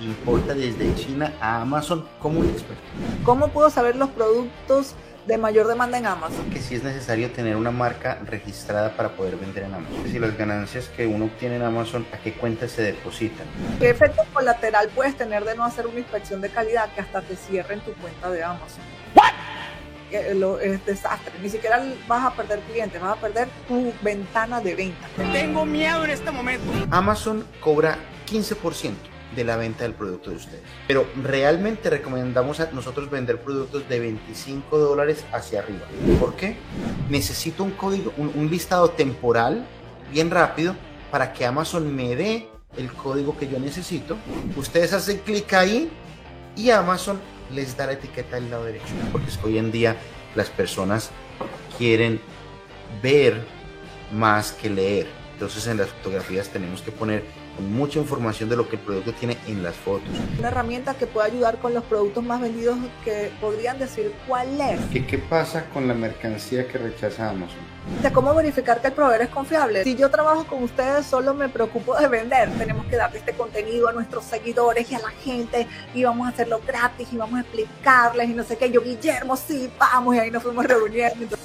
importa desde China a Amazon como un experto. ¿Cómo puedo saber los productos de mayor demanda en Amazon? Que si es necesario tener una marca registrada para poder vender en Amazon. Si las ganancias que uno obtiene en Amazon, ¿a qué cuenta se depositan? ¿Qué efecto colateral puedes tener de no hacer una inspección de calidad que hasta te cierren tu cuenta de Amazon? es desastre. Ni siquiera vas a perder clientes, vas a perder tu ventana de venta. Tengo miedo en este momento. Amazon cobra 15% de la venta del producto de ustedes. Pero realmente recomendamos a nosotros vender productos de 25 dólares hacia arriba. ¿Por qué? Necesito un código, un, un listado temporal bien rápido para que Amazon me dé el código que yo necesito. Ustedes hacen clic ahí y Amazon les da la etiqueta del lado derecho. Porque es que hoy en día las personas quieren ver más que leer. Entonces en las fotografías tenemos que poner mucha información de lo que el producto tiene en las fotos. Una herramienta que puede ayudar con los productos más vendidos que podrían decir cuál es. ¿Qué, qué pasa con la mercancía que rechaza Amazon? De cómo verificar que el proveedor es confiable. Si yo trabajo con ustedes, solo me preocupo de vender. Tenemos que darle este contenido a nuestros seguidores y a la gente y vamos a hacerlo gratis y vamos a explicarles y no sé qué. Yo, Guillermo, sí, vamos y ahí nos fuimos reuniendo.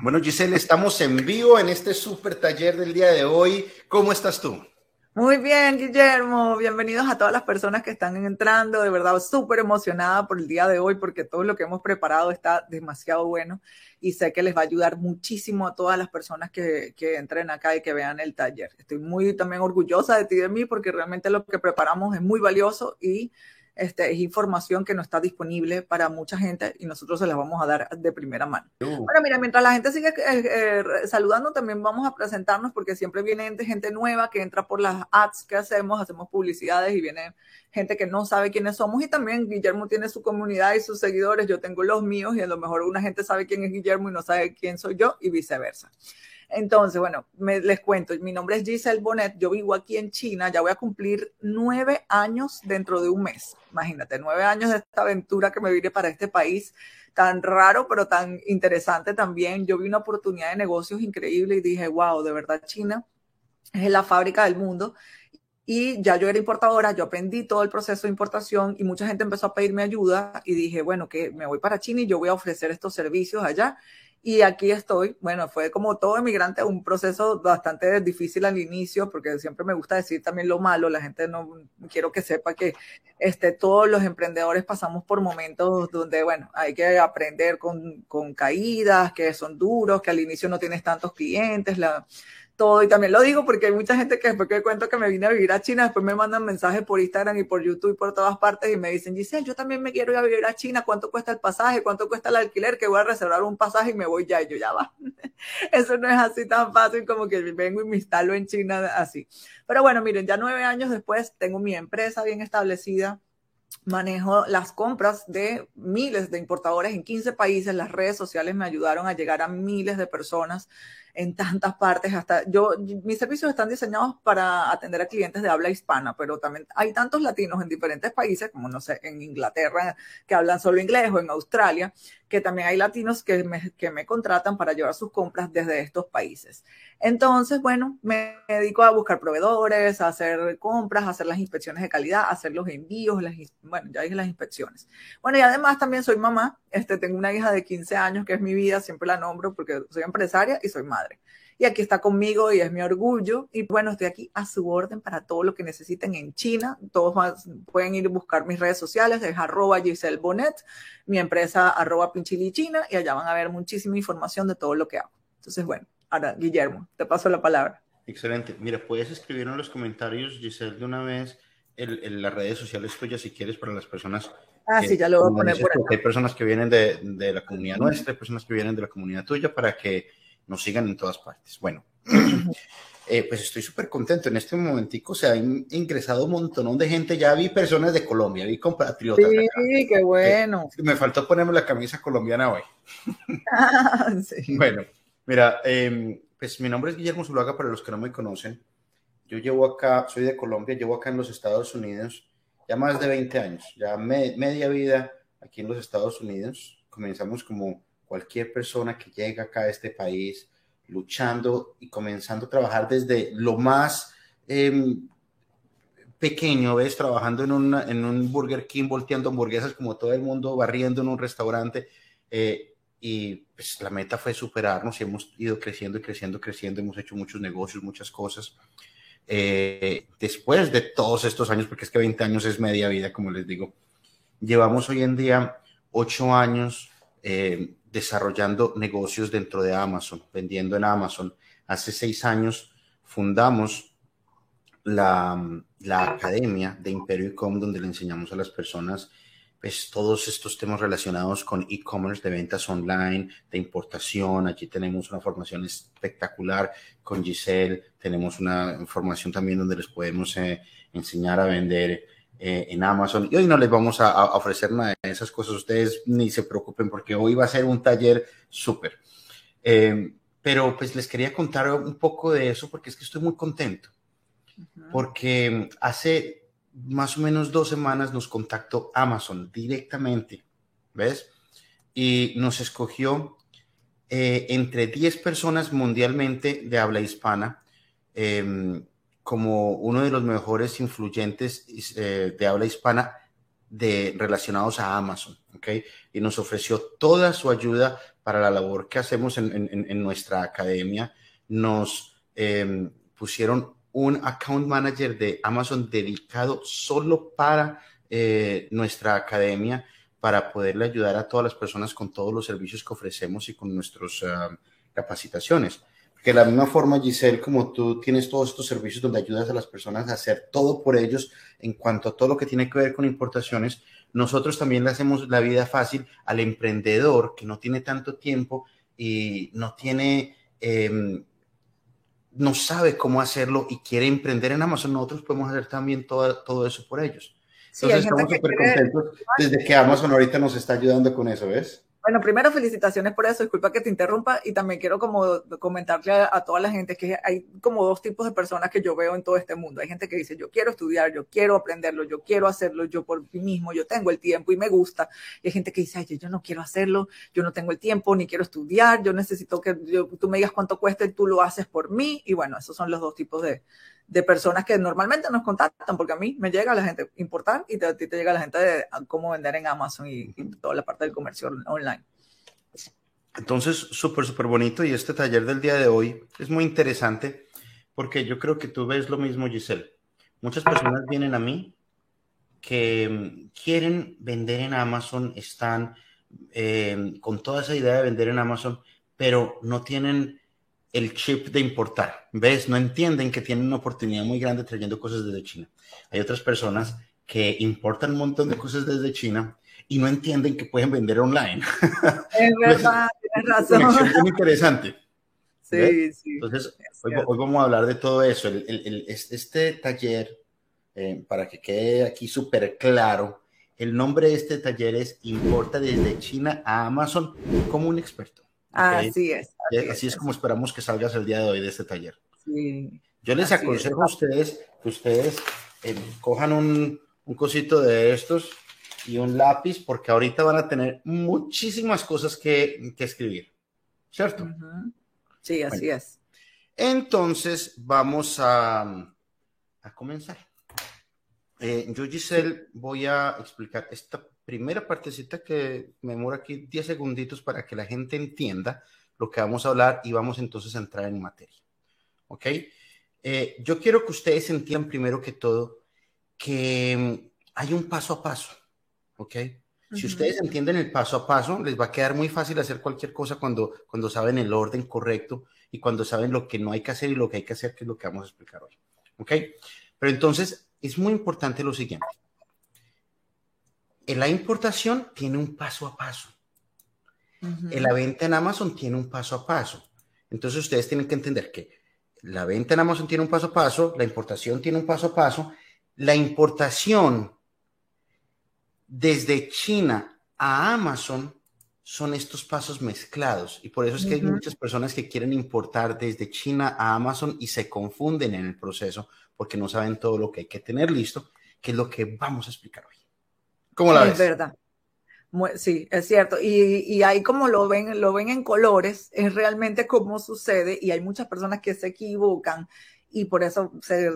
Bueno, Giselle, estamos en vivo en este super taller del día de hoy. ¿Cómo estás tú? Muy bien, Guillermo. Bienvenidos a todas las personas que están entrando. De verdad, súper emocionada por el día de hoy porque todo lo que hemos preparado está demasiado bueno y sé que les va a ayudar muchísimo a todas las personas que, que entren acá y que vean el taller. Estoy muy también orgullosa de ti y de mí porque realmente lo que preparamos es muy valioso y este, es información que no está disponible para mucha gente y nosotros se las vamos a dar de primera mano. Uh. Bueno, mira, mientras la gente sigue eh, eh, saludando, también vamos a presentarnos porque siempre viene gente, gente nueva que entra por las ads que hacemos, hacemos publicidades y viene gente que no sabe quiénes somos y también Guillermo tiene su comunidad y sus seguidores, yo tengo los míos y a lo mejor una gente sabe quién es Guillermo y no sabe quién soy yo y viceversa. Entonces, bueno, me, les cuento, mi nombre es Giselle Bonet, yo vivo aquí en China, ya voy a cumplir nueve años dentro de un mes. Imagínate, nueve años de esta aventura que me vine para este país tan raro, pero tan interesante también. Yo vi una oportunidad de negocios increíble y dije, wow, de verdad China es la fábrica del mundo. Y ya yo era importadora, yo aprendí todo el proceso de importación y mucha gente empezó a pedirme ayuda y dije, bueno, que me voy para China y yo voy a ofrecer estos servicios allá y aquí estoy. Bueno, fue como todo emigrante, un proceso bastante difícil al inicio, porque siempre me gusta decir también lo malo. La gente no quiero que sepa que este, todos los emprendedores pasamos por momentos donde, bueno, hay que aprender con, con caídas, que son duros, que al inicio no tienes tantos clientes. La, todo. Y también lo digo porque hay mucha gente que después que cuento que me vine a vivir a China, después me mandan mensajes por Instagram y por YouTube y por todas partes y me dicen, Giselle, yo también me quiero ir a vivir a China, ¿cuánto cuesta el pasaje? ¿Cuánto cuesta el alquiler? Que voy a reservar un pasaje y me voy ya. Y yo ya va. Eso no es así tan fácil como que vengo y me instalo en China así. Pero bueno, miren, ya nueve años después tengo mi empresa bien establecida manejo las compras de miles de importadores en 15 países. Las redes sociales me ayudaron a llegar a miles de personas en tantas partes. Hasta yo, mis servicios están diseñados para atender a clientes de habla hispana, pero también hay tantos latinos en diferentes países, como no sé, en Inglaterra, que hablan solo inglés o en Australia, que también hay latinos que me, que me contratan para llevar sus compras desde estos países. Entonces, bueno, me dedico a buscar proveedores, a hacer compras, a hacer las inspecciones de calidad, a hacer los envíos, las, bueno, ya dije las inspecciones. Bueno, y además también soy mamá, este, tengo una hija de 15 años que es mi vida, siempre la nombro porque soy empresaria y soy madre. Y aquí está conmigo y es mi orgullo. Y bueno, estoy aquí a su orden para todo lo que necesiten en China. Todos más pueden ir a buscar mis redes sociales, es arroba Giselle Bonet, mi empresa arroba Pinchili China, y allá van a ver muchísima información de todo lo que hago. Entonces, bueno, ahora, Guillermo, te paso la palabra. Excelente. Mira, puedes escribir en los comentarios, Giselle, de una vez en, las redes sociales tuyas si quieres para las personas. Ah, sí, ya lo voy a poner por acá. Hay personas que vienen de, de la comunidad nuestra, hay personas que vienen de la comunidad tuya para que nos sigan en todas partes. Bueno, eh, pues estoy súper contento. En este momentico se ha ingresado un montón de gente. Ya vi personas de Colombia, vi compatriotas. Sí, qué bueno. me faltó ponerme la camisa colombiana hoy. Ah, sí. Bueno, mira, em, pues mi nombre es Guillermo Zuluaga para los que no me conocen. Yo llevo acá, soy de Colombia, llevo acá en los Estados Unidos ya más de 20 años, ya media vida aquí en los Estados Unidos. Comenzamos como cualquier persona que llega acá a este país, luchando y comenzando a trabajar desde lo más em, pequeño, ¿ves? Trabajando en, en, un Burger King, volteando hamburguesas como todo el mundo, barriendo en un restaurante. Eh, y pues la meta fue superarnos y hemos ido creciendo y creciendo, creciendo. Hemos hecho muchos negocios, muchas cosas. Eh, después de todos estos años, porque es que 20 años es media vida, como les digo, llevamos hoy en día 8 años eh, desarrollando negocios dentro de Amazon, vendiendo en Amazon. Hace 6 años fundamos la, la academia de Imperio Ecom, donde le enseñamos a las personas pues, todos estos temas relacionados con e-commerce, de ventas online, de importación. Aquí tenemos una formación espectacular con Giselle. Tenemos una formación también donde les podemos eh, enseñar a vender eh, en Amazon. Y hoy no les vamos a, ofrecer nada de esas cosas. Ustedes ni se preocupen porque hoy va a ser un taller súper. Eh, pero pues les quería contar un poco de eso porque es que estoy muy contento. Porque hace más o menos dos semanas nos contactó Amazon directamente, ¿ves? Y nos escogió eh, entre 10 personas mundialmente de habla hispana em, como uno de los mejores influyentes eh, de habla hispana de, relacionados a Amazon, ¿ok? Y nos ofreció toda su ayuda para la labor que hacemos en, nuestra academia. Nos em, pusieron un account manager de Amazon dedicado solo para eh, nuestra academia para poderle ayudar a todas las personas con todos los servicios que ofrecemos y con nuestras ah, capacitaciones. Que de la misma forma, Giselle, como tú tienes todos estos servicios donde ayudas a las personas a hacer todo por ellos en cuanto a todo lo que tiene que ver con importaciones, nosotros también le hacemos la vida fácil al emprendedor que no tiene tanto tiempo y no tiene em, no sabe cómo hacerlo y quiere emprender en Amazon, nosotros podemos hacer también todo, todo eso por ellos. Entonces estamos súper contentos desde que Amazon ahorita nos está ayudando con eso, ¿ves? Bueno, primero felicitaciones por eso, disculpa que te interrumpa y también quiero como comentarle a, toda la gente que hay como dos tipos de personas que yo veo en todo este mundo. Hay gente que dice, yo quiero estudiar, yo quiero aprenderlo, yo quiero hacerlo yo por mí mismo, yo tengo el tiempo y me gusta. Y hay gente que dice, Ay, yo no quiero hacerlo, yo no tengo el tiempo, ni quiero estudiar, yo necesito que tú me digas cuánto cuesta y tú lo haces por mí. Y bueno, esos son los dos tipos de, de personas que normalmente nos contactan, porque a mí me llega la gente importar y a ti te llega la gente de cómo vender en Amazon y, toda la parte del comercio online. Entonces, súper, súper bonito y este taller del día de hoy es muy interesante porque yo creo que tú ves lo mismo, Giselle. Muchas personas vienen a mí que mm, quieren vender en Amazon, están eh, con toda esa idea de vender en Amazon, pero no tienen el chip de importar. ¿Ves? No entienden que tienen una oportunidad muy grande trayendo cosas desde China. Hay otras personas que importan un montón de cosas desde China y no entienden que pueden vender online. Es verdad, tienes razón. Es muy interesante. Sí, sí. Entonces, hoy, vamos a hablar de todo eso. este taller, eh, para que quede aquí súper claro, el nombre de este taller es Importa desde China a Amazon como un experto. Así es. Así, es, como esperamos que salgas el día de hoy de este taller. Yo les aconsejo a ustedes que ustedes eh, cojan un, un cosito de estos y un lápiz porque ahorita van a tener muchísimas cosas que, que escribir, ¿cierto? Sí, así es. Entonces vamos a, a comenzar. Eh, yo, Giselle, voy a explicar esta primera partecita que me demora aquí 10 segunditos para que la gente entienda lo que vamos a hablar y vamos entonces a entrar en materia. ¿Ok? Eh, yo quiero que ustedes entiendan primero que todo que mm, hay un paso a paso. ¿Ok? Si ustedes entienden el paso a paso, les va a quedar muy fácil hacer cualquier cosa cuando, cuando saben el orden correcto y cuando saben lo que no hay que hacer y lo que hay que hacer, que es lo que vamos a explicar hoy. ¿Ok? Pero entonces es muy importante lo siguiente la importación tiene un paso a paso. La venta en Amazon tiene un paso a paso. Entonces ustedes tienen que entender que la venta en Amazon tiene un paso a paso, la importación tiene un paso a paso. La importación desde China a Amazon son estos pasos mezclados y por eso es que hay muchas personas que quieren importar desde China a Amazon y se confunden en el proceso porque no saben todo lo que hay que tener listo, que es lo que vamos a explicar hoy. ¿Cómo la ves? Es verdad. Sí, es cierto. Y, y, ahí como lo ven, lo ven en colores, es realmente como sucede y hay muchas personas que se equivocan y por eso se,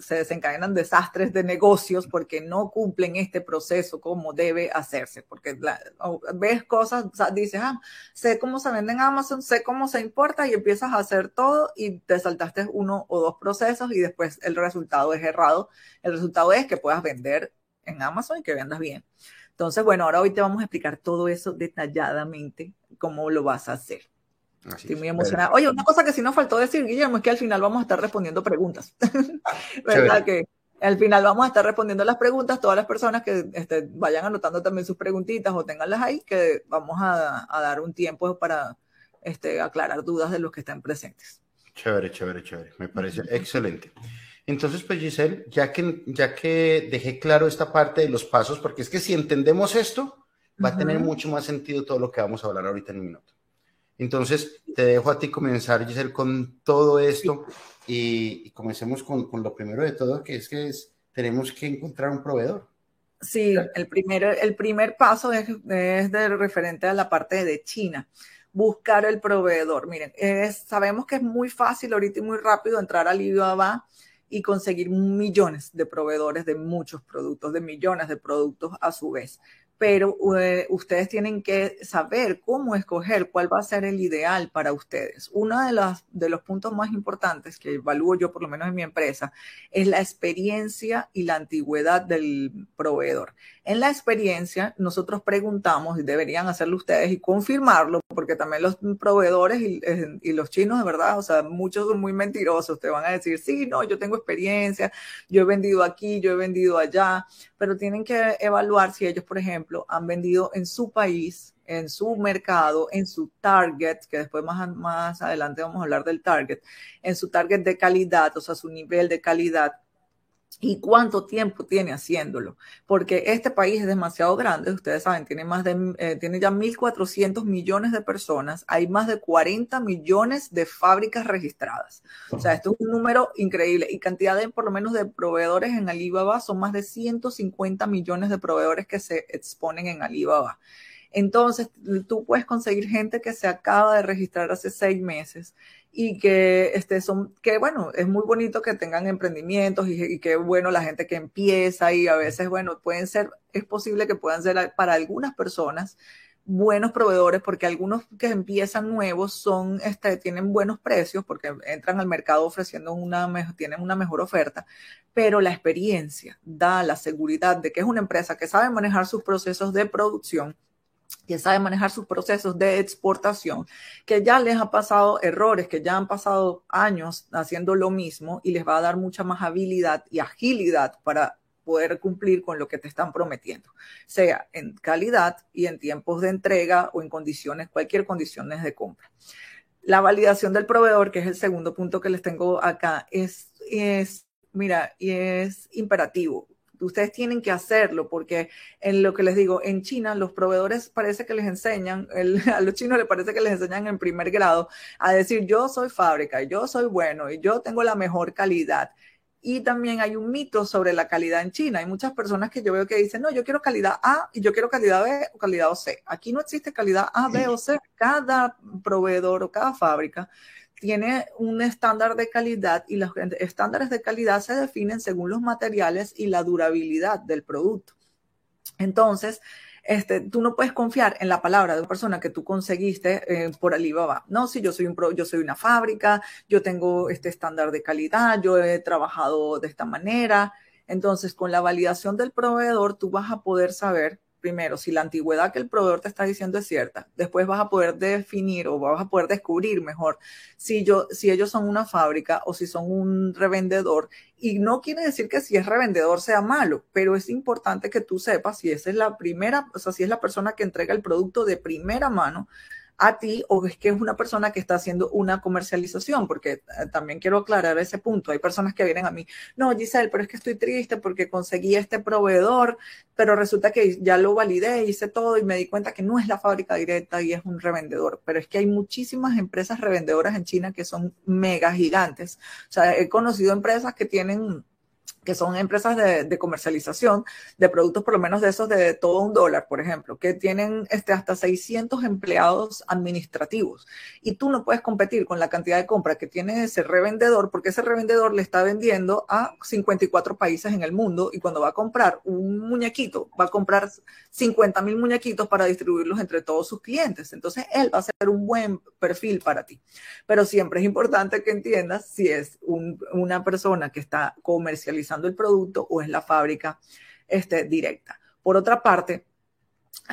se, desencadenan desastres de negocios porque no cumplen este proceso como debe hacerse. Porque ves cosas, o sea, dices, ah, sé cómo se vende en Amazon, sé cómo se importa y empiezas a hacer todo y te saltaste uno o dos procesos y después el resultado es errado. El resultado es que puedas vender en Amazon y que vendas bien. Entonces, bueno, ahora hoy te vamos a explicar todo eso detalladamente, cómo lo vas a hacer. Estoy muy emocionada. Oye, una cosa que sí nos faltó decir, Guillermo, es que al final vamos a estar respondiendo preguntas. ¿Verdad? Que al final vamos a estar respondiendo las preguntas, todas las personas que este, vayan anotando también sus preguntitas o tenganlas ahí, que vamos a, dar un tiempo para este, aclarar dudas de los que estén presentes. Chévere, chévere, chévere. Me parece excelente. Entonces, pues Giselle, ya que, ya que dejé claro esta parte de los pasos, porque es que si entendemos esto, va a tener mucho más sentido todo lo que vamos a hablar ahorita en un minuto. Entonces, te dejo a ti comenzar, Giselle, con todo esto y, comencemos con, lo primero de todo, que es que tenemos que encontrar un proveedor. Sí, el primer, el primer paso es, es de referente a la parte de China buscar el proveedor. Miren, sabemos que es muy fácil ahorita y muy rápido entrar al Alibaba y conseguir millones de proveedores de muchos productos, de millones de productos a su vez pero eh, ustedes tienen que saber cómo escoger cuál va a ser el ideal para ustedes. Uno de los, de los puntos más importantes que evalúo yo, por lo menos en mi empresa, es la experiencia y la antigüedad del proveedor. En la experiencia, nosotros preguntamos, y deberían hacerlo ustedes y confirmarlo, porque también los proveedores y, eh, y los chinos, de verdad, o sea, muchos son muy mentirosos, te van a decir, sí, no, yo tengo experiencia, yo he vendido aquí, yo he vendido allá, pero tienen que evaluar si ellos, por ejemplo, han vendido en su país, en su mercado, en su target, que después más, más adelante vamos a hablar del target, en su target de calidad, o sea, su nivel de calidad y cuánto tiempo tiene haciéndolo, porque este país es demasiado grande, ustedes saben, tiene más de eh, tiene ya 1400 millones de personas, hay más de 40 millones de fábricas registradas. O sea, esto es un número increíble y cantidad de por lo menos de proveedores en Alibaba son más de 150 millones de proveedores que se exponen en Alibaba. Entonces, tú puedes conseguir gente que se acaba de registrar hace seis meses y que este, son, que bueno, es muy bonito que tengan emprendimientos y, que bueno la gente que empieza y a veces, bueno, pueden ser, es posible que puedan ser para algunas personas buenos proveedores porque algunos que empiezan nuevos son, este, tienen buenos precios porque entran al mercado ofreciendo una, tienen una mejor oferta, pero la experiencia da la seguridad de que es una empresa que sabe manejar sus procesos de producción que sabe manejar sus procesos de exportación, que ya les ha pasado errores, que ya han pasado años haciendo lo mismo y les va a dar mucha más habilidad y agilidad para poder cumplir con lo que te están prometiendo, sea en calidad y en tiempos de entrega o en condiciones, cualquier condiciones de compra. La validación del proveedor, que es el segundo punto que les tengo acá, es, es mira, es imperativo ustedes tienen que hacerlo porque en lo que les digo, en China los proveedores parece que les enseñan, a los chinos les parece que les enseñan en primer grado a decir yo soy fábrica, yo soy bueno y yo tengo la mejor calidad. Y también hay un mito sobre la calidad en China. Hay muchas personas que yo veo que dicen, no, yo quiero calidad A y yo quiero calidad B o calidad C. Aquí no existe calidad A, B o C. Cada proveedor o cada fábrica tiene un estándar de calidad y los estándares de calidad se definen según los materiales y la durabilidad del producto. Entonces, este, tú no puedes confiar en la palabra de una persona que tú conseguiste eh, por Alibaba. No, si yo soy, un yo soy una fábrica, yo tengo este estándar de calidad, yo he trabajado de esta manera. Entonces, con la validación del proveedor, tú vas a poder saber primero, si la antigüedad que el proveedor te está diciendo es cierta, después vas a poder definir o vas a poder descubrir mejor si, yo, si ellos son una fábrica o si son un revendedor. Y no quiere decir que si es revendedor sea malo, pero es importante que tú sepas si esa es la primera, o sea, si es la persona que entrega el producto de primera mano, a ti o es que es una persona que está haciendo una comercialización, porque eh, también quiero aclarar ese punto. Hay personas que vienen a mí, no, Giselle, pero es que estoy triste porque conseguí este proveedor, pero resulta que ya lo validé, hice todo y me di cuenta que no es la fábrica directa y es un revendedor. Pero es que hay muchísimas empresas revendedoras en China que son mega gigantes. O sea, he conocido empresas que tienen que son empresas de, comercialización de productos por lo menos de esos de todo un dólar, por ejemplo, que tienen este, hasta 600 empleados administrativos. Y tú no puedes competir con la cantidad de compra que tiene ese revendedor, porque ese revendedor le está vendiendo a 54 países en el mundo y cuando va a comprar un muñequito, va a comprar 50 mil muñequitos para distribuirlos entre todos sus clientes. Entonces, él va a ser un buen perfil para ti. Pero siempre es importante que entiendas si es una persona que está comercializando el producto o es la fábrica este, directa. Por otra parte,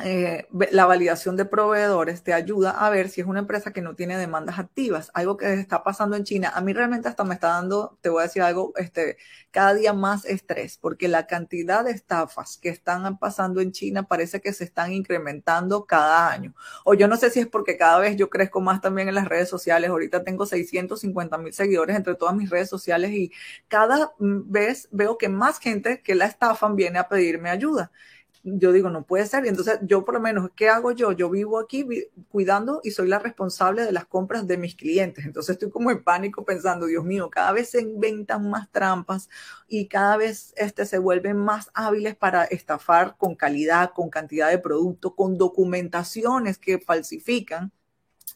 eh, la validación de proveedores te ayuda a ver si es una empresa que no tiene demandas activas, algo que está pasando en China. A mí realmente hasta me está dando, te voy a decir algo, este, cada día más estrés, porque la cantidad de estafas que están pasando en China parece que se están incrementando cada año. O yo no sé si es porque cada vez yo crezco más también en las redes sociales. Ahorita tengo 650 mil seguidores entre todas mis redes sociales y cada vez veo que más gente que la estafan viene a pedirme ayuda yo digo, no puede ser. Y entonces yo por lo menos, ¿qué hago yo? Yo vivo aquí cuidando y soy la responsable de las compras de mis clientes. Entonces estoy como en pánico pensando, Dios mío, cada vez se inventan más trampas y cada vez este, se vuelven más hábiles para estafar con calidad, con cantidad de producto, con documentaciones que falsifican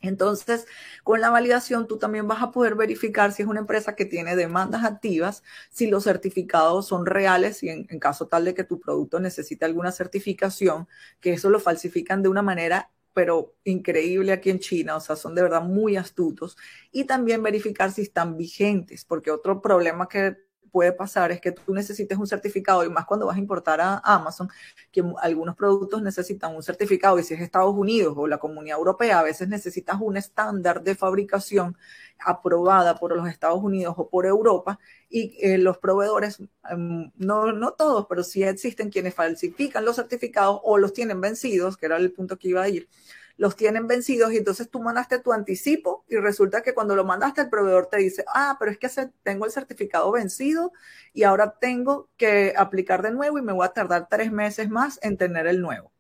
entonces, con la validación tú también vas a poder verificar si es una empresa que tiene demandas activas, si los certificados son reales y en, caso tal de que tu producto necesite alguna certificación, que eso lo falsifican de una manera pero increíble aquí en China, o sea, son de verdad muy astutos. Y también verificar si están vigentes, porque otro problema que puede pasar es que tú necesites un certificado y más cuando vas a importar a Amazon, que algunos productos necesitan un certificado y si es Estados Unidos o la Comunidad Europea, a veces necesitas un estándar de fabricación aprobada por los Estados Unidos o por Europa y eh, los proveedores, em, no, no todos, pero sí existen quienes falsifican los certificados o los tienen vencidos, que era el punto que iba a ir los tienen vencidos y entonces tú mandaste tu anticipo y resulta que cuando lo mandaste el proveedor te dice, ah, pero es que tengo el certificado vencido y ahora tengo que aplicar de nuevo y me voy a tardar tres meses más en tener el nuevo.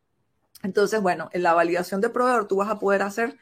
Entonces, bueno, en la validación de proveedor tú vas a poder hacer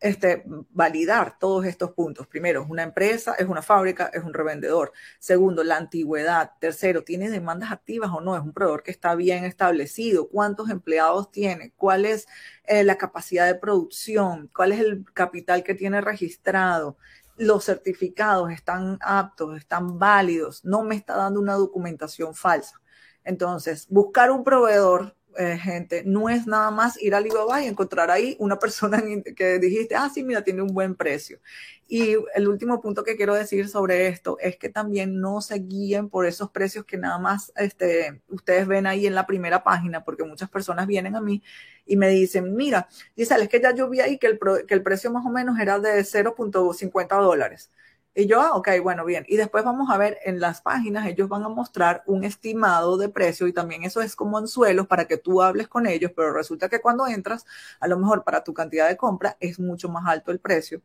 este, validar todos estos puntos. Primero, es una empresa, es una fábrica, es un revendedor. Segundo, la antigüedad. Tercero, ¿tiene demandas activas o no? Es un proveedor que está bien establecido. ¿Cuántos empleados tiene? ¿Cuál es eh, la capacidad de producción? ¿Cuál es el capital que tiene registrado? Los certificados están aptos, están válidos. No me está dando una documentación falsa. Entonces, buscar un proveedor eh, gente, no es nada más ir a Alibaba y encontrar ahí una persona que dijiste, ah, sí, mira, tiene un buen precio. Y el último punto que quiero decir sobre esto es que también no se guíen por esos precios que nada más este, ustedes ven ahí en la primera página, porque muchas personas vienen a mí y me dicen, mira, dice, es que ya yo vi ahí que el, que el precio más o menos era de 0.50 dólares. Y yo, ah, ok, bueno, bien. Y después vamos a ver en las páginas, ellos van a mostrar un estimado de precio y también eso es como anzuelos para que tú hables con ellos, pero resulta que cuando entras, a lo mejor para tu cantidad de compra es mucho más alto el precio.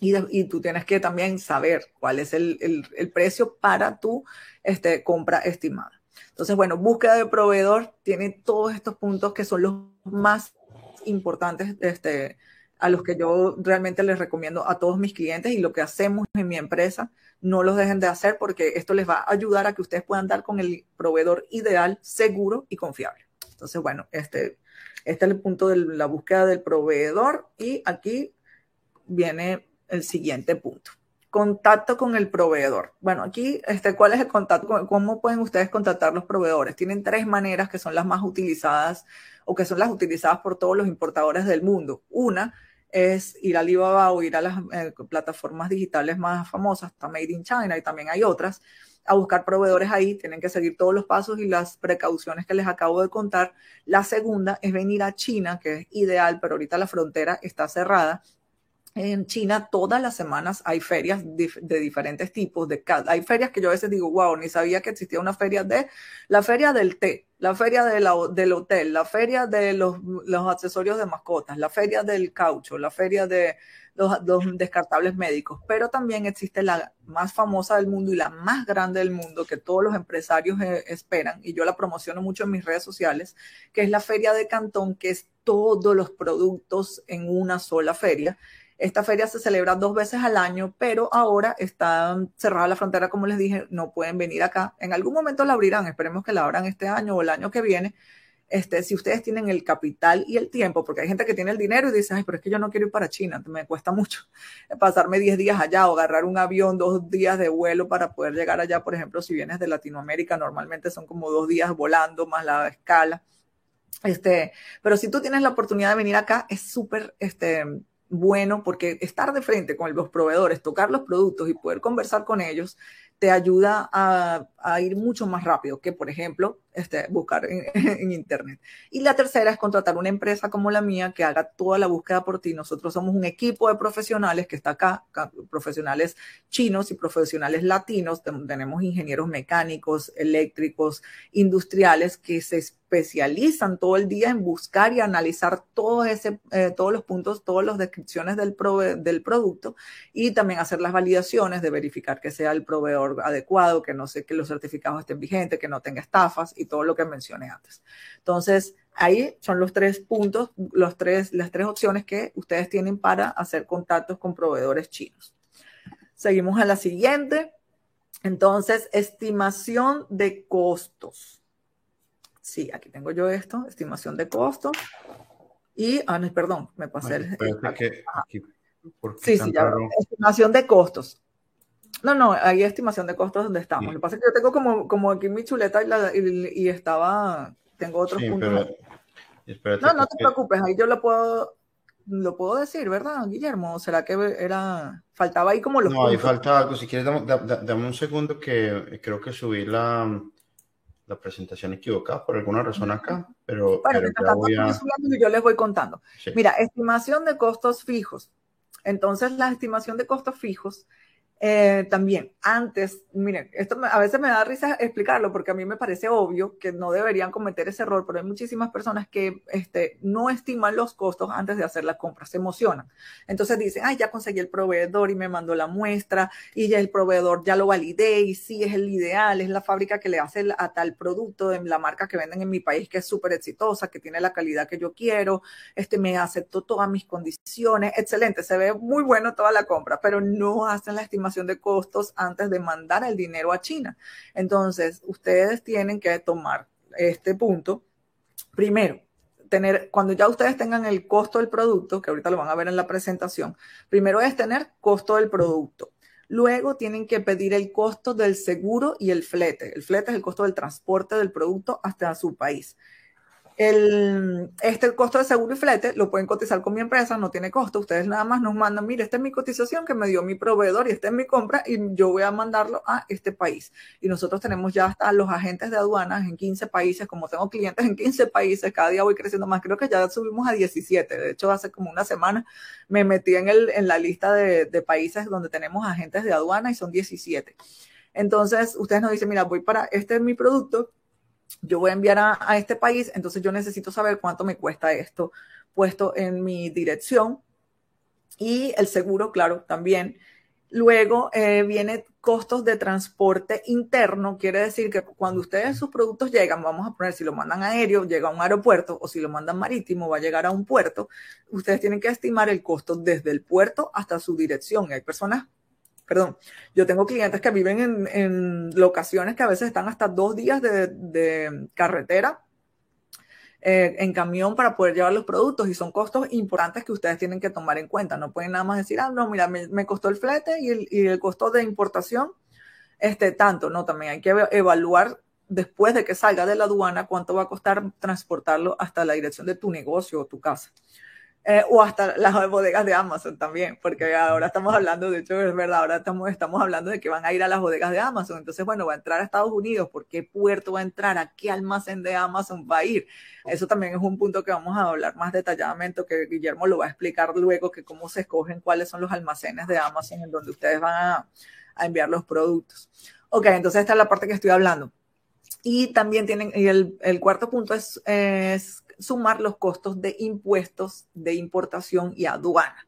Y, y tú tienes que también saber cuál es el, el, precio para tu este, compra estimada. Entonces, bueno, búsqueda de proveedor tiene todos estos puntos que son los más importantes este, a los que yo realmente les recomiendo a todos mis clientes y lo que hacemos en mi empresa, no los dejen de hacer porque esto les va a ayudar a que ustedes puedan dar con el proveedor ideal, seguro y confiable. Entonces, bueno, este, este es el punto de la búsqueda del proveedor y aquí viene el siguiente punto. Contacto con el proveedor. Bueno, aquí, este, ¿cuál es el contacto? ¿Cómo pueden ustedes contactar los proveedores? Tienen tres maneras que son las más utilizadas o que son las utilizadas por todos los importadores del mundo. Una es ir a Alibaba o ir a las eh, plataformas digitales más famosas, está Made in China y también hay otras, a buscar proveedores ahí, tienen que seguir todos los pasos y las precauciones que les acabo de contar. La segunda es venir a China, que es ideal, pero ahorita la frontera está cerrada en China todas las semanas hay ferias de diferentes tipos. De, hay ferias que yo a veces digo, wow, ni sabía que existía una feria de la feria del té, la feria de la, del hotel, la feria de los, los, accesorios de mascotas, la feria del caucho, la feria de los, descartables médicos. Pero también existe la más famosa del mundo y la más grande del mundo que todos los empresarios eh, esperan, y yo la promociono mucho en mis redes sociales, que es la feria de Cantón, que es todos los productos en una sola feria Esta feria se celebra dos veces al año, pero ahora está cerrada la frontera, como les dije, no pueden venir acá. En algún momento la abrirán, esperemos que la abran este año o el año que viene. Este, si ustedes tienen el capital y el tiempo, porque hay gente que tiene el dinero y dice, ay, pero es que yo no quiero ir para China, me cuesta mucho pasarme 10 días allá o agarrar un avión, dos días de vuelo para poder llegar allá, por ejemplo, si vienes de Latinoamérica, normalmente son como dos días volando más la escala. Este, pero si tú tienes la oportunidad de venir acá, es súper, este, bueno porque estar de frente con los proveedores, tocar los productos y poder conversar con ellos te ayuda a, ir mucho más rápido que, por ejemplo, este, buscar en, Internet. Y la tercera es contratar una empresa como la mía que haga toda la búsqueda por ti. Nosotros somos un equipo de profesionales que está acá, profesionales chinos y profesionales latinos. Tenemos ingenieros mecánicos, eléctricos, industriales que se especializan todo el día en buscar y analizar todo ese, eh, todos los puntos, todas las descripciones del, del producto y también hacer las validaciones de verificar que sea el proveedor adecuado, que no sé que los certificados estén vigentes, que no tenga estafas y todo lo que mencioné antes. Entonces, ahí son los tres puntos, los tres, las tres opciones que ustedes tienen para hacer contactos con proveedores chinos. Seguimos a la siguiente. Entonces, estimación de costos. Sí, aquí tengo yo esto, estimación de costos. Y, ah, no, perdón, me pasé el... sí, sí, ya, estimación de costos. No, no, hay estimación de costos donde estamos. Lo que pasa es que yo tengo como, como aquí mi chuleta y, estaba, tengo otros puntos. no, no te preocupes, ahí yo lo puedo, lo puedo decir, ¿verdad, Guillermo? ¿Será que era, faltaba ahí como los No, ahí falta algo. Si quieres, dame un segundo que creo que subí la, la presentación equivocada por alguna razón acá, pero, bueno, yo les voy contando. Mira, estimación de costos fijos. Entonces, la estimación de costos fijos eh, también, antes, miren, esto a veces me da risa explicarlo porque a mí me parece obvio que no deberían cometer ese error, pero hay muchísimas personas que este, no estiman los costos antes de hacer la compra, se emocionan. Entonces dicen, ay, ya conseguí el proveedor y me mandó la muestra y ya el proveedor ya lo validé y sí es el ideal, es la fábrica que le hace a tal producto de la marca que venden en mi país que es súper exitosa, que tiene la calidad que yo quiero, este me aceptó todas mis condiciones, excelente, se ve muy bueno toda la compra, pero no hacen la estimación de costos antes de mandar el dinero a China. Entonces, ustedes tienen que tomar este punto. Primero, tener, cuando ya ustedes tengan el costo del producto, que ahorita lo van a ver en la presentación, primero es tener costo del producto. Luego tienen que pedir el costo del seguro y el flete. El flete es el costo del transporte del producto hasta su país. El, este costo de seguro y flete lo pueden cotizar con mi empresa, no tiene costo. Ustedes nada más nos mandan, mire, esta es mi cotización que me dio mi proveedor y esta es mi compra y yo voy a mandarlo a este país. Y nosotros tenemos ya hasta los agentes de aduanas en 15 países, como tengo clientes en 15 países, cada día voy creciendo más. Creo que ya subimos a 17. De hecho, hace como una semana me metí en, el, en la lista de, de países donde tenemos agentes de aduana y son 17. Entonces, ustedes nos dicen, mira, voy para, este es mi producto, yo voy a enviar a, este país, entonces yo necesito saber cuánto me cuesta esto puesto en mi dirección y el seguro, claro, también. Luego eh, viene costos de transporte interno, quiere decir que cuando ustedes sus productos llegan, vamos a poner si lo mandan aéreo, llega a un aeropuerto o si lo mandan marítimo, va a llegar a un puerto, ustedes tienen que estimar el costo desde el puerto hasta su dirección. Hay personas perdón, yo tengo clientes que viven en, locaciones que a veces están hasta dos días de, carretera eh, en camión para poder llevar los productos y son costos importantes que ustedes tienen que tomar en cuenta. No pueden nada más decir, ah, no, mira, me, costó el flete y el, y el, costo de importación, este tanto. No, también hay que evaluar después de que salga de la aduana cuánto va a costar transportarlo hasta la dirección de tu negocio o tu casa. Eh, o hasta las bodegas de Amazon también, porque ahora estamos hablando, de hecho es verdad, ahora estamos, estamos hablando de que van a ir a las bodegas de Amazon, entonces bueno, va a entrar a Estados Unidos, ¿por qué puerto va a entrar? ¿A qué almacén de Amazon va a ir? Eso también es un punto que vamos a hablar más detalladamente, que Guillermo lo va a explicar luego, que cómo se escogen cuáles son los almacenes de Amazon en donde ustedes van a, a enviar los productos. Ok, entonces esta es la parte que estoy hablando. Y también tienen, y el, el cuarto punto es, es sumar los costos de impuestos de importación y aduana.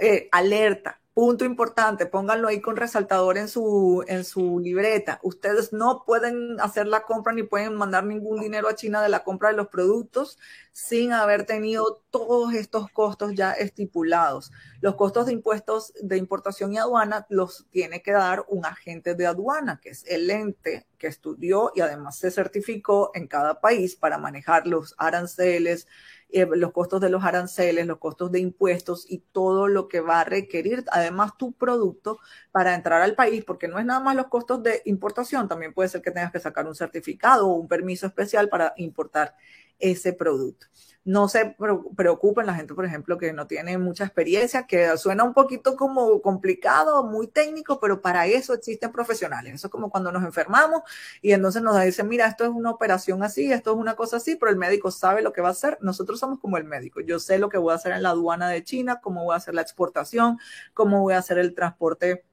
Eh, alerta, Punto importante, pónganlo ahí con resaltador en su, en su libreta. Ustedes no pueden hacer la compra ni pueden mandar ningún dinero a China de la compra de los productos sin haber tenido todos estos costos ya estipulados. Los costos de impuestos de importación y aduana los tiene que dar un agente de aduana, que es el ente que estudió y además se certificó en cada país para manejar los aranceles, eh, los costos de los aranceles, los costos de impuestos y todo lo que va a requerir además tu producto para entrar al país, porque no es nada más los costos de importación, también puede ser que tengas que sacar un certificado o un permiso especial para importar ese producto no se preocupen la gente, por ejemplo, que no tiene mucha experiencia, que suena un poquito como complicado, muy técnico, pero para eso existen profesionales. Eso es como cuando nos enfermamos y entonces nos dicen, mira, esto es una operación así, esto es una cosa así, pero el médico sabe lo que va a hacer. Nosotros somos como el médico. Yo sé lo que voy a hacer en la aduana de China, cómo voy a hacer la exportación, cómo voy a hacer el transporte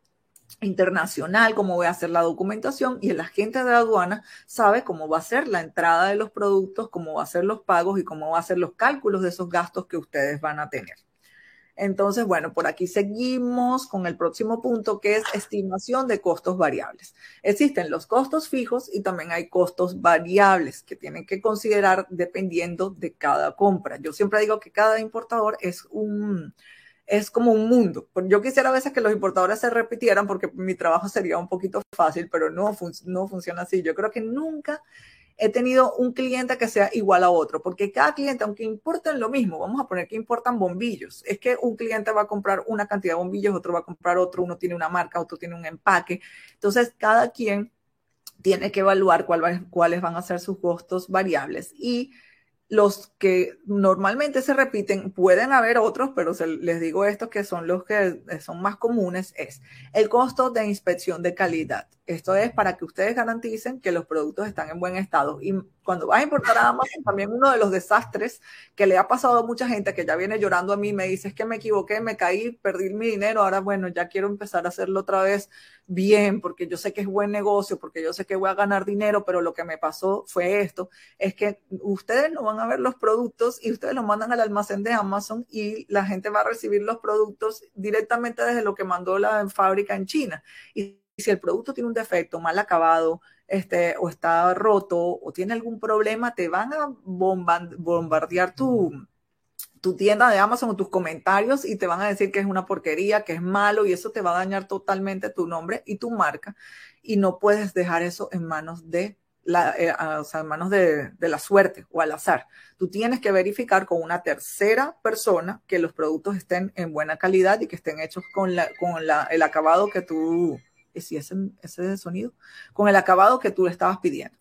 internacional, cómo voy a hacer la documentación y el agente de aduana sabe cómo va a ser la entrada de los productos, cómo va a ser los pagos y cómo va a ser los cálculos de esos gastos que ustedes van a tener. Entonces, bueno, por aquí seguimos con el próximo punto que es estimación de costos variables. Existen los costos fijos y también hay costos variables que tienen que considerar dependiendo de cada compra. Yo siempre digo que cada importador es un, es como un mundo. Yo quisiera a veces que los importadores se repitieran porque mi trabajo sería un poquito fácil, pero no, no funciona así. Yo creo que nunca he tenido un cliente que sea igual a otro, porque cada cliente, aunque importen lo mismo, vamos a poner que importan bombillos, es que un cliente va a comprar una cantidad de bombillos, otro va a comprar otro, uno tiene una marca, otro tiene un empaque. Entonces, cada quien tiene que evaluar cuáles van a ser sus costos variables y los que normalmente se repiten, pueden haber otros, pero les digo estos que son los que son más comunes, es el costo de inspección de calidad. Esto es para que ustedes garanticen que los productos están en buen estado. Cuando vas a importar a Amazon, también uno de los desastres que le ha pasado a mucha gente que ya viene llorando a mí, me dice, es que me equivoqué, me caí, perdí mi dinero, ahora bueno, ya quiero empezar a hacerlo otra vez bien, porque yo sé que es buen negocio, porque yo sé que voy a ganar dinero, pero lo que me pasó fue esto, es que ustedes no van a ver los productos y ustedes los mandan al almacén de Amazon y la gente va a recibir los productos directamente desde lo que mandó la fábrica en China. Si el producto tiene un defecto, mal acabado, este, o está roto, o tiene algún problema, te van a bombardear tu, tu tienda de Amazon o tus comentarios y te van a decir que es una porquería, que es malo y eso te va a dañar totalmente tu nombre y tu marca y no puedes dejar eso en manos de la, eh, o sea, en manos de, de, la suerte o al azar. Tú tienes que verificar con una tercera persona que los productos estén en buena calidad y que estén hechos con, la, con la, el acabado que tú, si ese, ese sonido, con el acabado que tú le estabas pidiendo.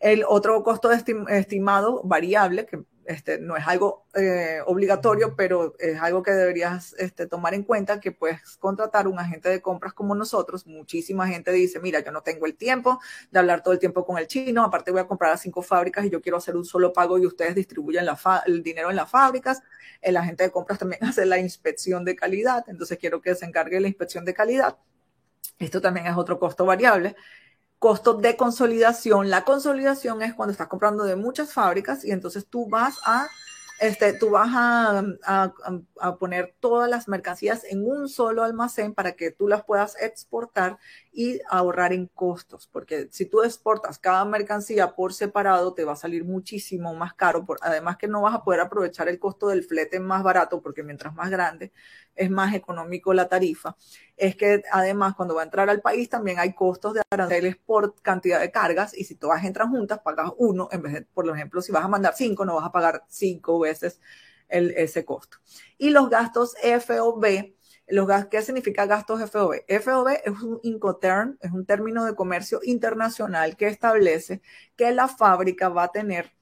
El otro costo estimado variable, que este, no es algo eh, obligatorio, pero es algo que deberías este, tomar en cuenta, que puedes contratar un agente de compras como nosotros. Muchísima gente dice, mira, yo no tengo el tiempo de hablar todo el tiempo con el chino, aparte voy a comprar a cinco fábricas y yo quiero hacer un solo pago y ustedes distribuyen el dinero en las fábricas. El agente de compras también hace la inspección de calidad, entonces quiero que se encargue la inspección de calidad. Esto también es otro costo variable costo de consolidación. La consolidación es cuando estás comprando de muchas fábricas y entonces tú vas a, este, tú vas a, a, a, poner todas las mercancías en un solo almacén para que tú las puedas exportar y ahorrar en costos, porque si tú exportas cada mercancía por separado, te va a salir muchísimo más caro, por, además que no vas a poder aprovechar el costo del flete más barato, porque mientras más grande es más económico la tarifa. Es que además cuando va a entrar al país también hay costos de aranceles por cantidad de cargas y si todas entran juntas pagas uno, en vez de, por ejemplo, si vas a mandar cinco, no vas a pagar cinco veces el, ese costo. Y los gastos FOB, los ¿Qué significa gastos FOB? FOB es un Incoterm, es un término de comercio internacional que establece que la fábrica va a tener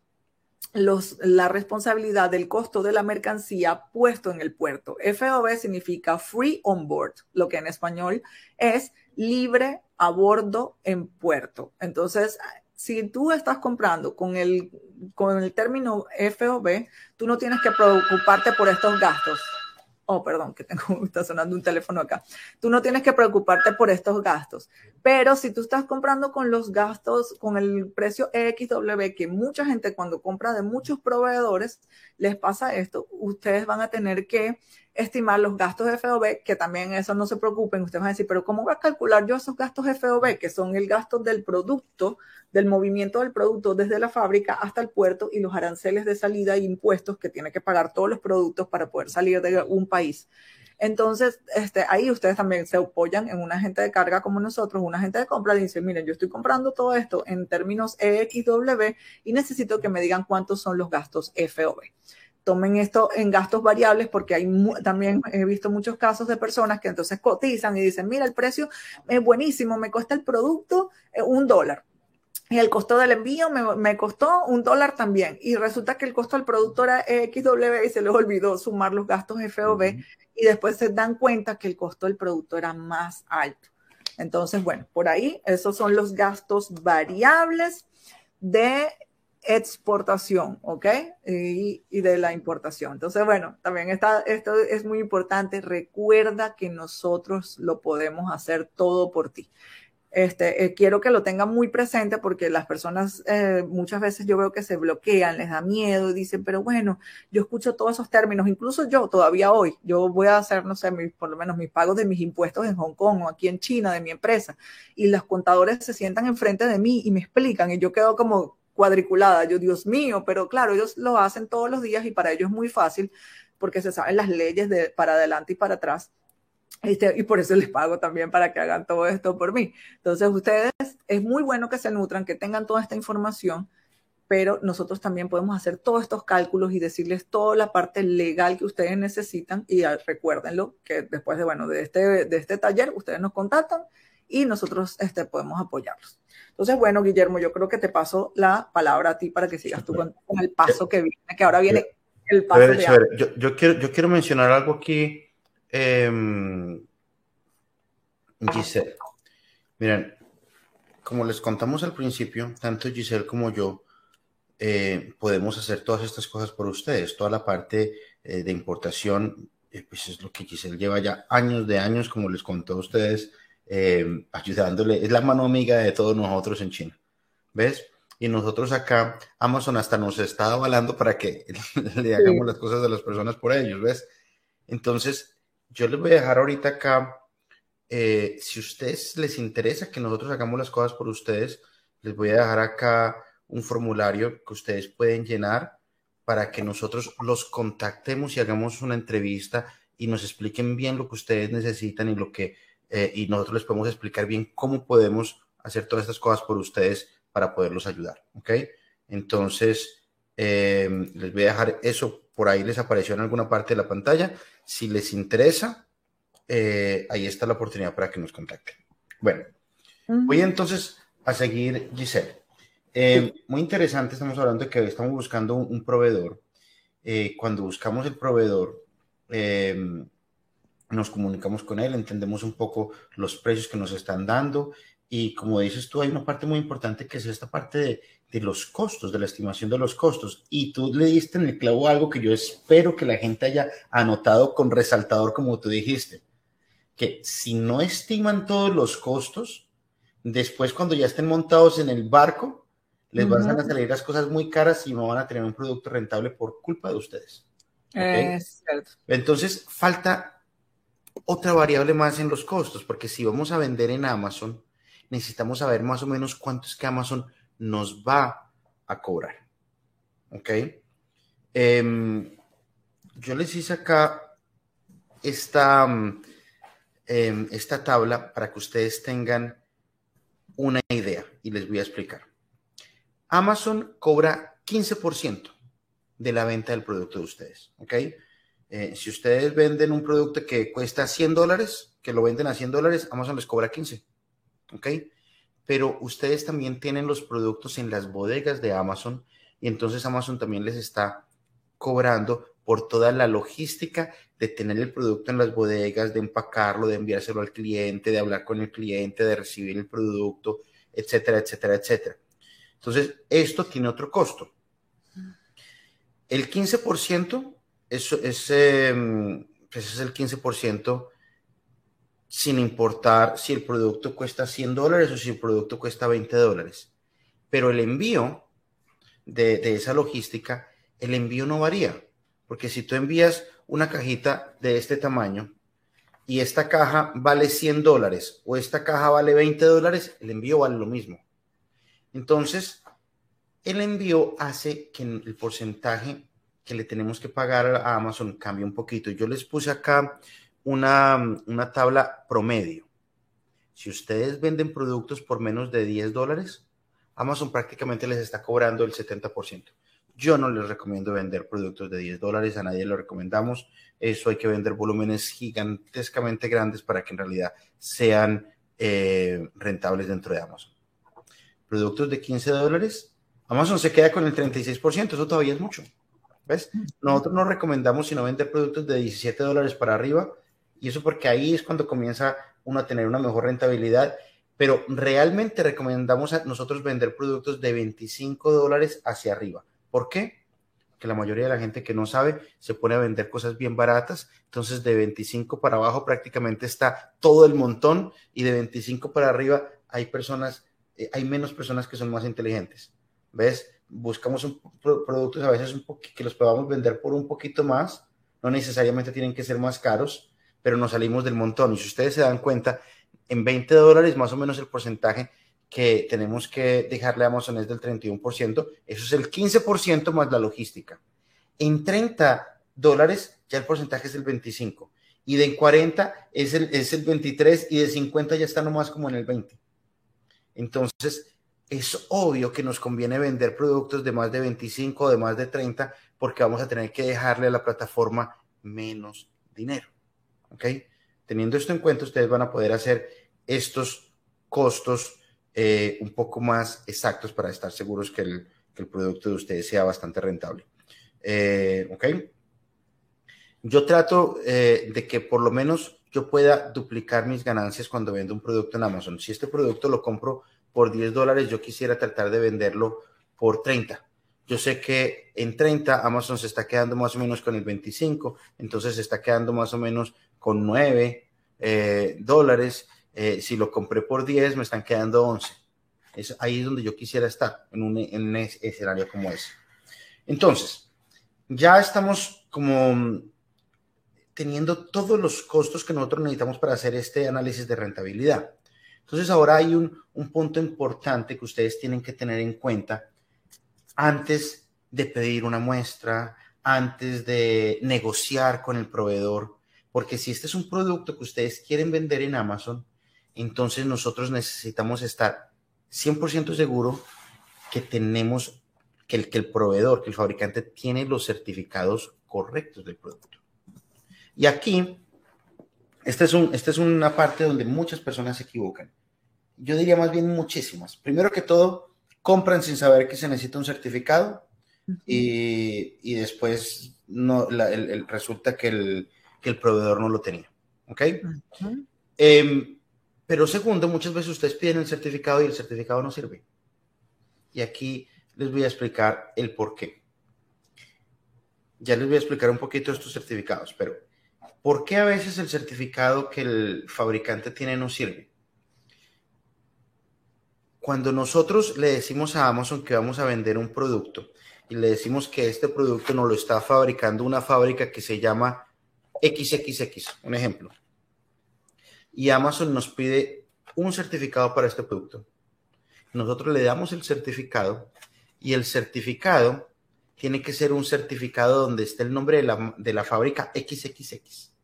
los, la responsabilidad del costo de la mercancía puesto en el puerto. FOB significa free on board, lo que en español es libre a bordo en puerto. Entonces, si tú estás comprando con el, con el término FOB, tú no tienes que preocuparte por estos gastos oh, perdón, que tengo, está sonando un teléfono acá. Tú no tienes que preocuparte por estos gastos. Pero si tú estás comprando con los gastos, con el precio XW, que mucha gente cuando compra de muchos proveedores les pasa esto, ustedes van a tener que estimar los gastos FOB, que también eso no se preocupen, ustedes van a decir, pero ¿cómo voy a calcular yo esos gastos FOB, que son el gasto del producto, del movimiento del producto desde la fábrica hasta el puerto y los aranceles de salida e impuestos que tiene que pagar todos los productos para poder salir de un país? Entonces, este, ahí ustedes también se apoyan en un agente de carga como nosotros, un agente de compra, dice, miren, yo estoy comprando todo esto en términos EXW y necesito que me digan cuántos son los gastos FOB tomen esto en gastos variables porque hay también he visto muchos casos de personas que entonces cotizan y dicen, mira, el precio es buenísimo, me cuesta el producto eh, un dólar. Y el costo del envío me, costó un dólar también. Y resulta que el costo del producto era XW y se les olvidó sumar los gastos FOB y después se dan cuenta que el costo del producto era más alto. Entonces, bueno, por ahí esos son los gastos variables de exportación, ¿ok? Y, de la importación. Entonces, bueno, también está, esto es muy importante. Recuerda que nosotros lo podemos hacer todo por ti. Este, eh, quiero que lo tengan muy presente porque las personas eh, muchas veces yo veo que se bloquean, les da miedo y dicen, pero bueno, yo escucho todos esos términos, incluso yo todavía hoy, yo voy a hacer, no sé, por lo menos mis pagos de mis impuestos en Hong Kong o aquí en China de mi empresa y los contadores se sientan enfrente de mí y me explican y yo quedo como, cuadriculada. Yo, Dios mío, pero claro, ellos lo hacen todos los días y para ellos es muy fácil porque se saben las leyes de para adelante y para atrás. Este, y por eso les pago también para que hagan todo esto por mí. Entonces, ustedes, es muy bueno que se nutran, que tengan toda esta información, pero nosotros también podemos hacer todos estos cálculos y decirles toda la parte legal que ustedes necesitan. Y recuérdenlo, que después de, bueno, de este, de este taller, ustedes nos contactan y nosotros este, podemos apoyarlos. Entonces, bueno, Guillermo, yo creo que te paso la palabra a ti para que sigas tú con, el paso que viene, que ahora viene el paso de yo, yo, quiero, yo quiero mencionar algo aquí, eh, Giselle. Miren, como les contamos al principio, tanto Giselle como yo eh, podemos hacer todas estas cosas por ustedes. Toda la parte eh, de importación, eh, pues es lo que Giselle lleva ya años de años, como les contó a ustedes eh, ayudándole, es la mano amiga de todos nosotros en China, ¿ves? Y nosotros acá, Amazon hasta nos está avalando para que le hagamos las cosas a las personas por ellos, ¿ves? Entonces, yo les voy a dejar ahorita acá, eh, si a ustedes les interesa que nosotros hagamos las cosas por ustedes, les voy a dejar acá un formulario que ustedes pueden llenar para que nosotros los contactemos y hagamos una entrevista y nos expliquen bien lo que ustedes necesitan y lo que eh, y nosotros les podemos explicar bien cómo podemos hacer todas estas cosas por ustedes para poderlos ayudar, ¿ok? Entonces, eh, les voy a dejar eso por ahí, les apareció en alguna parte de la pantalla. Si les interesa, eh, ahí está la oportunidad para que nos contacten. Bueno, voy entonces a seguir, Giselle. muy interesante, estamos hablando de que estamos buscando un, proveedor. cuando buscamos el proveedor, nos comunicamos con él, entendemos un poco los precios que nos están dando y como dices tú, hay una parte muy importante que es esta parte de, de, los costos, de la estimación de los costos. Y tú le diste en el clavo algo que yo espero que la gente haya anotado con resaltador, como tú dijiste, que si no estiman todos los costos, después cuando ya estén montados en el barco, les van a salir las cosas muy caras y no van a tener un producto rentable por culpa de ustedes. Es cierto. Entonces, falta otra variable más en los costos, porque si vamos a vender en Amazon, necesitamos saber más o menos cuánto es que Amazon nos va a cobrar. ¿Ok? Em, yo les hice acá esta, em, esta tabla para que ustedes tengan una idea y les voy a explicar. Amazon cobra 15% de la venta del producto de ustedes. ¿Ok? Eh, si ustedes venden un producto que cuesta 100 dólares, que lo venden a 100 dólares, Amazon les cobra 15. ¿Ok? Pero ustedes también tienen los productos en las bodegas de Amazon y entonces Amazon también les está cobrando por toda la logística de tener el producto en las bodegas, de empacarlo, de enviárselo al cliente, de hablar con el cliente, de recibir el producto, etcétera, etcétera, etcétera. Entonces, esto tiene otro costo. El 15% eso, ese, pues es el 15% sin importar si el producto cuesta 100 dólares o si el producto cuesta 20 dólares. Pero el envío de, de esa logística, el envío no varía. Porque si tú envías una cajita de este tamaño y esta caja vale 100 dólares o esta caja vale 20 dólares, el envío vale lo mismo. Entonces, el envío hace que el porcentaje que le tenemos que pagar a Amazon cambie un poquito. Yo les puse acá una, una tabla promedio. Si ustedes venden productos por menos de 10 dólares, Amazon prácticamente les está cobrando el 70%. Yo no les recomiendo vender productos de 10 dólares, a nadie lo recomendamos. Eso hay que vender volúmenes gigantescamente grandes para que en realidad sean eh, rentables dentro de Amazon. Productos de 15 dólares, Amazon se queda con el 36%, eso todavía es mucho. ¿Ves? Nosotros no recomendamos sino vender productos de 17 dólares para arriba, y eso porque ahí es cuando comienza uno a tener una mejor rentabilidad, pero realmente recomendamos a nosotros vender productos de 25 dólares hacia arriba. ¿Por qué? Que la mayoría de la gente que no sabe se pone a vender cosas bien baratas, entonces de 25 para abajo prácticamente está todo el montón y de 25 para arriba hay personas, eh, hay menos personas que son más inteligentes. ¿Ves? Buscamos un, productos a veces un que los podamos vender por un poquito más, no necesariamente tienen que ser más caros, pero nos salimos del montón. Y si ustedes se dan cuenta, en 20 dólares más o menos el porcentaje que tenemos que dejarle a Amazon es del 31%, eso es el 15% más la logística. En 30 dólares ya el porcentaje es el 25 y de 40 es el, es el 23 y de 50 ya está nomás como en el 20. Entonces, es obvio que nos conviene vender productos de más de 25 o de más de 30 porque vamos a tener que dejarle a la plataforma menos dinero. ¿Ok? Teniendo esto en cuenta, ustedes van a poder hacer estos costos eh, un poco más exactos para estar seguros que el, producto de ustedes sea bastante rentable. Eh, ¿Ok? Yo trato eh, de que por lo menos yo pueda duplicar mis ganancias cuando vendo un producto en Amazon. Si este producto lo compro por 10 dólares, yo quisiera tratar de venderlo por 30. Yo sé que en 30 Amazon se está quedando más o menos con el 25, entonces se está quedando más o menos con 9 dólares eh, si lo compré por 10, me están quedando 11. Es ahí es donde yo quisiera estar, en un, en escenario como ese. Entonces, ya estamos como teniendo todos los costos que nosotros necesitamos para hacer este análisis de rentabilidad. Entonces, ahora hay un, un punto importante que ustedes tienen que tener en cuenta antes de pedir una muestra, antes de negociar con el proveedor, porque si este es un producto que ustedes quieren vender en Amazon, entonces nosotros necesitamos estar 100% seguro que tenemos, que el proveedor, que el fabricante tiene los certificados correctos del producto. Y aquí, esta es, un, esta es una parte donde muchas personas se equivocan. Yo diría más bien muchísimas. Primero que todo, compran sin saber que se necesita un certificado y, y después no, el, resulta que el, que el, proveedor no lo tenía. ¿Ok? Pero segundo, muchas veces ustedes piden el certificado y el certificado no sirve. Y aquí les voy a explicar el por qué. Ya les voy a explicar un poquito estos certificados, pero ¿por qué a veces el certificado que el fabricante tiene no sirve? Cuando nosotros le decimos a Amazon que vamos a vender un producto y le decimos que este producto nos lo está fabricando una fábrica que se llama XXX, un ejemplo y Amazon nos pide un certificado para este producto. Nosotros le damos el certificado y el certificado tiene que ser un certificado donde esté el nombre de la, de la fábrica XXX.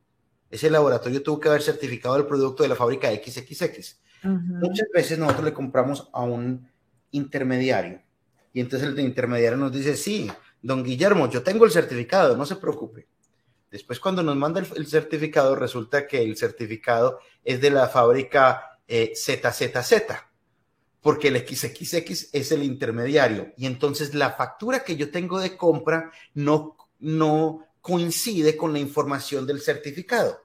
Ese laboratorio tuvo que haber certificado el producto de la fábrica XXX. Muchas veces nosotros le compramos a un intermediario y entonces el intermediario nos dice, sí, don Guillermo, yo tengo el certificado, no se preocupe. Después cuando nos manda el, certificado, resulta que el certificado es de la fábrica ZZZ, eh, porque el XXX es el intermediario. Y entonces la factura que yo tengo de compra no, no coincide con la información del certificado.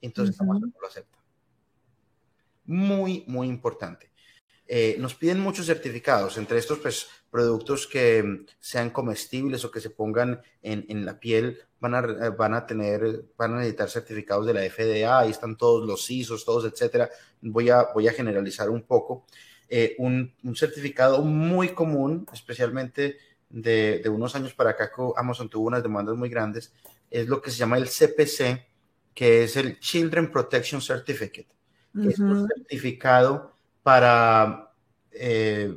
Entonces uh no lo acepta. Muy, muy importante. Eh, nos piden muchos certificados, entre estos pues, productos que sean comestibles o que se pongan en, en la piel van a, eh, van a tener, van a necesitar certificados de la FDA, ahí están todos los ISOs, todos, etcétera. Voy a, voy a generalizar un poco. Eh, un, un, certificado muy común, especialmente de, de, unos años para acá, Amazon tuvo unas demandas muy grandes, es lo que se llama el CPC, que es el Children Protection Certificate, que es un certificado para eh,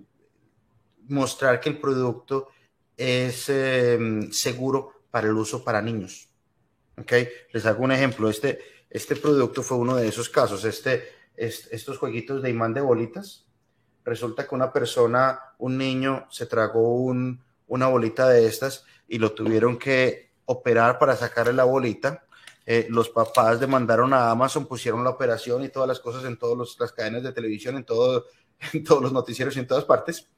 mostrar que el producto es em, seguro para el uso para niños. ¿Ok? Les hago un ejemplo. Este, este producto fue uno de esos casos. Este, estos jueguitos de imán de bolitas. Resulta que una persona, un niño, se tragó un, una bolita de estas y lo tuvieron que operar para sacarle la bolita. Eh, los papás demandaron a Amazon, pusieron la operación y todas las cosas en todas las cadenas de televisión, en, todo, en todos los noticieros y en todas partes.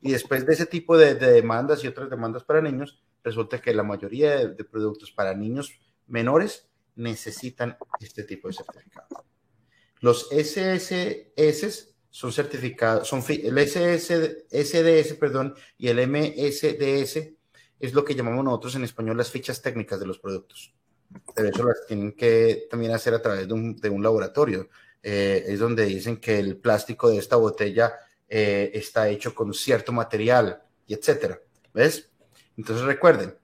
Y después de ese tipo de, demandas y otras demandas para niños, resulta que la mayoría de, productos para niños menores necesitan este tipo de certificado. Los SSS son certificados, son el SDS, perdón, y el MSDS es lo que llamamos nosotros en español las fichas técnicas de los productos. Pero eso las tienen que también hacer a través de un, laboratorio. Eh, es donde dicen que el plástico de esta botella eh, está hecho con cierto material y etcétera. ¿Ves? Entonces recuerden,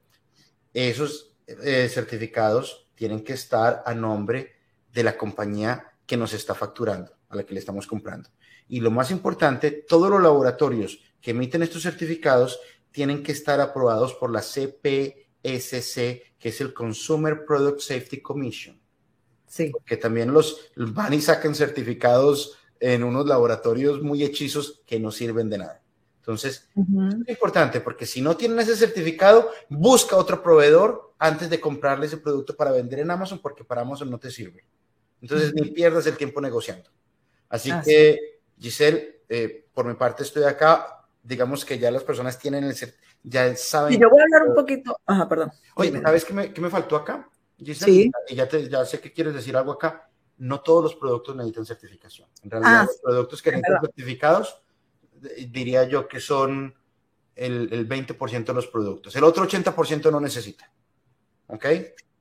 esos eh, certificados tienen que estar a nombre de la compañía que nos está facturando, a la que le estamos comprando. Y lo más importante, todos los laboratorios que emiten estos certificados tienen que estar aprobados por la CPSC, que es el Consumer Product Safety Commission. Sí. Que también los van y sacan certificados en unos laboratorios muy hechizos que no sirven de nada. Entonces, es importante porque si no tienen ese certificado, busca otro proveedor antes de comprarle ese producto para vender en Amazon porque para Amazon no te sirve. Entonces, ni pierdas el tiempo negociando. Así que, Giselle, eh, por mi parte estoy acá. Digamos que ya las personas tienen el ya saben. Y yo voy a hablar un poquito. Ajá, perdón. Oye, ¿sabes qué me, qué me faltó acá? Giselle, sí. Y ya, te, ya sé que quieres decir algo acá no todos los productos necesitan certificación. En realidad, ah, los productos que necesitan certificados, diría yo que son el, el 20% de los productos. El otro 80% no necesita. ¿Ok?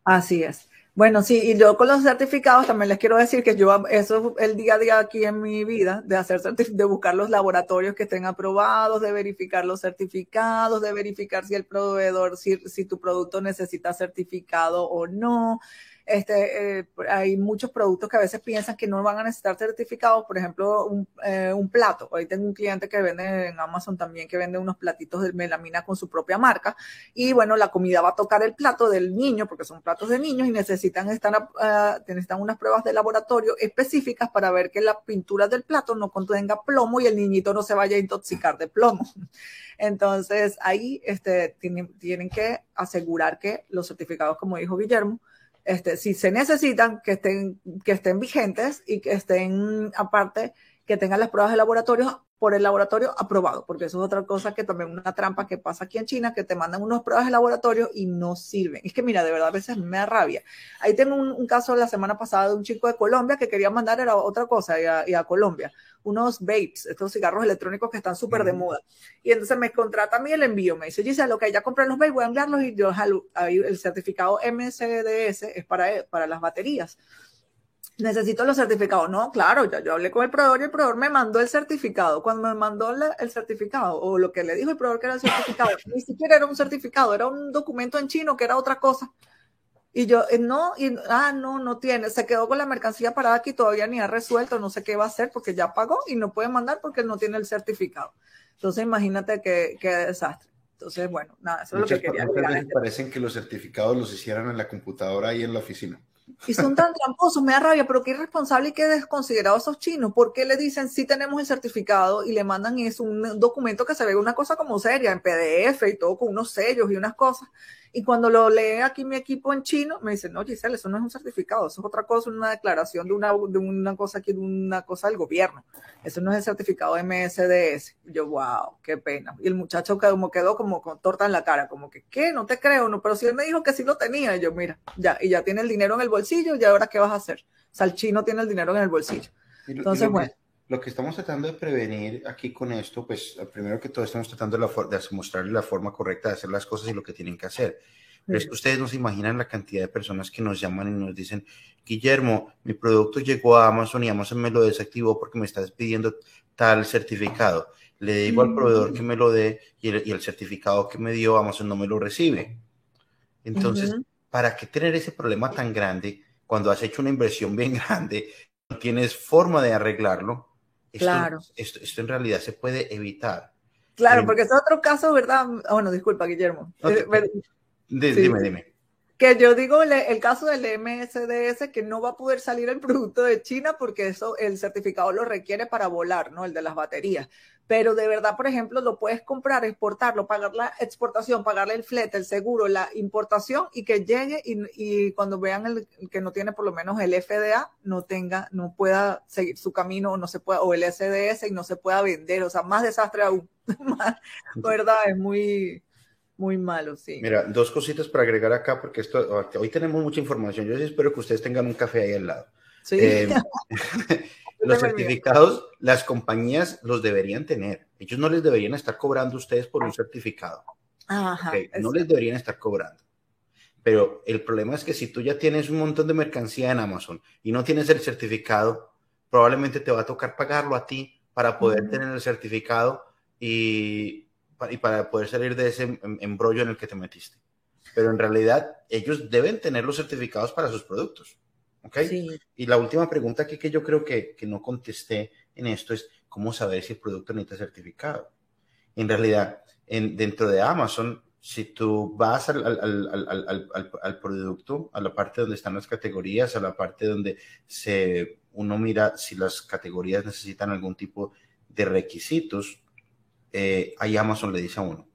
Así es. Bueno, sí, y yo con los certificados también les quiero decir que yo, eso es el día a día aquí en mi vida, de hacer de buscar los laboratorios que estén aprobados, de verificar los certificados, de verificar si el proveedor, si, si tu producto necesita certificado o no, este, eh, hay muchos productos que a veces piensan que no van a necesitar certificados, por ejemplo, un, eh, un, plato. Hoy tengo un cliente que vende en Amazon también, que vende unos platitos de melamina con su propia marca. Y bueno, la comida va a tocar el plato del niño, porque son platos de niños y necesitan, estar, uh, necesitan unas pruebas de laboratorio específicas para ver que la pintura del plato no contenga plomo y el niñito no se vaya a intoxicar de plomo. Entonces, ahí este, tienen, tienen que asegurar que los certificados, como dijo Guillermo, este, si se necesitan, que estén, que estén vigentes y que estén, aparte, que tengan las pruebas de laboratorio por el laboratorio aprobado, porque eso es otra cosa que también una trampa que pasa aquí en China, que te mandan unas pruebas de laboratorio y no sirven. Es que mira, de verdad a veces me da rabia. Ahí tengo un, caso la semana pasada de un chico de Colombia que quería mandar era otra cosa y a, Colombia, unos vapes, estos cigarros electrónicos que están súper de moda. Y entonces me contrata a mí el envío, me dice, dice lo que ya compré los vapes, voy a enviarlos y yo ahí el certificado MCDS es para, para las baterías necesito los certificados. No, claro, ya yo hablé con el proveedor y el proveedor me mandó el certificado. Cuando me mandó el certificado, o lo que le dijo el proveedor que era el certificado, ni siquiera era un certificado, era un documento en chino que era otra cosa. Y yo, eh, no, y, ah, no, no tiene. Se quedó con la mercancía parada aquí, todavía ni ha resuelto, no sé qué va a hacer porque ya pagó y no puede mandar porque no tiene el certificado. Entonces, imagínate qué, qué desastre. Entonces, bueno, nada, eso es lo que quería decir. parecen que los certificados los hicieran en la computadora ahí en la oficina. Y son tan tramposos, me da rabia, pero qué irresponsable y qué desconsiderado esos chinos. ¿Por qué le dicen sí tenemos el certificado y le mandan eso, un documento que se ve una cosa como seria, en PDF y todo con unos sellos y unas cosas? Y cuando lo lee aquí mi equipo en chino, me dicen, no, Giselle, eso no es un certificado, eso es otra cosa, una declaración de una, de una cosa aquí, de una cosa del gobierno. Eso no es el certificado MSDS. Yo, wow, qué pena. Y el muchacho como quedó como con torta en la cara, como que, ¿qué? No te creo, no, pero si él me dijo que sí lo tenía. Y yo, mira, ya, y ya tiene el dinero en el bolsillo, y ahora qué vas a hacer. O sea, el chino tiene el dinero en el bolsillo. Entonces, bueno lo que estamos tratando de prevenir aquí con esto, pues primero que todo estamos tratando de, de mostrarles la forma correcta de hacer las cosas y lo que tienen que hacer. Pero es que ustedes no se imaginan la cantidad de personas que nos llaman y nos dicen, Guillermo, mi producto llegó a Amazon y Amazon me lo desactivó porque me estás pidiendo tal certificado. Le digo al proveedor que me lo dé y el, certificado que me dio Amazon no me lo recibe. Entonces, ¿para qué tener ese problema tan grande cuando has hecho una inversión bien grande? No tienes forma de arreglarlo. Esto, Claro. Esto, esto en realidad se puede evitar. Claro, Eh, porque es otro caso, ¿verdad? Bueno, disculpa, Guillermo. Eh, Sí. Dime, dime. Que yo digo el, el caso del MSDS que no va a poder salir el producto de China porque eso el certificado lo requiere para volar, ¿no? El de las baterías. Pero de verdad, por ejemplo, lo puedes comprar, exportarlo, pagar la exportación, pagarle el flete, el seguro, la importación y que llegue y, y cuando vean el, el que no tiene por lo menos el FDA, no tenga, no pueda seguir su camino o no se pueda, o el SDS y no se pueda vender. O sea, más desastre aún. ¿Verdad? Es muy, muy malo, sí. Mira, dos cositas para agregar acá, porque esto, hoy tenemos mucha información. Yo sí espero que ustedes tengan un café ahí al lado. Sí. Eh, los certificados, las compañías los deberían tener. Ellos no les deberían estar cobrando a ustedes por un certificado. Ajá, No les deberían estar cobrando. Pero el problema es que si tú ya tienes un montón de mercancía en Amazon y no tienes el certificado, probablemente te va a tocar pagarlo a ti para poder tener el certificado y, pa- y para poder salir de ese em- embrollo en el que te metiste. Pero en realidad ellos deben tener los certificados para sus productos. ¿Ok? Sí. Y la última pregunta aquí que yo creo que, que no contesté en esto es cómo saber si el producto necesita certificado. En realidad, en, dentro de Amazon, si tú vas al, al- al- al- al- al- al producto, a la parte donde están las categorías, a la parte donde se, uno mira si las categorías necesitan algún tipo de requisitos, eh, ahí Amazon le dice a uno,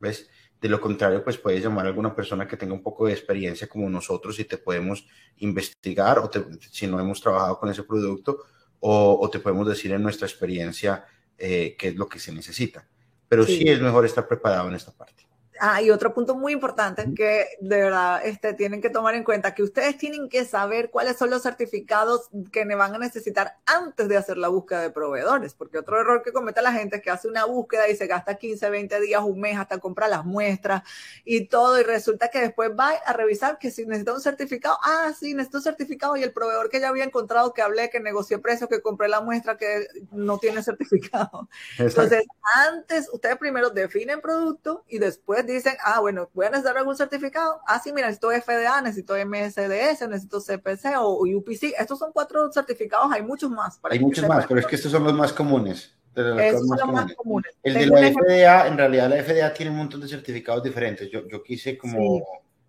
¿ves? De lo contrario, pues puedes llamar a alguna persona que tenga un poco de experiencia como nosotros y te podemos investigar o te- si no hemos trabajado con ese producto o, o te podemos decir en nuestra experiencia eh, qué es lo que se necesita. Pero sí. Sí. es mejor estar preparado en esta parte. Ah, y otro punto muy importante que de verdad este, tienen que tomar en cuenta, que ustedes tienen que saber cuáles son los certificados que van a necesitar antes de hacer la búsqueda de proveedores, porque otro error que comete la gente es que hace una búsqueda y se gasta 15, 20 días, un mes hasta comprar las muestras y todo, y resulta que después va a revisar que si necesita un certificado, ah, sí, necesito un certificado y el proveedor que ya había encontrado, que hablé, que negocié precio, que compré la muestra, que no tiene certificado. Entonces, antes, ustedes primero definen producto y después dicen, ah, bueno, voy a necesitar algún certificado. Ah, sí, mira, necesito FDA, necesito MSDS, necesito CPC o UPC. Estos son cuatro certificados, hay muchos más. para Hay muchos sepan. más, pero es que estos son los más comunes. Esos cosas son más los más comunes. comunes. El de la FDA, en realidad la FDA tiene un montón de certificados diferentes. Yo, yo quise como Sí.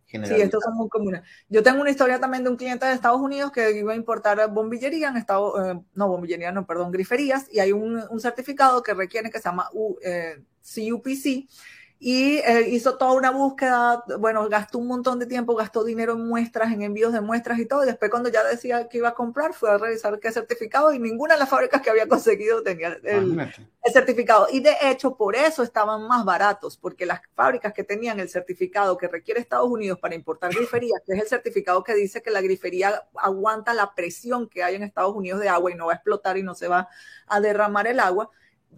Sí, estos son muy comunes. Yo tengo una historia también de un cliente de Estados Unidos que iba a importar bombillería en Estados eh, no, bombillería, no, perdón, griferías, y hay un, un certificado que requiere que se llama U- eh, CUPC, y eh, hizo toda una búsqueda, bueno, gastó un montón de tiempo, gastó dinero en muestras, en envíos de muestras y todo, y después cuando ya decía que iba a comprar, fue a revisar qué certificado, y ninguna de las fábricas que había conseguido tenía el, el certificado. Y de hecho, por eso estaban más baratos, porque las fábricas que tenían el certificado que requiere Estados Unidos para importar griferías, que es el certificado que dice que la grifería aguanta la presión que hay en Estados Unidos de agua y no va a explotar y no se va a derramar el agua,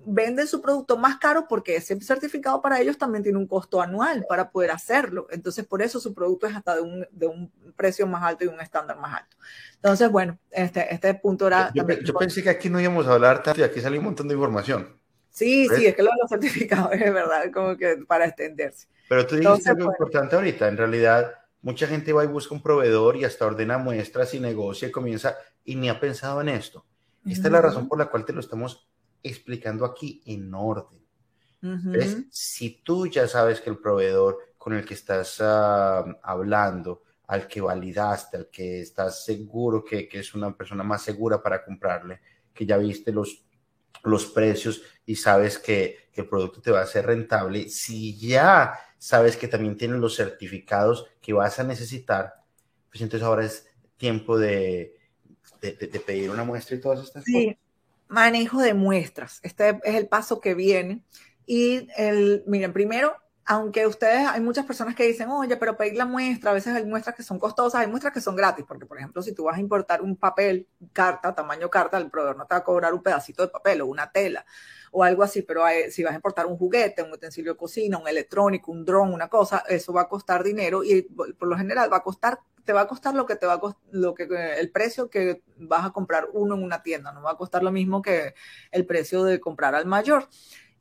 venden su producto más caro porque ese certificado para ellos también tiene un costo anual para poder hacerlo. Entonces, por eso su producto es hasta de un, de un precio más alto y un estándar más alto. Entonces, bueno, este, este punto era Yo, también yo pensé que aquí no íbamos a hablar tanto y aquí salió un montón de información. Sí, ¿Ves? sí, es que lo de los certificados es verdad, como que para extenderse. Pero tú Entonces, algo bueno. importante ahorita. En realidad, mucha gente va y busca un proveedor y hasta ordena muestras y negocia y comienza y ni ha pensado en esto. Esta es la razón por la cual te lo estamos explicando aquí en orden. Si tú ya sabes que el proveedor con el que estás ah, hablando, al que validaste, al que estás seguro que, que es una persona más segura para comprarle, que ya viste los, los precios y sabes que, que el producto te va a ser rentable, si ya sabes que también tiene los certificados que vas a necesitar, pues entonces ahora es tiempo de, de, de- de pedir una muestra y todas estas cosas. Manejo de muestras. Este es el paso que viene. Y el, miren, primero, aunque ustedes, hay muchas personas que dicen, oye, pero pedir la muestra, a veces hay muestras que son costosas, hay muestras que son gratis, porque por ejemplo, si tú vas a importar un papel, carta, tamaño carta, el proveedor no te va a cobrar un pedacito de papel o una tela o algo así, pero hay- si vas a importar un juguete, un utensilio de cocina, un electrónico, un dron, una cosa, eso va a costar dinero y por lo general va a costar, te va a costar lo que te va a costar, lo que el precio que vas a comprar uno en una tienda, no va a costar lo mismo que el precio de comprar al mayor.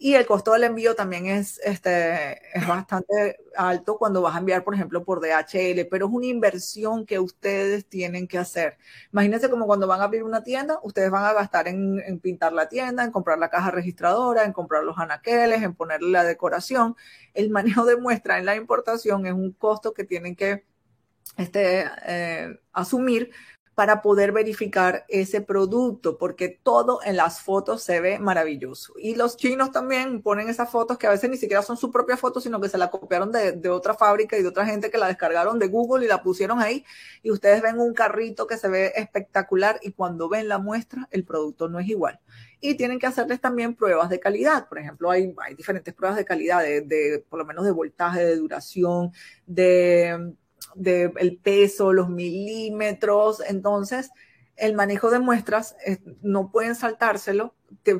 Y el costo del envío también es, este, es bastante alto cuando vas a enviar, por ejemplo, por DHL, pero es una inversión que ustedes tienen que hacer. Imagínense como cuando van a abrir una tienda, ustedes van a gastar en, pintar la tienda, en comprar la caja registradora, en comprar los anaqueles, en ponerle la decoración. El manejo de muestra en la importación es un costo que tienen que este, eh, asumir para poder verificar ese producto, porque todo en las fotos se ve maravilloso. Y los chinos también ponen esas fotos que a veces ni siquiera son su propia foto, sino que se la copiaron de, de, otra fábrica y de otra gente que la descargaron de Google y la pusieron ahí. Y ustedes ven un carrito que se ve espectacular y cuando ven la muestra, el producto no es igual. Y tienen que hacerles también pruebas de calidad. Por ejemplo, hay, hay diferentes pruebas de calidad, de, de por lo menos de voltaje, de duración, de del el peso, los milímetros. Entonces, el manejo de muestras eh, no pueden saltárselo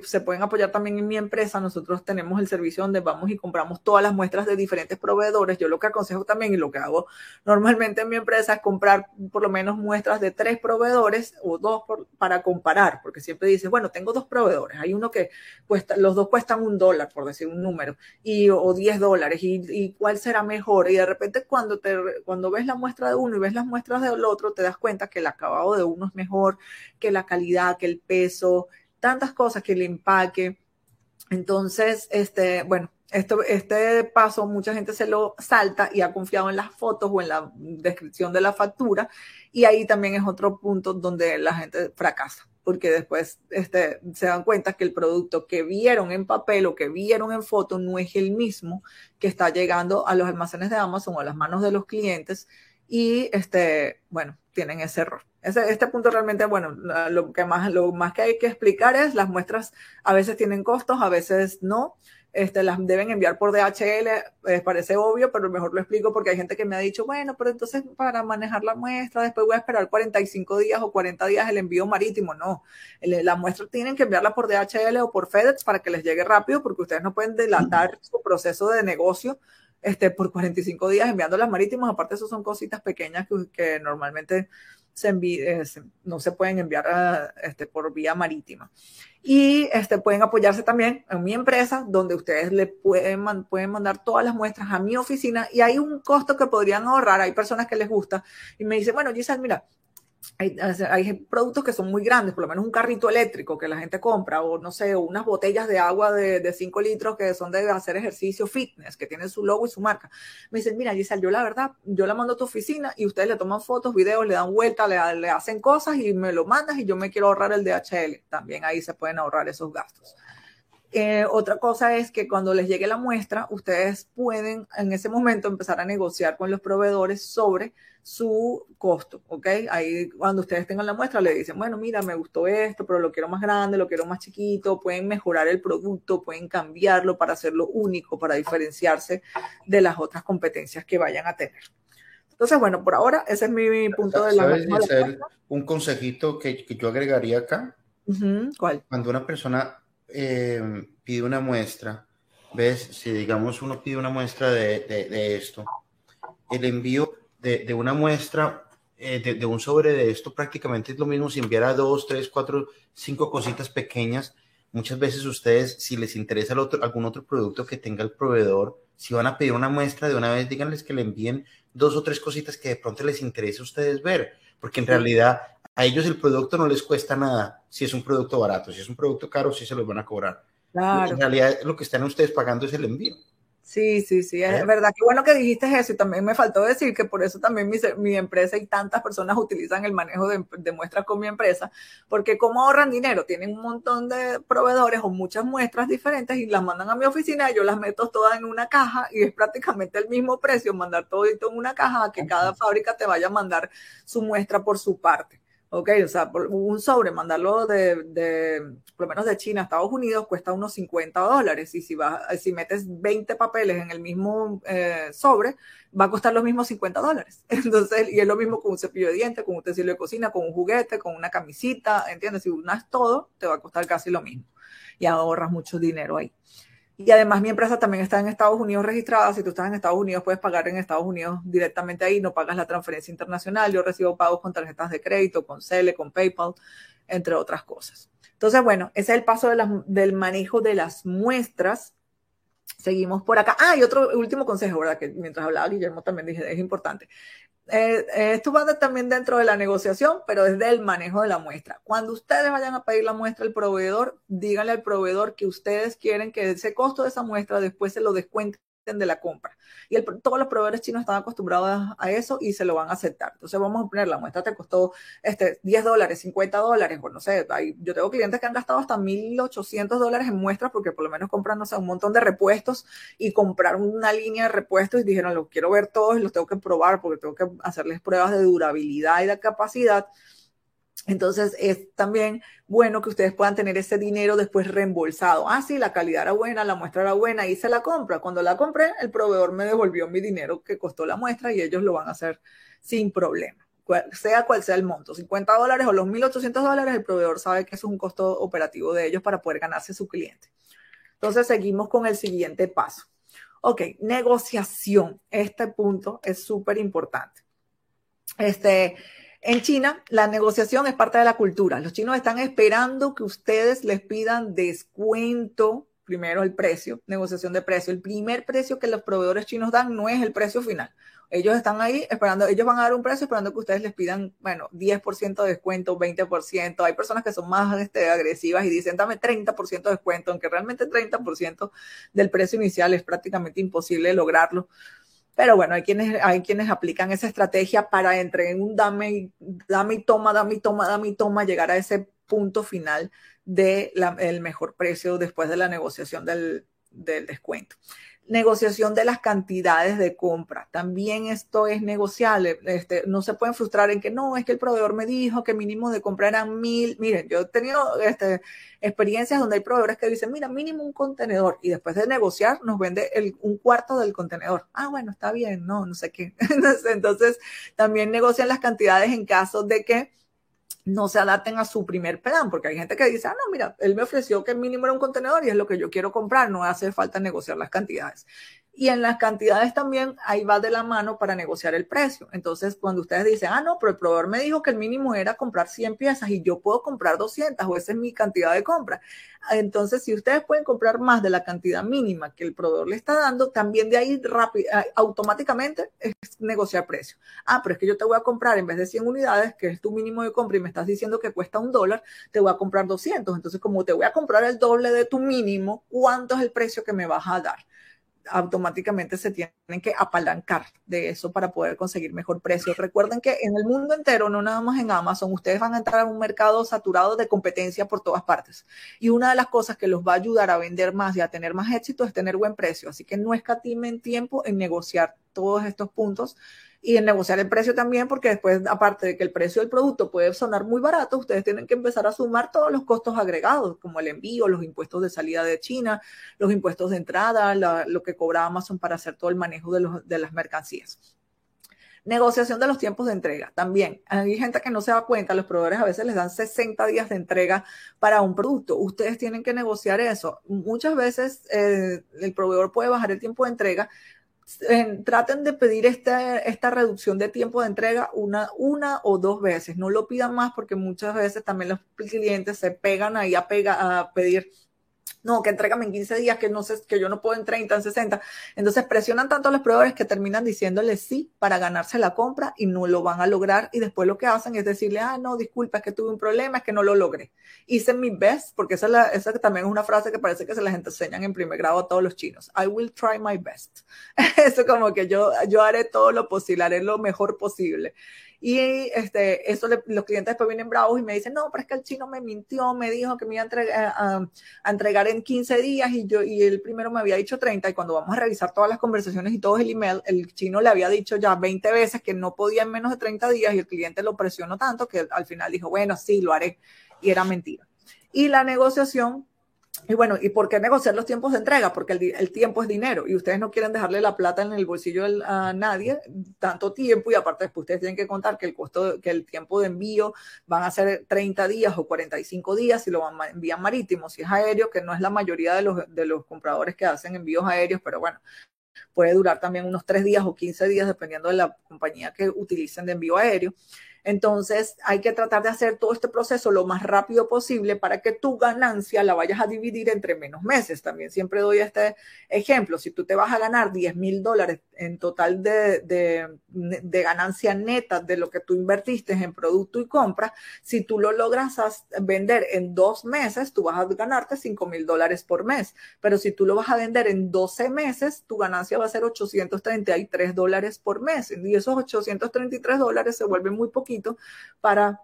se pueden apoyar también en mi empresa. Nosotros tenemos el servicio donde vamos y compramos todas las muestras de diferentes proveedores. Yo lo que aconsejo también y lo que hago normalmente en mi empresa es comprar por lo menos muestras de tres proveedores o dos para comparar, porque siempre dices, bueno, tengo dos proveedores. Hay uno que cuesta, los dos cuestan un dólar, por decir un número, y, o diez dólares, y, y, cuál será mejor. Y de repente cuando, te, cuando ves la muestra de uno y ves las muestras del otro, te das cuenta que el acabado de uno es mejor, que la calidad, que el peso, tantas cosas que el empaque. Entonces, este, bueno, esto, este paso mucha gente se lo salta y ha confiado en las fotos o en la descripción de la factura y ahí también es otro punto donde la gente fracasa porque después este, se dan cuenta que el producto que vieron en papel o que vieron en foto no es el mismo que está llegando a los almacenes de Amazon o a las manos de los clientes y este, bueno, tienen ese error. Ese, este punto realmente, bueno, lo que más, lo más que hay que explicar es las muestras a veces tienen costos, a veces no. Este, las deben enviar por DHL, eh, parece obvio, pero mejor lo explico porque hay gente que me ha dicho, bueno, pero entonces para manejar la muestra, después voy a esperar 45 días o 40 días el envío marítimo. No, el, la muestra tienen que enviarla por DHL o por FedEx para que les llegue rápido, porque ustedes no pueden delatar su proceso de negocio este, por 45 días enviando las marítimas. Aparte, eso son cositas pequeñas que, que normalmente se eh, no se pueden enviar a, este, por vía marítima. Y este, pueden apoyarse también en mi empresa, donde ustedes le pueden, pueden mandar todas las muestras a mi oficina y hay un costo que podrían ahorrar. Hay personas que les gusta y me dicen, bueno, Giselle, mira, hay, hay, productos que son muy grandes, por lo menos un carrito eléctrico que la gente compra, o no sé, unas botellas de agua de 5 litros que son de hacer ejercicio fitness, que tienen su logo y su marca. Me dicen, mira, Giselle, yo la verdad, yo la mando a tu oficina y ustedes le toman fotos, videos, le dan vuelta, le, le hacen cosas y me lo mandas y yo me quiero ahorrar el DHL. También ahí se pueden ahorrar esos gastos. Eh, otra cosa es que cuando les llegue la muestra, ustedes pueden en ese momento empezar a negociar con los proveedores sobre su costo, ¿ok? Ahí cuando ustedes tengan la muestra le dicen, bueno, mira, me gustó esto, pero lo quiero más grande, lo quiero más chiquito, pueden mejorar el producto, pueden cambiarlo para hacerlo único, para diferenciarse de las otras competencias que vayan a tener. Entonces, bueno, por ahora ese es mi, punto de la... ¿Sabes, un consejito que, que, yo agregaría acá? Uh -huh. ¿Cuál? Cuando una persona eh, pide una muestra, ves, si digamos uno pide una muestra de, de, de esto, el envío de, de una muestra eh, de, de, un sobre de esto prácticamente es lo mismo si enviara dos, tres, cuatro, cinco cositas pequeñas. Muchas veces ustedes, si les interesa el otro, algún otro producto que tenga el proveedor, si van a pedir una muestra de una vez, díganles que le envíen dos o tres cositas que de pronto les interese a ustedes ver, porque en realidad a ellos el producto no les cuesta nada si es un producto barato, si es un producto caro, sí se los van a cobrar. Claro. En realidad lo que están ustedes pagando es el envío. Sí, sí, sí, es ¿Eh? verdad. Qué bueno que dijiste eso y también me faltó decir que por eso también mi, mi empresa y tantas personas utilizan el manejo de, de, muestras con mi empresa, porque como ahorran dinero, tienen un montón de proveedores o muchas muestras diferentes y las mandan a mi oficina, yo las meto todas en una caja y es prácticamente el mismo precio mandar todo esto en una caja a que cada fábrica te vaya a mandar su muestra por su parte. Ok, o sea, un sobre, mandarlo de, de, por lo menos de China a Estados Unidos, cuesta unos 50 dólares. Y si, vas, si metes 20 papeles en el mismo eh, sobre, va a costar los mismos 50 dólares. Entonces, y es lo mismo con un cepillo de dientes, con un utensilio de cocina, con un juguete, con una camisita, ¿entiendes? Si unas todo, te va a costar casi lo mismo. Y ahorras mucho dinero ahí. Y además mi empresa también está en Estados Unidos registrada. Si tú estás en Estados Unidos, puedes pagar en Estados Unidos directamente ahí, no pagas la transferencia internacional. Yo recibo pagos con tarjetas de crédito, con Cele, con PayPal, entre otras cosas. Entonces, bueno, ese es el paso del manejo de las muestras. Seguimos por acá. Ah, y otro último consejo, ¿verdad? Que mientras hablaba Guillermo también dije, es importante. Eh, eh, esto va también dentro de la negociación, pero es del manejo de la muestra. Cuando ustedes vayan a pedir la muestra al proveedor, díganle al proveedor que ustedes quieren que ese costo de esa muestra después se lo descuente de la compra. Y todos los proveedores chinos están acostumbrados a, eso y se lo van a aceptar. Entonces vamos a poner la muestra, te costó este, 10 dólares, 50 dólares, bueno, no sé, yo tengo clientes que han gastado hasta 1.800 dólares en muestras porque por lo menos compran, no un montón de repuestos y compraron una línea de repuestos y dijeron, los quiero ver todos y los tengo que probar porque tengo que hacerles pruebas de durabilidad y de capacidad entonces es también bueno que ustedes puedan tener ese dinero después reembolsado. Ah, sí, la calidad era buena, la muestra era buena, hice la compra. Cuando la compré, el proveedor me devolvió mi dinero que costó la muestra y ellos lo van a hacer sin problema. Sea cual sea el monto, 50 dólares o los 1.800 dólares, el proveedor sabe que es un costo operativo de ellos para poder ganarse su cliente. Entonces seguimos con el siguiente paso. Ok, negociación. Este punto es súper importante. Este, en China, la negociación es parte de la cultura. Los chinos están esperando que ustedes les pidan descuento, primero el precio, negociación de precio. El primer precio que los proveedores chinos dan no es el precio final. Ellos están ahí esperando, ellos van a dar un precio esperando que ustedes les pidan, bueno, 10% de descuento, 20%. Hay personas que son más este, agresivas y dicen, dame 30% de descuento, aunque realmente 30% del precio inicial es prácticamente imposible lograrlo. Pero bueno, hay quienes, hay quienes aplican esa estrategia para entre un dame, dame y toma, dame y toma, dame y toma, llegar a ese punto final del el mejor precio después de la negociación del, del descuento negociación de las cantidades de compra. También esto es negociable. Este, no se pueden frustrar en que no, es que el proveedor me dijo que mínimo de compra eran mil. Miren, yo he tenido este, experiencias donde hay proveedores que dicen, mira, mínimo un contenedor y después de negociar nos vende el, un cuarto del contenedor. Ah, bueno, está bien, no, no sé qué. Entonces, también negocian las cantidades en caso de que no se adapten a su primer plan, porque hay gente que dice, ah, no, mira, él me ofreció que el mínimo era un contenedor y es lo que yo quiero comprar, no hace falta negociar las cantidades. Y en las cantidades también ahí va de la mano para negociar el precio. Entonces, cuando ustedes dicen, ah, no, pero el proveedor me dijo que el mínimo era comprar 100 piezas y yo puedo comprar 200 o esa es mi cantidad de compra. Entonces, si ustedes pueden comprar más de la cantidad mínima que el proveedor le está dando, también de ahí automáticamente es negociar precio. Ah, pero es que yo te voy a comprar en vez de 100 unidades, que es tu mínimo de compra y me estás diciendo que cuesta un dólar, te voy a comprar 200. Entonces, como te voy a comprar el doble de tu mínimo, ¿cuánto es el precio que me vas a dar? Automáticamente se tienen que apalancar de eso para poder conseguir mejor precio. Recuerden que en el mundo entero, no nada más en Amazon, ustedes van a entrar a un mercado saturado de competencia por todas partes. Y una de las cosas que los va a ayudar a vender más y a tener más éxito es tener buen precio. Así que no escatimen tiempo en negociar todos estos puntos y en negociar el precio también, porque después, aparte de que el precio del producto puede sonar muy barato, ustedes tienen que empezar a sumar todos los costos agregados, como el envío, los impuestos de salida de China, los impuestos de entrada, lo que cobra Amazon para hacer todo el manejo de, los, de las mercancías. Negociación de los tiempos de entrega. También hay gente que no se da cuenta, los proveedores a veces les dan 60 días de entrega para un producto. Ustedes tienen que negociar eso. Muchas veces eh, el proveedor puede bajar el tiempo de entrega, traten de pedir esta, esta reducción de tiempo de entrega una, una o dos veces. No lo pidan más porque muchas veces también los clientes se pegan ahí a, pedir no, que entrégame en 15 días, que no sé, que yo no puedo en 30, en 60. Entonces presionan tanto a los proveedores que terminan diciéndole sí para ganarse la compra y no lo van a lograr. Y después lo que hacen es decirle, ah, no, disculpa, es que tuve un problema, es que no lo logré. Hice mi best, porque esa, la, esa también es una frase que parece que se la gente enseñan en primer grado a todos los chinos. I will try my best. Eso como que yo, yo haré todo lo posible, haré lo mejor posible. Y este, eso los clientes después vienen bravos y me dicen, no, pero es que el chino me mintió, me dijo que me iba a, entregar, a, entregar en 15 días y yo y él primero me había dicho 30 y cuando vamos a revisar todas las conversaciones y todo el email, el chino le había dicho ya 20 veces que no podía en menos de 30 días y el cliente lo presionó tanto que al final dijo, bueno, sí, lo haré. Y era mentira. Y la negociación Y bueno, ¿y por qué negociar los tiempos de entrega? Porque el, tiempo es dinero y ustedes no quieren dejarle la plata en el bolsillo a nadie tanto tiempo y aparte después ustedes tienen que contar que el costo, que el tiempo de envío van a ser 30 días o 45 días si lo van envían marítimo, si es aéreo, que no es la mayoría de los, de los compradores que hacen envíos aéreos, pero bueno, puede durar también unos 3 días o 15 días dependiendo de la compañía que utilicen de envío aéreo. Entonces hay que tratar de hacer todo este proceso lo más rápido posible para que tu ganancia la vayas a dividir entre menos meses. También siempre doy este ejemplo. Si tú te vas a ganar 10 mil dólares en total de, de, ganancia neta de lo que tú invertiste en producto y compra, si tú lo logras vender en dos meses, tú vas a ganarte 5 mil dólares por mes. Pero si tú lo vas a vender en 12 meses, tu ganancia va a ser 833 dólares por mes. Y esos 833 dólares se vuelven muy poquitos para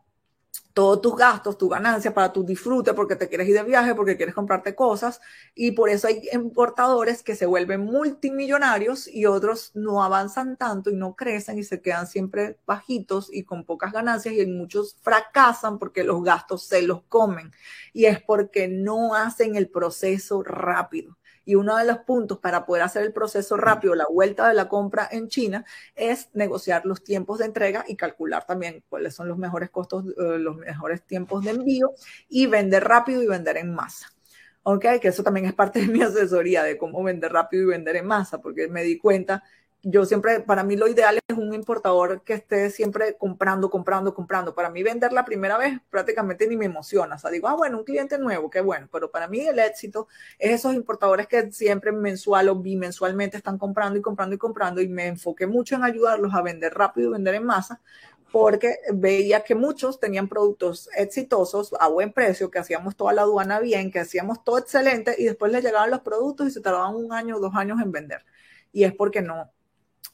todos tus gastos, tu ganancia, para tu disfrute, porque te quieres ir de viaje, porque quieres comprarte cosas. Y por eso hay importadores que se vuelven multimillonarios y otros no avanzan tanto y no crecen y se quedan siempre bajitos y con pocas ganancias y muchos fracasan porque los gastos se los comen. Y es porque no hacen el proceso rápido. Y uno de los puntos para poder hacer el proceso rápido, la vuelta de la compra en China, es negociar los tiempos de entrega y calcular también cuáles son los mejores costos, eh, los mejores tiempos de envío y vender rápido y vender en masa. Ok, que eso también es parte de mi asesoría de cómo vender rápido y vender en masa, porque me di cuenta yo siempre, para mí lo ideal es un importador que esté siempre comprando, comprando, comprando. Para mí vender la primera vez prácticamente ni me emociona. O sea, digo, ah, bueno, un cliente nuevo, qué bueno. Pero para mí el éxito es esos importadores que siempre mensual o bimensualmente están comprando y comprando y comprando. Y me enfoqué mucho en ayudarlos a vender rápido y vender en masa porque veía que muchos tenían productos exitosos a buen precio, que hacíamos toda la aduana bien, que hacíamos todo excelente y después les llegaban los productos y se tardaban un año o dos años en vender. Y es porque no,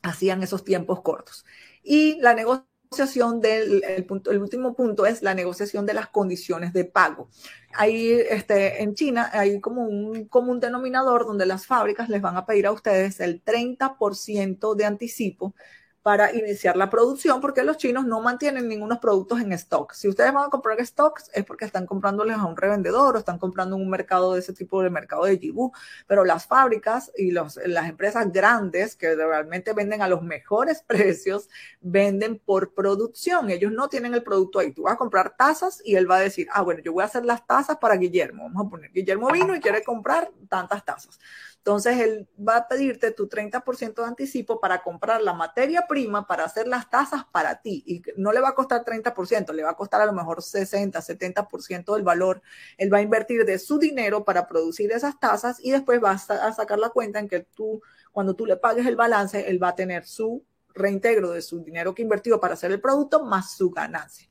hacían esos tiempos cortos. Y la negociación del el, punto, el último punto es la negociación de las condiciones de pago. Ahí este, en China hay como un denominador donde las fábricas les van a pedir a ustedes el 30% de anticipo para iniciar la producción porque los chinos no mantienen ningunos productos en stock. Si ustedes van a comprar stocks es porque están comprándoles a un revendedor o están comprando en un mercado de ese tipo de mercado de Yibu, pero las fábricas y las empresas grandes que realmente venden a los mejores precios venden por producción. Ellos no tienen el producto ahí. Tú vas a comprar tazas y él va a decir, ah, bueno, yo voy a hacer las tazas para Guillermo. Vamos a poner, Guillermo vino y quiere comprar tantas tazas. Entonces, él va a pedirte tu 30% de anticipo para comprar la materia prima para hacer las tasas para ti. Y no le va a costar 30%, le va a costar a lo mejor 60, 70% del valor. Él va a invertir de su dinero para producir esas tasas y después va a sacar la cuenta en que tú, cuando tú le pagues el balance, él va a tener su reintegro de su dinero que invirtió para hacer el producto más su ganancia.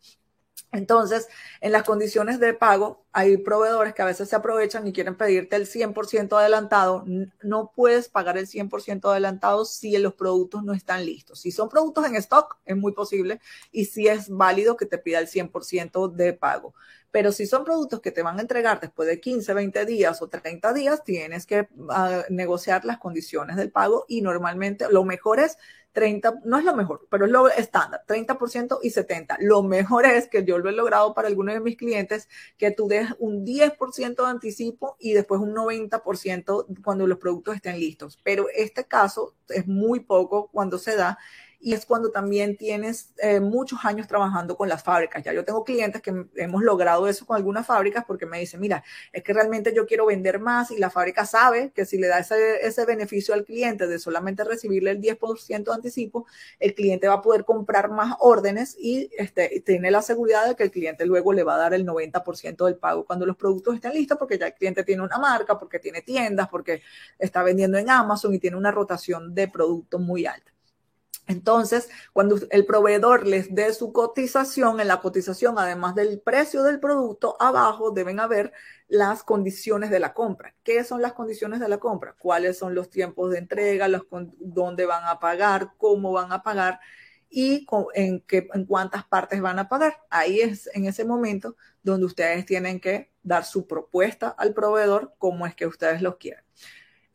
Entonces, en las condiciones de pago, hay proveedores que a veces se aprovechan y quieren pedirte el 100% adelantado. No puedes pagar el 100% adelantado si los productos no están listos. Si son productos en stock, es muy posible y si es válido que te pida el 100% de pago. Pero si son productos que te van a entregar después de 15, 20 días o 30 días, tienes que ah, negociar las condiciones del pago y normalmente lo mejor es 30, no es lo mejor, pero es lo estándar, 30% y 70%. Lo mejor es que yo lo he logrado para algunos de mis clientes, que tú des un 10% de anticipo y después un 90% cuando los productos estén listos. Pero este caso es muy poco cuando se da y es cuando también tienes eh, muchos años trabajando con las fábricas. Ya yo tengo clientes que hemos logrado eso con algunas fábricas porque me dicen, mira, es que realmente yo quiero vender más y la fábrica sabe que si le da ese, beneficio al cliente de solamente recibirle el 10% de anticipo, el cliente va a poder comprar más órdenes y este, tiene la seguridad de que el cliente luego le va a dar el 90% del pago cuando los productos estén listos porque ya el cliente tiene una marca, porque tiene tiendas, porque está vendiendo en Amazon y tiene una rotación de producto muy alta. Entonces, cuando el proveedor les dé su cotización, en la cotización, además del precio del producto, abajo deben haber las condiciones de la compra. ¿Qué son las condiciones de la compra? ¿Cuáles son los tiempos de entrega? Los, ¿Dónde van a pagar? ¿Cómo van a pagar? Y en, en cuántas partes van a pagar. Ahí es en ese momento donde ustedes tienen que dar su propuesta al proveedor, cómo es que ustedes lo quieren.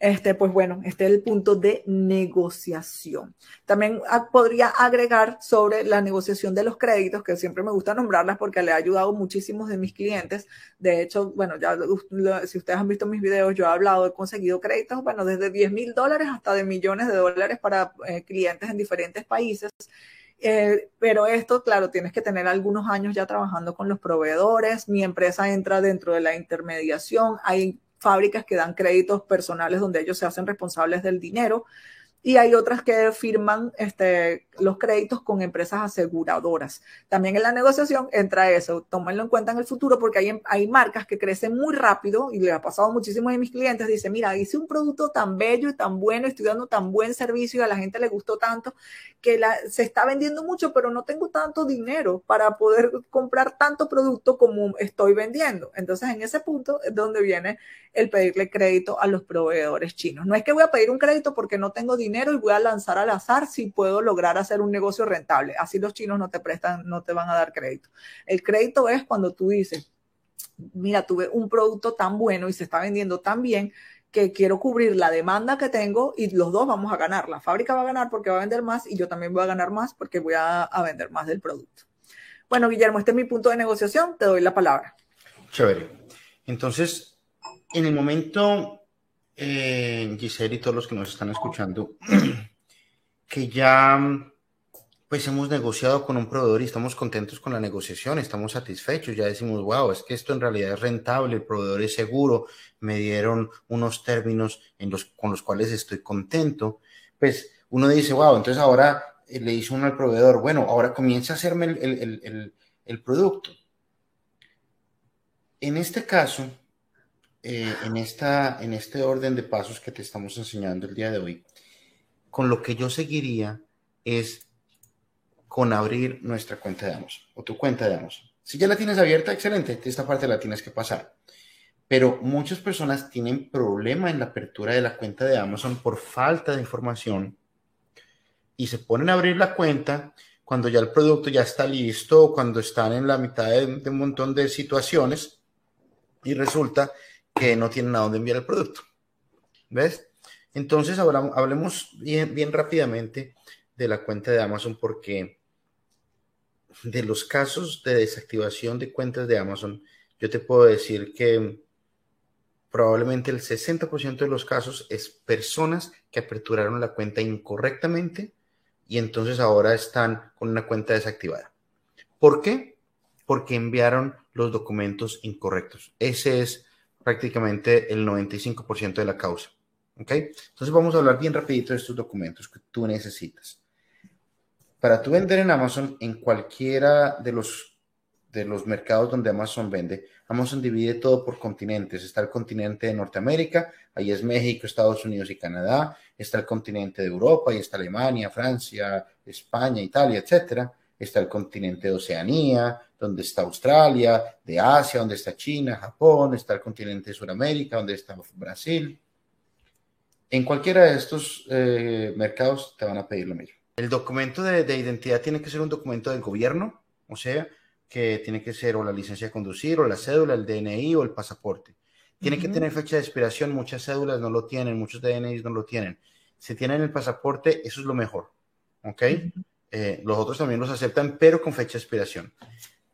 Este, pues bueno, este es el punto de negociación. También podría agregar sobre la negociación de los créditos, que siempre me gusta nombrarlas porque le ha ayudado muchísimos de mis clientes. De hecho, bueno, ya si ustedes han visto mis videos, yo he hablado, he conseguido créditos, bueno, desde 10 mil dólares hasta de millones de dólares para eh, clientes en diferentes países. Eh, pero esto, claro, tienes que tener algunos años ya trabajando con los proveedores. Mi empresa entra dentro de la intermediación. Hay fábricas que dan créditos personales donde ellos se hacen responsables del dinero y hay otras que firman este, los créditos con empresas aseguradoras. También en la negociación entra eso, tómenlo en cuenta en el futuro porque hay, hay marcas que crecen muy rápido y le ha pasado a mis clientes, dice, mira, hice un producto tan bello y tan bueno, estoy dando tan buen servicio y a la gente le gustó tanto que la, se está vendiendo mucho, pero no tengo tanto dinero para poder comprar tanto producto como estoy vendiendo. Entonces, en ese punto es donde viene el pedirle crédito a los proveedores chinos. No es que voy a pedir un crédito porque no tengo dinero, y voy a lanzar al azar si puedo lograr hacer un negocio rentable. Así los chinos no te prestan, no te van a dar crédito. El crédito es cuando tú dices, mira, tuve un producto tan bueno y se está vendiendo tan bien que quiero cubrir la demanda que tengo y los dos vamos a ganar. La fábrica va a ganar porque va a vender más y yo también voy a ganar más porque voy a, a vender más del producto. Bueno, Guillermo, este es mi punto de negociación. Te doy la palabra. Chévere. Entonces, en el momento eh, Giselle y todos los que nos están escuchando, que ya pues hemos negociado con un proveedor y estamos contentos con la negociación, estamos satisfechos, ya decimos, wow, es que esto en realidad es rentable, el proveedor es seguro, me dieron unos términos con los cuales estoy contento, pues uno dice, wow, entonces ahora eh, le dice uno al proveedor, bueno, ahora comienza a hacerme el producto. En este caso, eh, en, esta, en este orden de pasos que te estamos enseñando el día de hoy, con lo que yo seguiría es con abrir nuestra cuenta de Amazon o tu cuenta de Amazon. Si ya la tienes abierta, excelente, esta parte la tienes que pasar. Pero muchas personas tienen problema en la apertura de la cuenta de Amazon por falta de información y se ponen a abrir la cuenta cuando ya el producto ya está listo, cuando están en la mitad de, de un montón de situaciones y resulta que no tienen a dónde enviar el producto. ¿Ves? Entonces, ahora hablemos bien, bien rápidamente de la cuenta de Amazon porque de los casos de desactivación de cuentas de Amazon, yo te puedo decir que probablemente el 60% de los casos es personas que aperturaron la cuenta incorrectamente y entonces ahora están con una cuenta desactivada. ¿Por qué? Porque enviaron los documentos incorrectos. Ese es prácticamente el 95% de la causa. ¿Ok? Entonces vamos a hablar bien rapidito de estos documentos que tú necesitas. Para tú vender en Amazon, en cualquiera de los, de los mercados donde Amazon vende, Amazon divide todo por continentes. Está el continente de Norteamérica, ahí es México, Estados Unidos y Canadá. Está el continente de Europa, ahí está Alemania, Francia, España, Italia, etcétera. Está el continente de Oceanía, donde está Australia, de Asia, donde está China, Japón, está el continente de Sudamérica, donde está Brasil. En cualquiera de estos eh, mercados te van a pedir lo mismo. El documento de, identidad tiene que ser un documento del gobierno, o sea, que tiene que ser o la licencia de conducir, o la cédula, el DNI o el pasaporte. Tiene que tener fecha de expiración, muchas cédulas no lo tienen, muchos DNI no lo tienen. Si tienen el pasaporte, eso es lo mejor, ¿ok? Eh, los otros también los aceptan, pero con fecha de expiración.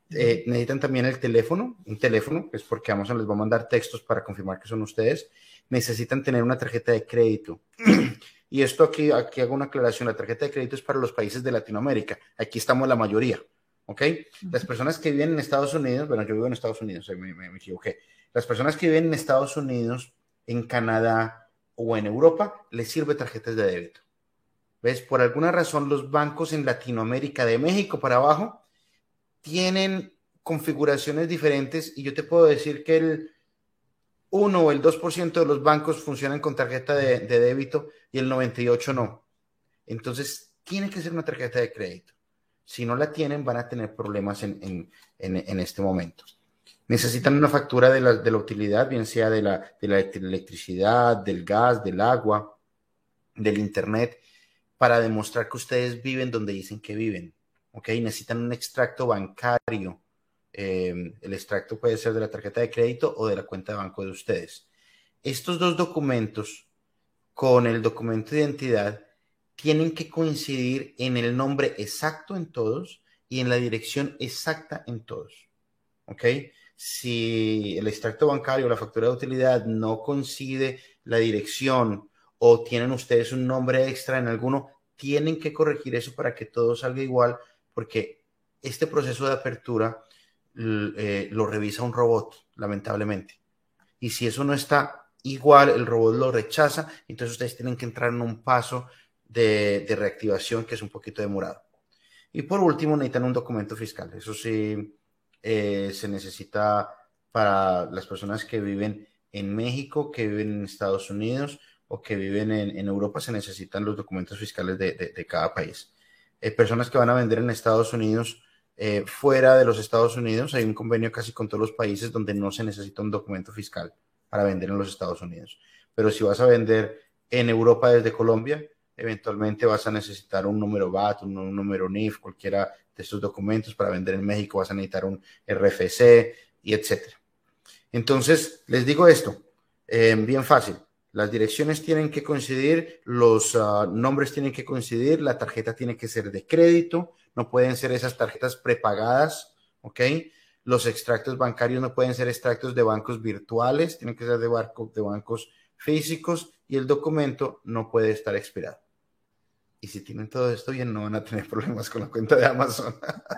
Eh, necesitan también el teléfono, un teléfono, es porque Amazon les va a mandar textos para confirmar que son ustedes. Necesitan tener una tarjeta de crédito. y esto aquí, aquí hago una aclaración, la tarjeta de crédito es para los países de Latinoamérica. Aquí estamos la mayoría, ¿ok? Las personas que viven en Estados Unidos, bueno, yo vivo en Estados Unidos, me, me, me equivoqué. Las personas que viven en Estados Unidos, en Canadá o en Europa, les sirve tarjetas de débito. ¿Ves? Por alguna razón los bancos en Latinoamérica, de México para abajo, tienen configuraciones diferentes y yo te puedo decir que el 1 o el 2% de los bancos funcionan con tarjeta de, débito y el 98% no. Entonces, tiene que ser una tarjeta de crédito. Si no la tienen, van a tener problemas en, este momento. Necesitan una factura de la, utilidad, bien sea de la, de la electricidad, del gas, del agua, del internet, para demostrar que ustedes viven donde dicen que viven. ¿ok? Necesitan un extracto bancario. Eh, el extracto puede ser de la tarjeta de crédito o de la cuenta de banco de ustedes. Estos dos documentos con el documento de identidad tienen que coincidir en el nombre exacto en todos y en la dirección exacta en todos. ¿Ok? Si el extracto bancario o la factura de utilidad no coincide la dirección o tienen ustedes un nombre extra en alguno, tienen que corregir eso para que todo salga igual, porque este proceso de apertura eh, lo revisa un robot, lamentablemente. Y si eso no está igual, el robot lo rechaza, entonces ustedes tienen que entrar en un paso de, reactivación que es un poquito demorado. Y por último, necesitan un documento fiscal. Eso sí, eh, se necesita para las personas que viven en México, que viven en Estados Unidos o que viven en, Europa, se necesitan los documentos fiscales de, cada país. Eh, personas que van a vender en Estados Unidos, eh, fuera de los Estados Unidos, hay un convenio casi con todos los países donde no se necesita un documento fiscal para vender en los Estados Unidos. Pero si vas a vender en Europa desde Colombia, eventualmente vas a necesitar un número VAT, un, número NIF, cualquiera de estos documentos para vender en México, vas a necesitar un RFC y etcétera. Entonces, les digo esto, eh, bien fácil. Las direcciones tienen que coincidir, los ah, nombres tienen que coincidir, la tarjeta tiene que ser de crédito, no pueden ser esas tarjetas prepagadas, ¿ok? Los extractos bancarios no pueden ser extractos de bancos virtuales, tienen que ser de, de bancos físicos y el documento no puede estar expirado. Y si tienen todo esto bien, no van a tener problemas con la cuenta de Amazon.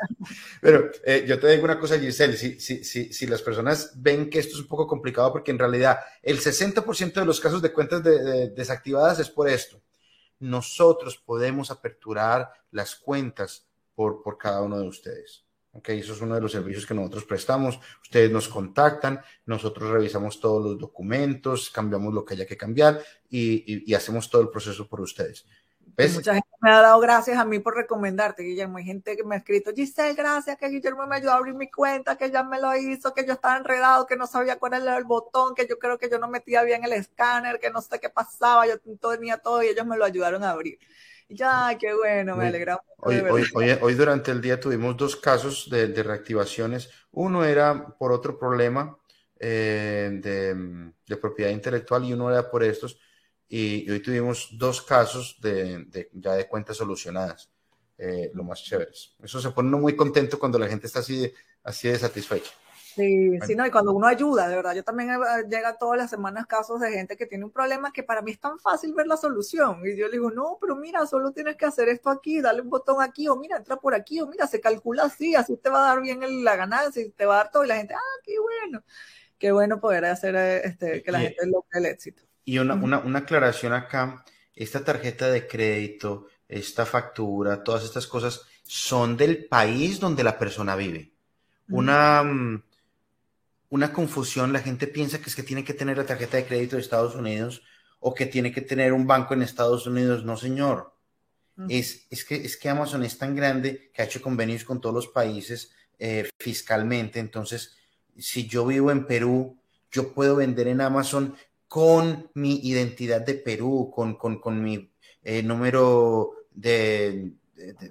Pero eh, yo te digo una cosa, Giselle, si, si, si, si, las personas ven que esto es un poco complicado, porque en realidad el 60% de los casos de cuentas desactivadas es por esto. Nosotros podemos aperturar las cuentas por, por cada uno de ustedes. Ok, eso es uno de los servicios que nosotros prestamos. Ustedes nos contactan, nosotros revisamos todos los documentos, cambiamos lo que haya que cambiar y, y, hacemos todo el proceso por ustedes. Mucha gente me ha dado gracias a mí por recomendarte, Guillermo. Hay gente que me ha escrito, Giselle, gracias que Guillermo me ayudó a abrir mi cuenta, que ya me lo hizo, que yo estaba enredado, que no sabía cuál era el botón, que yo creo que yo no metía bien el escáner, que no sé qué pasaba, yo tenía todo y ellos me lo ayudaron a abrir. Ya, qué bueno, me alegra Hoy, hoy, hoy, durante el día tuvimos dos casos de, reactivaciones. Uno era por otro problema eh, de, propiedad intelectual y uno era por estos. Y, hoy tuvimos dos casos de, ya de cuentas solucionadas, eh, lo más chéveres. Eso se pone uno muy contento cuando la gente está así así de satisfecha. Sí, sí, no, y cuando uno ayuda, de verdad, yo también eh, llega todas las semanas casos de gente que tiene un problema que para mí es tan fácil ver la solución. Y yo le digo, no, pero mira, solo tienes que hacer esto aquí, dale un botón aquí, o mira, entra por aquí, o mira, se calcula así, así te va a dar bien la ganancia, y te va a dar todo, y la gente, ah, qué bueno, qué bueno poder hacer eh, este, que la gente logre el éxito. Y una, una, una aclaración acá, esta tarjeta de crédito, esta factura, todas estas cosas son del país donde la persona vive. Una mm, una confusión. La gente piensa que es que tiene que tener la tarjeta de crédito de Estados Unidos o que tiene que tener un banco en Estados Unidos. No, señor. es, es, que, es que Amazon es tan grande que ha hecho convenios con todos los países eh, fiscalmente. Entonces, si yo vivo en Perú, yo puedo vender en Amazon con mi identidad de Perú, con, con, con mi eh, número de,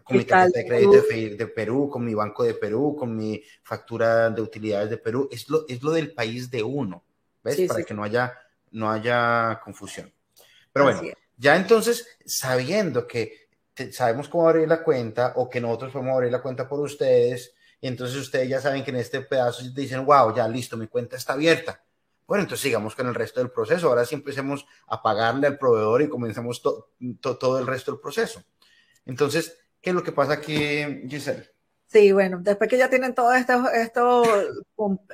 con mi tarjeta de crédito de, Perú, con mi banco de Perú, con mi factura de utilidades de Perú. Es lo, es lo del país de uno, ¿ves? Para que no haya, no haya confusión. Pero bueno, ya entonces, sabiendo que sabemos cómo abrir la cuenta o que nosotros podemos abrir la cuenta por ustedes, y entonces ustedes ya saben que en este pedazo dicen, wow, ya listo, mi cuenta está abierta. Bueno, entonces sigamos con el resto del proceso. Ahora sí empecemos a pagarle al proveedor y comenzamos todo el resto del proceso. Entonces, ¿Qué es lo que pasa aquí, Giselle? Sí, bueno, después que ya tienen todo esto, esto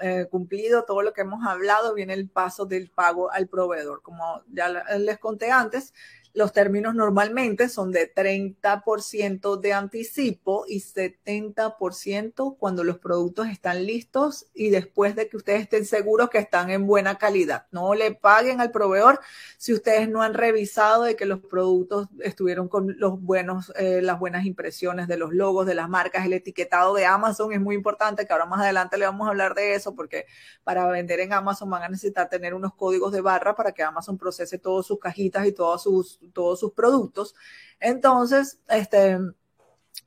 eh, cumplido, todo lo que hemos hablado, viene el paso del pago al proveedor. Como ya les conté antes, los términos normalmente son de 30% de anticipo y 70% cuando los productos están listos y después de que ustedes estén seguros que están en buena calidad. No le paguen al proveedor si ustedes no han revisado de que los productos estuvieron con los buenos, eh, las buenas impresiones de los logos, de las marcas, el etiquetado de Amazon es muy importante, que ahora más adelante le vamos a hablar de eso porque para vender en Amazon van a necesitar tener unos códigos de barra para que Amazon procese todas sus cajitas y todas sus todos sus productos. Entonces, este,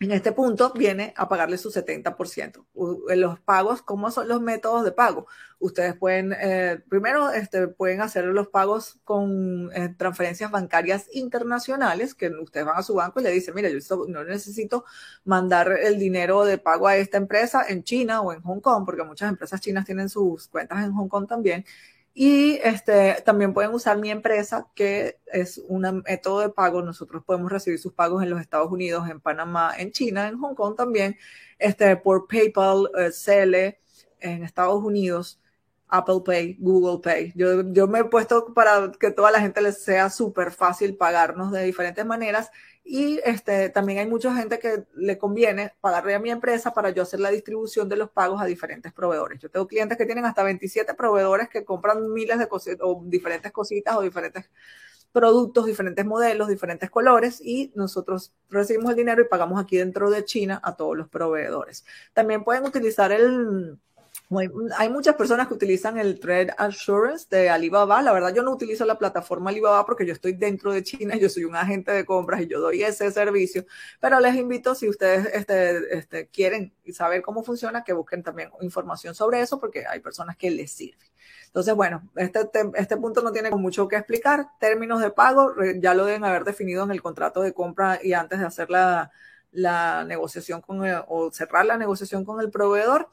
en este punto viene a pagarle su 70%. Los pagos, ¿cómo son los métodos de pago? Ustedes pueden, eh, primero, este, pueden hacer los pagos con eh, transferencias bancarias internacionales, que ustedes van a su banco y le dicen, mira, yo no necesito mandar el dinero de pago a esta empresa en China o en Hong Kong, porque muchas empresas chinas tienen sus cuentas en Hong Kong también. Y este, también pueden usar mi empresa, que es un método de pago. Nosotros podemos recibir sus pagos en los Estados Unidos, en Panamá, en China, en Hong Kong también, este, por PayPal, eh, en Estados Unidos, Apple Pay, Google Pay. Yo, yo me he puesto para que toda la gente les sea súper fácil pagarnos de diferentes maneras y este, también hay mucha gente que le conviene pagarle a mi empresa para yo hacer la distribución de los pagos a diferentes proveedores. Yo tengo clientes que tienen hasta 27 proveedores que compran miles de cositas o diferentes cositas o diferentes productos, diferentes modelos, diferentes colores y nosotros recibimos el dinero y pagamos aquí dentro de China a todos los proveedores. También pueden utilizar el hay muchas personas que utilizan el Trade Assurance de Alibaba. La verdad, yo no utilizo la plataforma Alibaba porque yo estoy dentro de China, yo soy un agente de compras y yo doy ese servicio. Pero les invito, si ustedes este, este, quieren saber cómo funciona, que busquen también información sobre eso porque hay personas que les sirve. Entonces, bueno, este, este punto no tiene mucho que explicar. Términos de pago ya lo deben haber definido en el contrato de compra y antes de hacer la, la negociación con o cerrar la negociación con el proveedor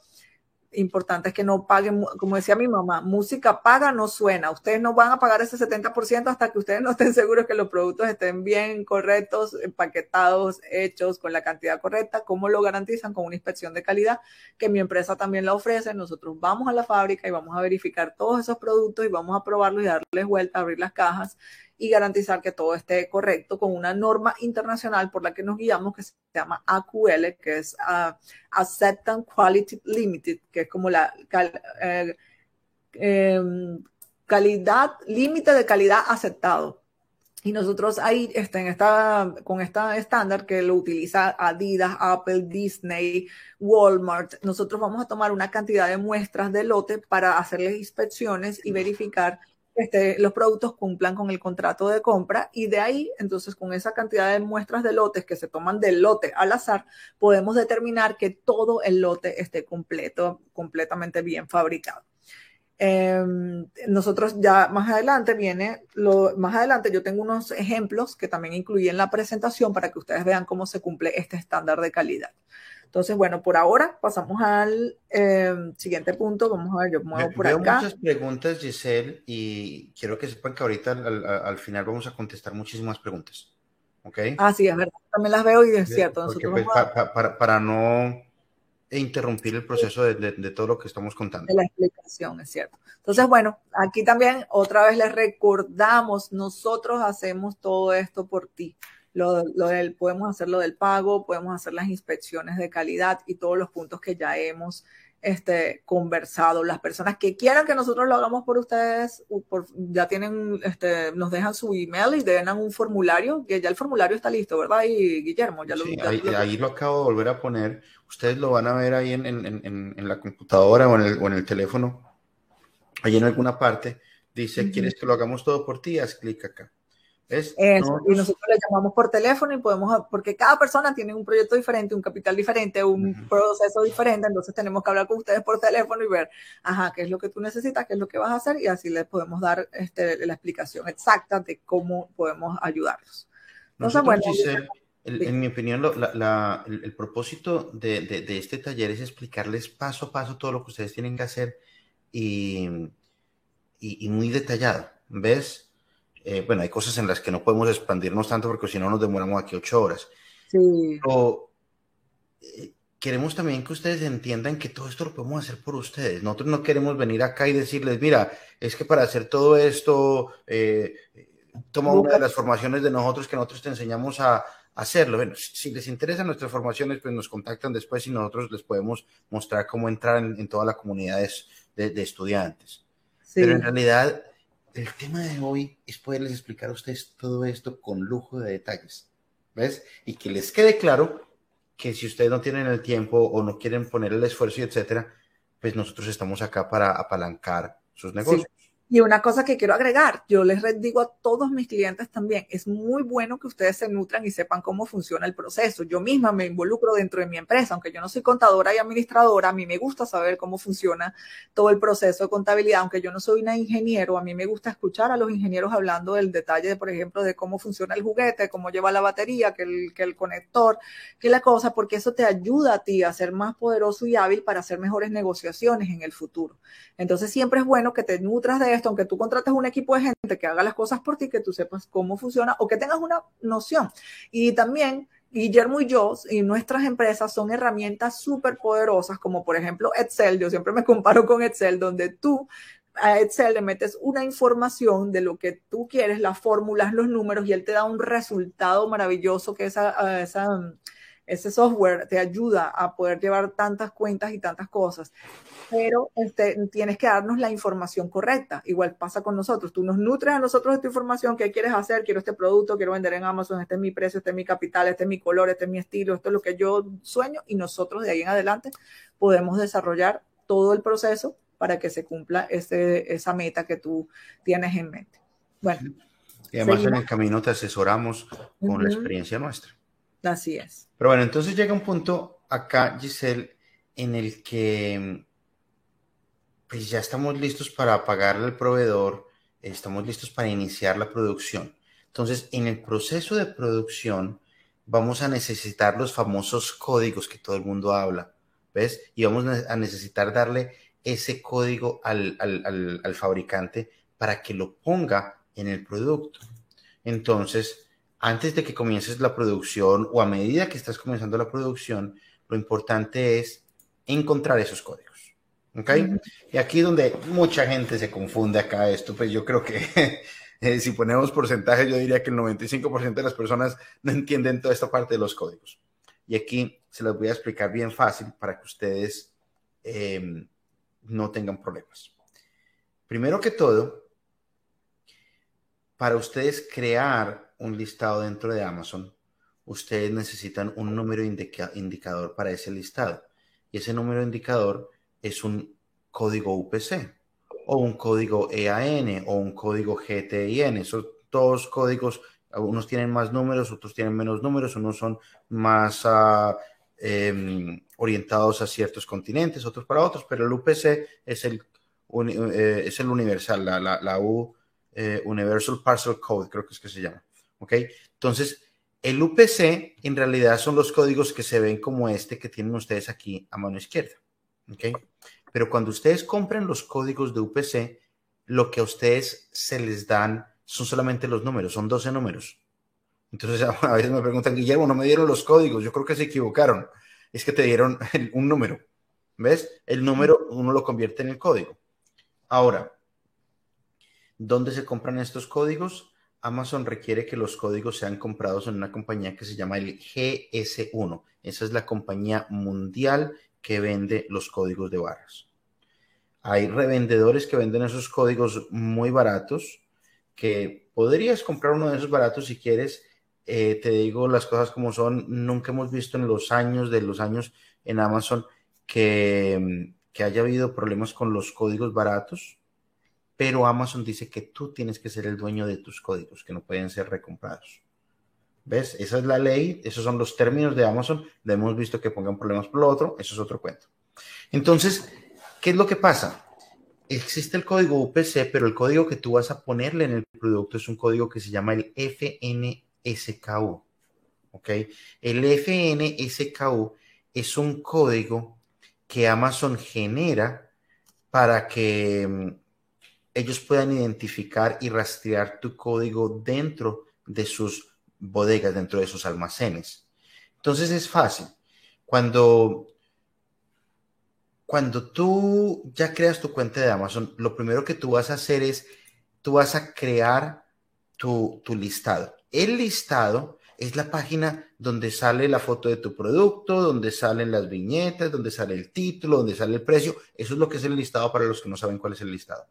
importante es que no paguen, como decía mi mamá, música paga no suena. Ustedes no van a pagar ese 70% hasta que ustedes no estén seguros que los productos estén bien, correctos, empaquetados, hechos con la cantidad correcta. ¿Cómo lo garantizan? Con una inspección de calidad que mi empresa también la ofrece. Nosotros vamos a la fábrica y vamos a verificar todos esos productos y vamos a probarlos y darles vuelta, abrir las cajas y garantizar que todo esté correcto con una norma internacional por la que nos guiamos que se llama AQL, que es uh, Acceptance Quality Limited, que es como la eh, em, calidad, límite de calidad aceptado. Y nosotros ahí, este, en esta, con esta estándar que lo utiliza Adidas, Apple, Disney, Walmart, nosotros vamos a tomar una cantidad de muestras de lote para hacerles inspecciones y verificar este, los productos cumplan con el contrato de compra y de ahí, entonces, con esa cantidad de muestras de lotes que se toman del lote al azar, podemos determinar que todo el lote esté completo, completamente bien fabricado. Em, nosotros ya más adelante viene, lo, más adelante yo tengo unos ejemplos que también incluí en la presentación para que ustedes vean cómo se cumple este estándar de calidad. Entonces, bueno, por ahora pasamos al em, siguiente punto. Vamos a ver, yo muevo por Veo acá. muchas preguntas, Giselle, y quiero que sepan que ahorita al, final vamos a contestar muchísimas preguntas. ¿Ok? Ah, sí, es verdad. También las veo y es cierto. Pues, para, para, no interrumpir el proceso de, de, todo lo que estamos contando. De la explicación, es cierto. Entonces, bueno, aquí también otra vez les recordamos, nosotros hacemos todo esto por ti lo, del, podemos hacer lo del pago, podemos hacer las inspecciones de calidad y todos los puntos que ya hemos este, conversado. Las personas que quieran que nosotros lo hagamos por ustedes, ya tienen, este, nos dejan su email y denan un formulario, que ya el formulario está listo, ¿verdad? Y Guillermo, ya lo, sí, ahí, lo... acabo de volver a poner. Ustedes lo van a ver ahí en, en, en, la computadora o en, el, o en el teléfono, ahí en alguna parte. Dice, ¿quieres que lo hagamos todo por ti? Haz clic acá. Es, y nosotros le llamamos por teléfono y podemos, porque cada persona tiene un proyecto diferente, un capital diferente, un proceso diferente, entonces tenemos que hablar con ustedes por teléfono y ver, ajá, qué es lo que tú necesitas, qué es lo que vas a hacer y así les podemos dar este, la explicación exacta de cómo podemos ayudarlos. Entonces, bueno, en mi opinión, la, el, propósito de, de, de, este taller es explicarles paso a paso todo lo que ustedes tienen que hacer y, y, y muy detallado, ¿ves? Eh, bueno, hay cosas en las que no podemos expandirnos tanto porque si no nos demoramos aquí ocho horas. Sí. Pero eh, queremos también que ustedes entiendan que todo esto lo podemos hacer por ustedes. Nosotros no queremos venir acá y decirles, mira, es que para hacer todo esto, eh, toma una de las formaciones de nosotros que nosotros te enseñamos a, hacerlo. Bueno, si les interesan nuestras formaciones, pues nos contactan después y nosotros les podemos mostrar cómo entrar en, toda la comunidad de, de estudiantes. Pero en realidad el tema de hoy es poderles explicar a ustedes todo esto con lujo de detalles, ¿ves? Y que les quede claro que si ustedes no tienen el tiempo o no quieren poner el esfuerzo y etcétera, pues nosotros estamos acá para apalancar sus negocios. Y una cosa que quiero agregar, yo les digo a todos mis clientes también, es muy bueno que ustedes se nutran y sepan cómo funciona el proceso. Yo misma me involucro dentro de mi empresa, aunque yo no soy contadora y administradora, a mí me gusta saber cómo funciona todo el proceso de contabilidad, aunque yo no soy una ingeniero, a mí me gusta escuchar a los ingenieros hablando del detalle, por ejemplo, de cómo funciona el juguete, cómo lleva la batería, que el, que el conector, que la cosa, porque eso te ayuda a ti a ser más poderoso y hábil para hacer mejores negociaciones en el futuro. Entonces siempre es bueno que te nutras de esto, aunque tú contrates un equipo de gente que haga las cosas por ti, que tú sepas cómo funciona o que tengas una noción. Y también Guillermo y yo y nuestras empresas son herramientas súper poderosas, como por ejemplo Excel. Yo siempre me comparo con Excel, donde tú a Excel le metes una información de lo que tú quieres, las fórmulas, los números, y él te da un resultado maravilloso que esa, ese software te ayuda a poder llevar tantas cuentas y tantas cosas, pero este, tienes que darnos la información correcta. Igual pasa con nosotros. Tú nos nutres a nosotros esta información, qué quieres hacer, quiero este producto, quiero vender en Amazon, este es mi precio, este es mi capital, este es mi color, este es mi estilo, esto es lo que yo sueño y nosotros de ahí en adelante podemos desarrollar todo el proceso para que se cumpla ese, esa meta que tú tienes en mente. Bueno. Y además en el camino te asesoramos con la experiencia nuestra. Así es. Pero bueno, entonces llega un punto acá, Giselle, en el que pues ya estamos listos para pagarle al proveedor, estamos listos para iniciar la producción. Entonces, en el proceso de producción vamos a necesitar los famosos códigos que todo el mundo habla, ¿ves? Y vamos a necesitar darle ese código al, al, al fabricante para que lo ponga en el producto. Entonces, antes de que comiences la producción o a medida que estás comenzando la producción, lo importante es encontrar esos códigos. ¿Ok? Y aquí donde mucha gente se confunde acá esto, pues yo creo que eh, si ponemos porcentaje, yo diría que el 95% de las personas no entienden toda esta parte de los códigos. Y aquí se los voy a explicar bien fácil para que ustedes em, no tengan problemas. Primero que todo, para ustedes crear un listado dentro de Amazon, ustedes necesitan un número indicador para ese listado. Y ese número indicador es un código UPC o un código EAN o un código GTIN. Son todos códigos, unos tienen más números, otros tienen menos números, unos son más uh, orientados a ciertos continentes, otros para otros, pero el UPC es el, eh, es el universal, la, la, U, eh, Universal Parcel Code, creo que es que se llama. ¿Ok? Entonces, el UPC en realidad son los códigos que se ven como este que tienen ustedes aquí a mano izquierda, ¿ok? Pero cuando ustedes compren los códigos de UPC, lo que a ustedes se les dan son solamente los números, son 12 números. Entonces a veces me preguntan, Guillermo, no me dieron los códigos, yo creo que se equivocaron. Es que te dieron un número, ¿ves? El número uno lo convierte en el código. Ahora, ¿dónde se compran estos códigos? Amazon requiere que los códigos sean comprados en una compañía que se llama el GS1. Esa es la compañía mundial que vende los códigos de barras. Hay revendedores que venden esos códigos muy baratos, que podrías comprar uno de esos baratos si quieres. Eh, te digo las cosas como son. Nunca hemos visto en los años de los años en Amazon que, que haya habido problemas con los códigos baratos pero Amazon dice que tú tienes que ser el dueño de tus códigos, que no pueden ser recomprados. ¿Ves? Esa es la ley, esos son los términos de Amazon. Le hemos visto que pongan problemas por lo otro, eso es otro cuento. Entonces, ¿qué es lo que pasa? Existe el código UPC, pero el código que tú vas a ponerle en el producto es un código que se llama el FNSKU. ¿Ok? El FNSKU es un código que Amazon genera para que mm, ellos puedan identificar y rastrear tu código dentro de sus bodegas, dentro de sus almacenes. Entonces es fácil. Cuando, cuando tú ya creas tu cuenta de Amazon, lo primero que tú vas a hacer es, tú vas a crear tu, tu listado. El listado es la página donde sale la foto de tu producto, donde salen las viñetas, donde sale el título, donde sale el precio. Eso es lo que es el listado para los que no saben cuál es el listado.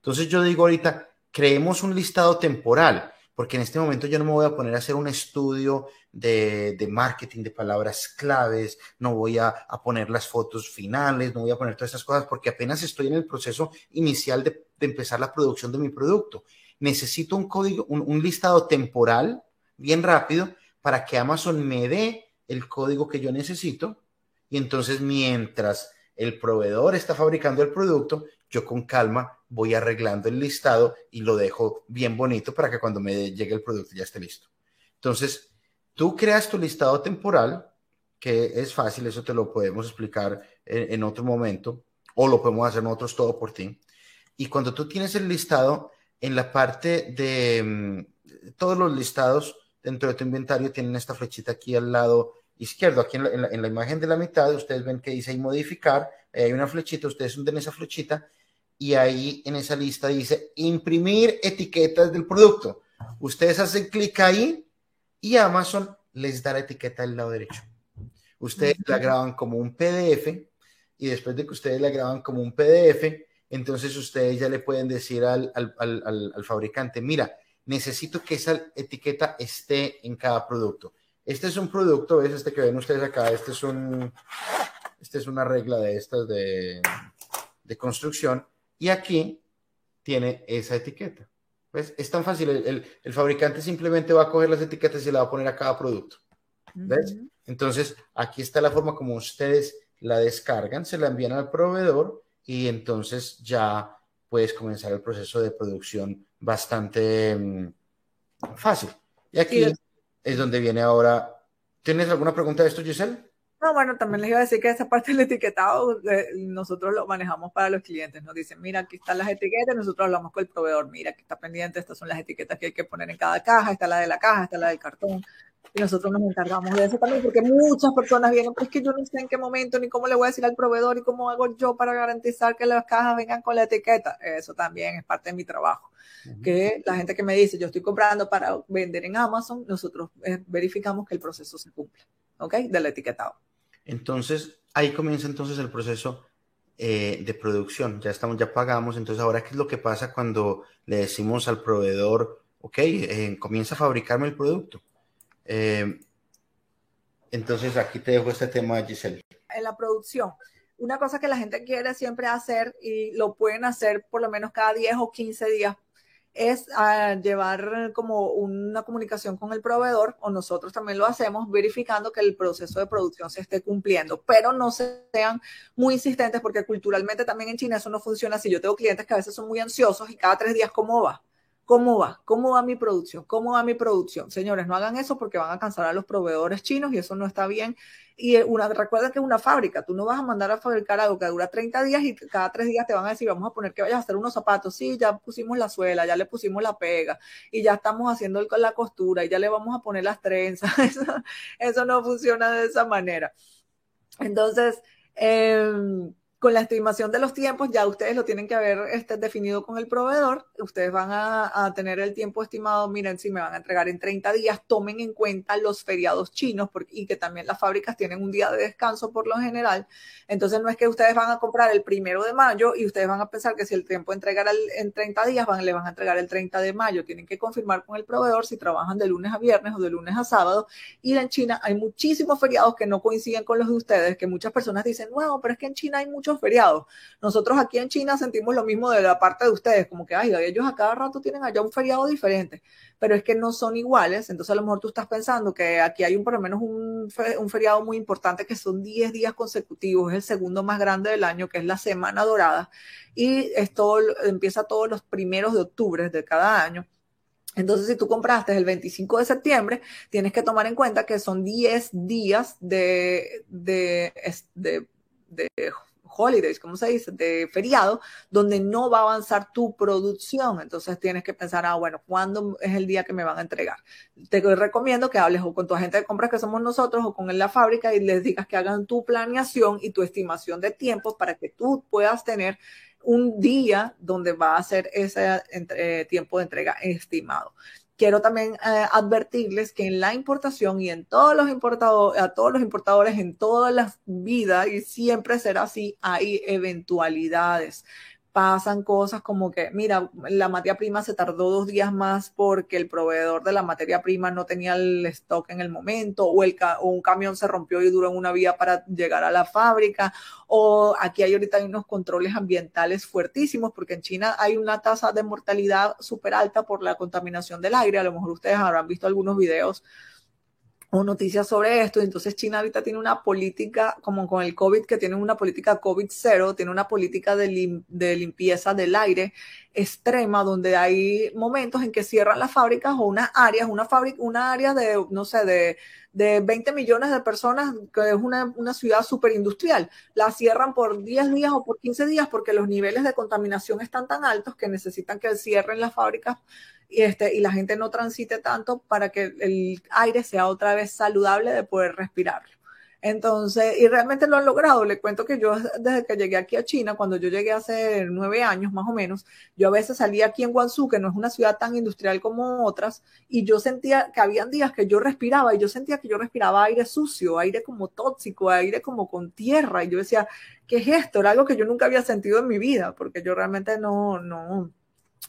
Entonces yo digo ahorita, creemos un listado temporal, porque en este momento yo no me voy a poner a hacer un estudio de, marketing, de palabras claves, no voy a, a, poner las fotos finales, no voy a poner todas esas cosas, porque apenas estoy en el proceso inicial de, de empezar la producción de mi producto. Necesito un código, un, listado temporal bien rápido para que Amazon me dé el código que yo necesito y entonces mientras el proveedor está fabricando el producto, yo con calma voy arreglando el listado y lo dejo bien bonito para que cuando me llegue el producto ya esté listo. Entonces, tú creas tu listado temporal, que es fácil, eso te lo podemos explicar en, otro momento, o lo podemos hacer nosotros todo por ti. Y cuando tú tienes el listado, en la parte de mm, todos los listados dentro de tu inventario tienen esta flechita aquí al lado izquierdo, aquí en la, imagen de la mitad, ustedes ven que dice ahí modificar, hay una flechita, ustedes hunden esa flechita y ahí en esa lista dice imprimir etiquetas del producto. Ustedes hacen clic ahí y Amazon les da la etiqueta del lado derecho. Ustedes la graban como un PDF y después de que ustedes la graban como un PDF, entonces ustedes ya le pueden decir al, fabricante, mira, necesito que esa etiqueta esté en cada producto. Este es un producto, ¿ves? Este que ven ustedes acá, este es un, este es una regla de estas de, de construcción y aquí tiene esa etiqueta. ¿Ves? Es tan fácil. El, fabricante simplemente va a coger las etiquetas y la va a poner a cada producto. ¿Ves? Entonces, aquí está la forma como ustedes la descargan, se la envían al proveedor y entonces ya puedes comenzar el proceso de producción bastante mm, fácil. Y aquí es donde viene ahora. ¿Tienes alguna pregunta de esto, Giselle? No, bueno, también les iba a decir que esa parte del etiquetado eh, nosotros lo manejamos para los clientes. Nos dicen, mira, aquí están las etiquetas, nosotros hablamos con el proveedor, mira, aquí está pendiente, estas son las etiquetas que hay que poner en cada caja, está la de la caja, está la del cartón. Y nosotros nos encargamos de eso también, porque muchas personas vienen, pero es que yo no sé en qué momento ni cómo le voy a decir al proveedor y cómo hago yo para garantizar que las cajas vengan con la etiqueta. Eso también es parte de mi trabajo. Que la gente que me dice, yo estoy comprando para vender en Amazon, nosotros eh, verificamos que el proceso se cumple, ¿ok? Del etiquetado. Entonces, ahí comienza entonces el proceso eh, de producción. Ya estamos, ya pagamos. Entonces, ahora, ¿qué es lo que pasa cuando le decimos al proveedor, ok, eh, comienza a fabricarme el producto? Eh, entonces, aquí te dejo este tema, Giselle. En la producción, una cosa que la gente quiere siempre hacer y lo pueden hacer por lo menos cada 10 o 15 días es ah, llevar como una comunicación con el proveedor o nosotros también lo hacemos verificando que el proceso de producción se esté cumpliendo, pero no sean muy insistentes porque culturalmente también en China eso no funciona así. Yo tengo clientes que a veces son muy ansiosos y cada tres días, ¿cómo va? ¿Cómo va? ¿Cómo va mi producción? ¿Cómo va mi producción? Señores, no hagan eso porque van a cansar a los proveedores chinos y eso no está bien. Y una, recuerda que es una fábrica, tú no vas a mandar a fabricar algo que dura 30 días y cada tres días te van a decir, vamos a poner que vayas a hacer unos zapatos. Sí, ya pusimos la suela, ya le pusimos la pega y ya estamos haciendo la costura y ya le vamos a poner las trenzas. Eso, eso no funciona de esa manera. Entonces, eh, con la estimación de los tiempos, ya ustedes lo tienen que haber este, definido con el proveedor. Ustedes van a, tener el tiempo estimado. Miren, si me van a entregar en 30 días, tomen en cuenta los feriados chinos porque, y que también las fábricas tienen un día de descanso por lo general. Entonces, no es que ustedes van a comprar el primero de mayo y ustedes van a pensar que si el tiempo entregar en 30 días, van, le van a entregar el 30 de mayo. Tienen que confirmar con el proveedor si trabajan de lunes a viernes o de lunes a sábado. Y en China hay muchísimos feriados que no coinciden con los de ustedes, que muchas personas dicen, bueno, pero es que en China hay muchos feriados. Nosotros aquí en China sentimos lo mismo de la parte de ustedes, como que, ay, ellos a cada rato tienen allá un feriado diferente, pero es que no son iguales. Entonces a lo mejor tú estás pensando que aquí hay un, por lo menos un, feriado muy importante que son 10 días consecutivos, es el segundo más grande del año, que es la Semana Dorada, y esto empieza todos los primeros de octubre de cada año. Entonces, si tú compraste el 25 de septiembre, tienes que tomar en cuenta que son 10 días de, de holidays, ¿cómo se dice? De feriado, donde no va a avanzar tu producción. Entonces tienes que pensar, ah, bueno, ¿cuándo es el día que me van a entregar? Te recomiendo que hables o con tu agente de compras que somos nosotros o con la fábrica y les digas que hagan tu planeación y tu estimación de tiempo para que tú puedas tener un día donde va a ser ese eh, tiempo de entrega estimado quiero también eh, advertirles que en la importación y en todos los importadores, a todos los importadores en todas las vidas, y siempre será así, hay eventualidades. Pasan cosas como que, mira, la materia prima se tardó dos días más porque el proveedor de la materia prima no tenía el stock en el momento, o, el, o un camión se rompió y duró una vía para llegar a la fábrica, o aquí hay ahorita unos controles ambientales fuertísimos, porque en China hay una tasa de mortalidad súper alta por la contaminación del aire. A lo mejor ustedes habrán visto algunos videos o noticias sobre esto. Entonces China ahorita tiene una política, como con el COVID, que tiene una política COVID cero, tiene una política de, de, limpieza del aire extrema, donde hay momentos en que cierran las fábricas o unas áreas, una fábrica, una área de, no sé, de, de 20 millones de personas, que es una, una ciudad súper industrial, la cierran por 10 días o por 15 días porque los niveles de contaminación están tan altos que necesitan que cierren las fábricas y, este, y la gente no transite tanto para que el aire sea otra vez saludable de poder respirarlo. Entonces, y realmente lo han logrado. Le cuento que yo desde que llegué aquí a China, cuando yo llegué hace nueve años más o menos, yo a veces salía aquí en Guangzhou, que no es una ciudad tan industrial como otras, y yo sentía que habían días que yo respiraba y yo sentía que yo respiraba aire sucio, aire como tóxico, aire como con tierra. Y yo decía, ¿qué es esto? Era algo que yo nunca había sentido en mi vida, porque yo realmente no, no,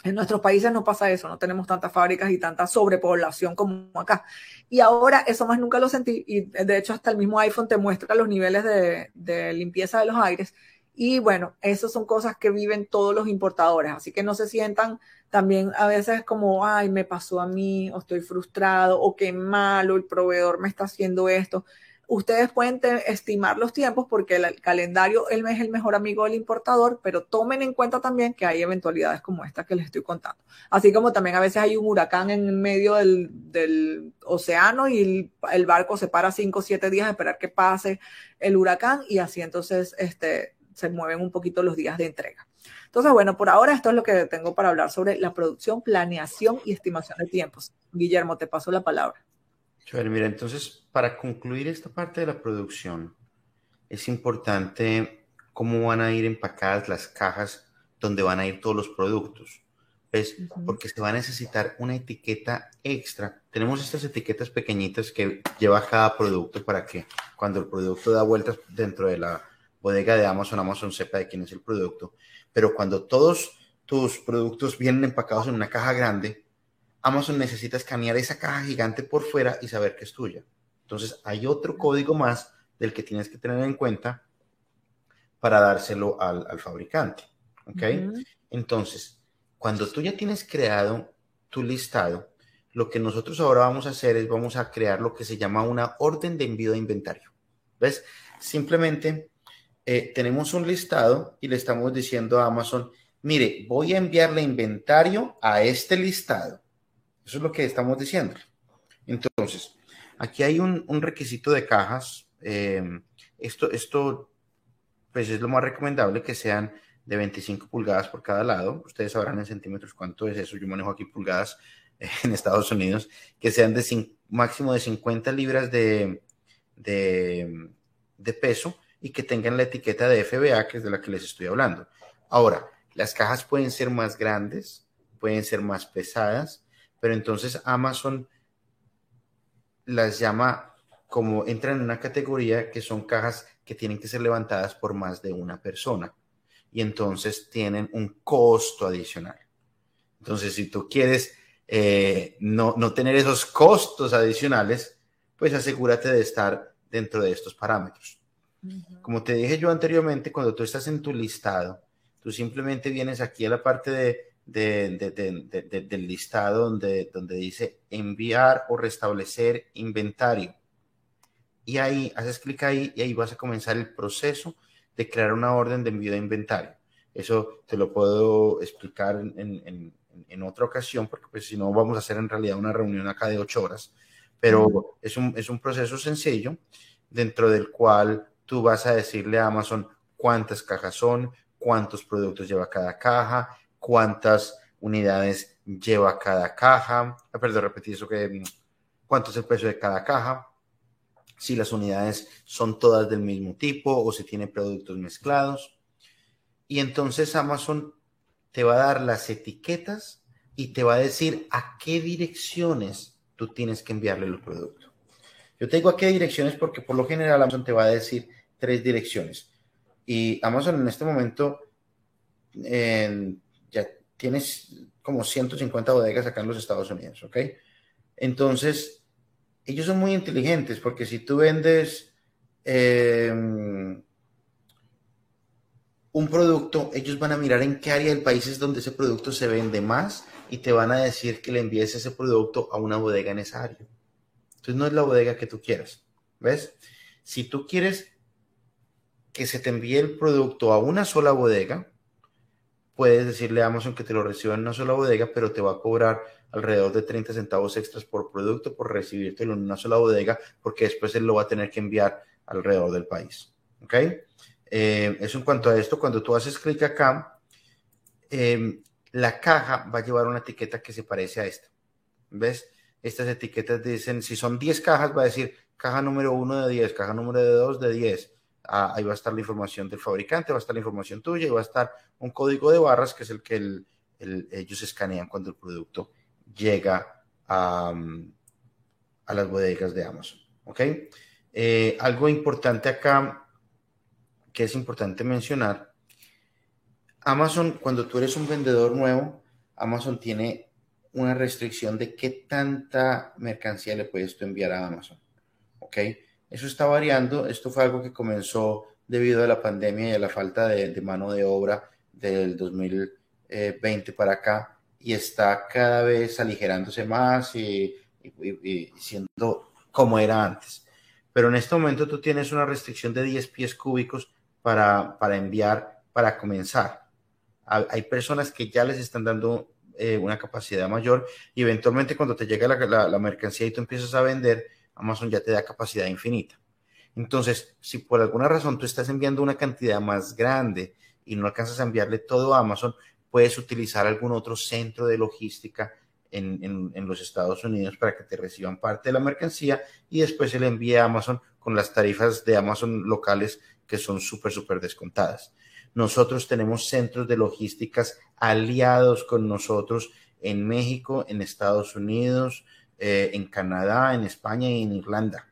en nuestros países no pasa eso, no tenemos tantas fábricas y tanta sobrepoblación como acá. Y ahora eso más nunca lo sentí y de hecho hasta el mismo iPhone te muestra los niveles de, limpieza de los aires. Y bueno, esas son cosas que viven todos los importadores, así que no se sientan también a veces como, ay, me pasó a mí, o estoy frustrado, o qué malo, el proveedor me está haciendo esto ustedes pueden estimar los tiempos porque el, calendario es el mejor amigo del importador, pero tomen en cuenta también que hay eventualidades como esta que les estoy contando. Así como también a veces hay un huracán en medio del, océano y el, barco se para cinco o siete días a esperar que pase el huracán y así entonces este, se mueven un poquito los días de entrega. Entonces, bueno, por ahora esto es lo que tengo para hablar sobre la producción, planeación y estimación de tiempos. Guillermo, te paso la palabra. Mira, entonces para concluir esta parte de la producción, es importante cómo van a ir empacadas las cajas donde van a ir todos los productos. ¿Ves? Porque se va a necesitar una etiqueta extra. Tenemos estas etiquetas pequeñitas que lleva cada producto para que cuando el producto da vueltas dentro de la bodega de Amazon, Amazon sepa de quién es el producto. Pero cuando todos tus productos vienen empacados en una caja grande, Amazon necesita escanear esa caja gigante por fuera y saber que es tuya. Entonces, hay otro código más del que tienes que tener en cuenta para dárselo al, fabricante. ¿Ok? Entonces, cuando tú ya tienes creado tu listado, lo que nosotros ahora vamos a hacer es vamos a crear lo que se llama una orden de envío de inventario. ¿Ves? Simplemente eh, tenemos un listado y le estamos diciendo a Amazon, mire, voy a enviarle inventario a este listado. Eso es lo que estamos diciendo. Entonces, Aquí hay un, requisito de cajas. Eh, esto, esto, pues es lo más recomendable que sean de 25 pulgadas por cada lado. Ustedes sabrán en centímetros cuánto es eso. Yo manejo aquí pulgadas en Estados Unidos. Que sean de máximo de 50 libras de, de, de peso y que tengan la etiqueta de FBA, que es de la que les estoy hablando. Ahora, las cajas pueden ser más grandes, pueden ser más pesadas, pero entonces Amazon las llama como entran en una categoría que son cajas que tienen que ser levantadas por más de una persona y entonces tienen un costo adicional. Entonces, si tú quieres eh, no, tener esos costos adicionales, pues asegúrate de estar dentro de estos parámetros. Como te dije yo anteriormente, cuando tú estás en tu listado, tú simplemente vienes aquí a la parte de del listado donde, donde dice enviar o restablecer inventario. Y ahí haces clic ahí y ahí vas a comenzar el proceso de crear una orden de envío de inventario. Eso te lo puedo explicar en, otra ocasión, porque pues si no vamos a hacer en realidad una reunión acá de ocho horas. Pero es un, es un proceso sencillo dentro del cual tú vas a decirle a Amazon cuántas cajas son, cuántos productos lleva cada caja, cuántas unidades lleva cada caja, ah, perdón, repetir eso que mm, cuánto es el precio de cada caja, si las unidades son todas del mismo tipo o si tiene productos mezclados. Y entonces Amazon te va a dar las etiquetas y te va a decir a qué direcciones tú tienes que enviarle los productos. Yo te digo a qué direcciones porque por lo general Amazon te va a decir tres direcciones. Y Amazon en este momento ya tienes como 150 bodegas acá en los Estados Unidos, ¿ok? Entonces, ellos son muy inteligentes porque si tú vendes em, un producto, ellos van a mirar en qué área del país es donde ese producto se vende más y te van a decir que le envíes ese producto a una bodega en esa área. Entonces no es la bodega que tú quieras, ¿ves? Si tú quieres que se te envíe el producto a una sola bodega, puedes decirle a Amazon que te lo reciba en una sola bodega, pero te va a cobrar alrededor de 30 centavos extras por producto por recibírtelo en una sola bodega, porque después él lo va a tener que enviar alrededor del país. ¿Ok? Eh, eso en cuanto a esto, cuando tú haces clic acá, em, la caja va a llevar una etiqueta que se parece a esta. ¿Ves? Estas etiquetas dicen, si son 10 cajas, va a decir caja número 1 de 10, caja número 2 de 10. Ah, ahí va a estar la información del fabricante, va a estar la información tuya y va a estar un código de barras que es el que ellos escanean cuando el producto llega a, a las bodegas de Amazon. ¿Ok? Eh, algo importante acá que es importante mencionar, Amazon, cuando tú eres un vendedor nuevo, Amazon tiene una restricción de qué tanta mercancía le puedes tú enviar a Amazon. ¿Ok? Eso está variando. Esto fue algo que comenzó debido a la pandemia y a la falta de, mano de obra del 2020 para acá y está cada vez aligerándose más y, siendo como era antes. Pero en este momento tú tienes una restricción de 10 pies cúbicos para, para enviar, para comenzar. Hay personas que ya les están dando eh, una capacidad mayor y eventualmente cuando te llega la, la mercancía y tú empiezas a vender, Amazon ya te da capacidad infinita. Entonces, si por alguna razón tú estás enviando una cantidad más grande y no alcanzas a enviarle todo a Amazon, puedes utilizar algún otro centro de logística en, los Estados Unidos para que te reciban parte de la mercancía y después se le envíe a Amazon con las tarifas de Amazon locales que son súper, súper descontadas. Nosotros tenemos centros de logísticas aliados con nosotros en México, en Estados Unidos, eh, en Canadá, en España y en Irlanda.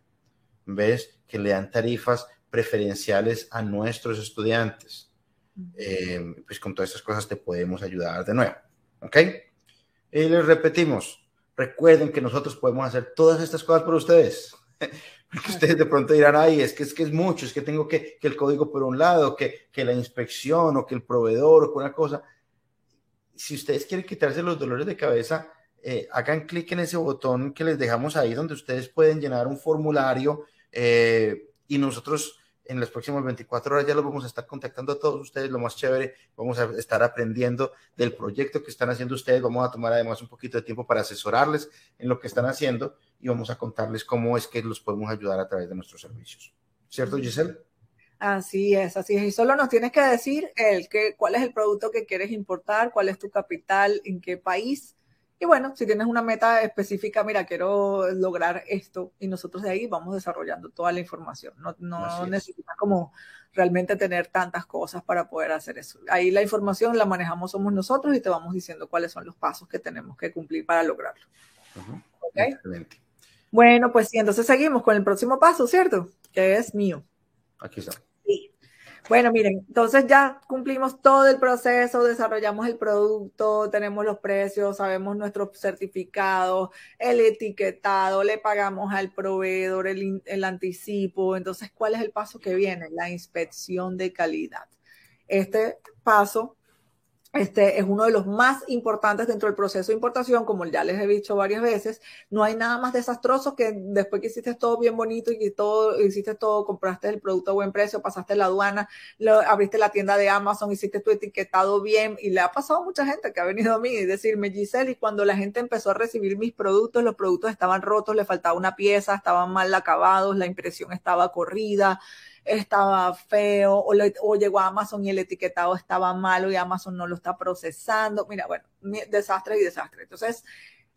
¿Ves? Que le dan tarifas preferenciales a nuestros estudiantes. Eh, pues con todas estas cosas te podemos ayudar de nuevo. ¿Ok? Y les repetimos, recuerden que nosotros podemos hacer todas estas cosas por ustedes. Porque ustedes de pronto dirán, ay, es que es que es mucho, es que tengo que, que el código por un lado, que, que la inspección o que el proveedor o que una cosa. Si ustedes quieren quitarse los dolores de cabeza, eh, hagan clic en ese botón que les dejamos ahí donde ustedes pueden llenar un formulario eh, y nosotros en las próximas 24 horas ya los vamos a estar contactando a todos ustedes, lo más chévere, vamos a estar aprendiendo del proyecto que están haciendo ustedes, vamos a tomar además un poquito de tiempo para asesorarles en lo que están haciendo y vamos a contarles cómo es que los podemos ayudar a través de nuestros servicios. ¿Cierto, Giselle? Así es, así es. Y solo nos tienes que decir el que, cuál es el producto que quieres importar, cuál es tu capital, en qué país y bueno, si tienes una meta específica, mira, quiero lograr esto y nosotros de ahí vamos desarrollando toda la información. No, no necesitas como realmente tener tantas cosas para poder hacer eso. Ahí la información la manejamos somos nosotros y te vamos diciendo cuáles son los pasos que tenemos que cumplir para lograrlo. Bueno, pues sí, entonces seguimos con el próximo paso, ¿cierto? Que es mío. Aquí está. Bueno, miren, entonces ya cumplimos todo el proceso, desarrollamos el producto, tenemos los precios, sabemos nuestros certificados, el etiquetado, le pagamos al proveedor el, el anticipo. Entonces, ¿cuál es el paso que viene? La inspección de calidad. Este paso este es uno de los más importantes dentro del proceso de importación, como ya les he dicho varias veces. No hay nada más desastroso que después que hiciste todo bien bonito y que todo, hiciste todo, compraste el producto a buen precio, pasaste la aduana, abriste la tienda de Amazon, hiciste tu etiquetado bien y le ha pasado a mucha gente que ha venido a mí y decirme, Giselle, y cuando la gente empezó a recibir mis productos, los productos estaban rotos, le faltaba una pieza, estaban mal acabados, la impresión estaba corrida, estaba feo o, llegó a Amazon y el etiquetado estaba malo y Amazon no lo está procesando. Mira, bueno, desastre y desastre. Entonces,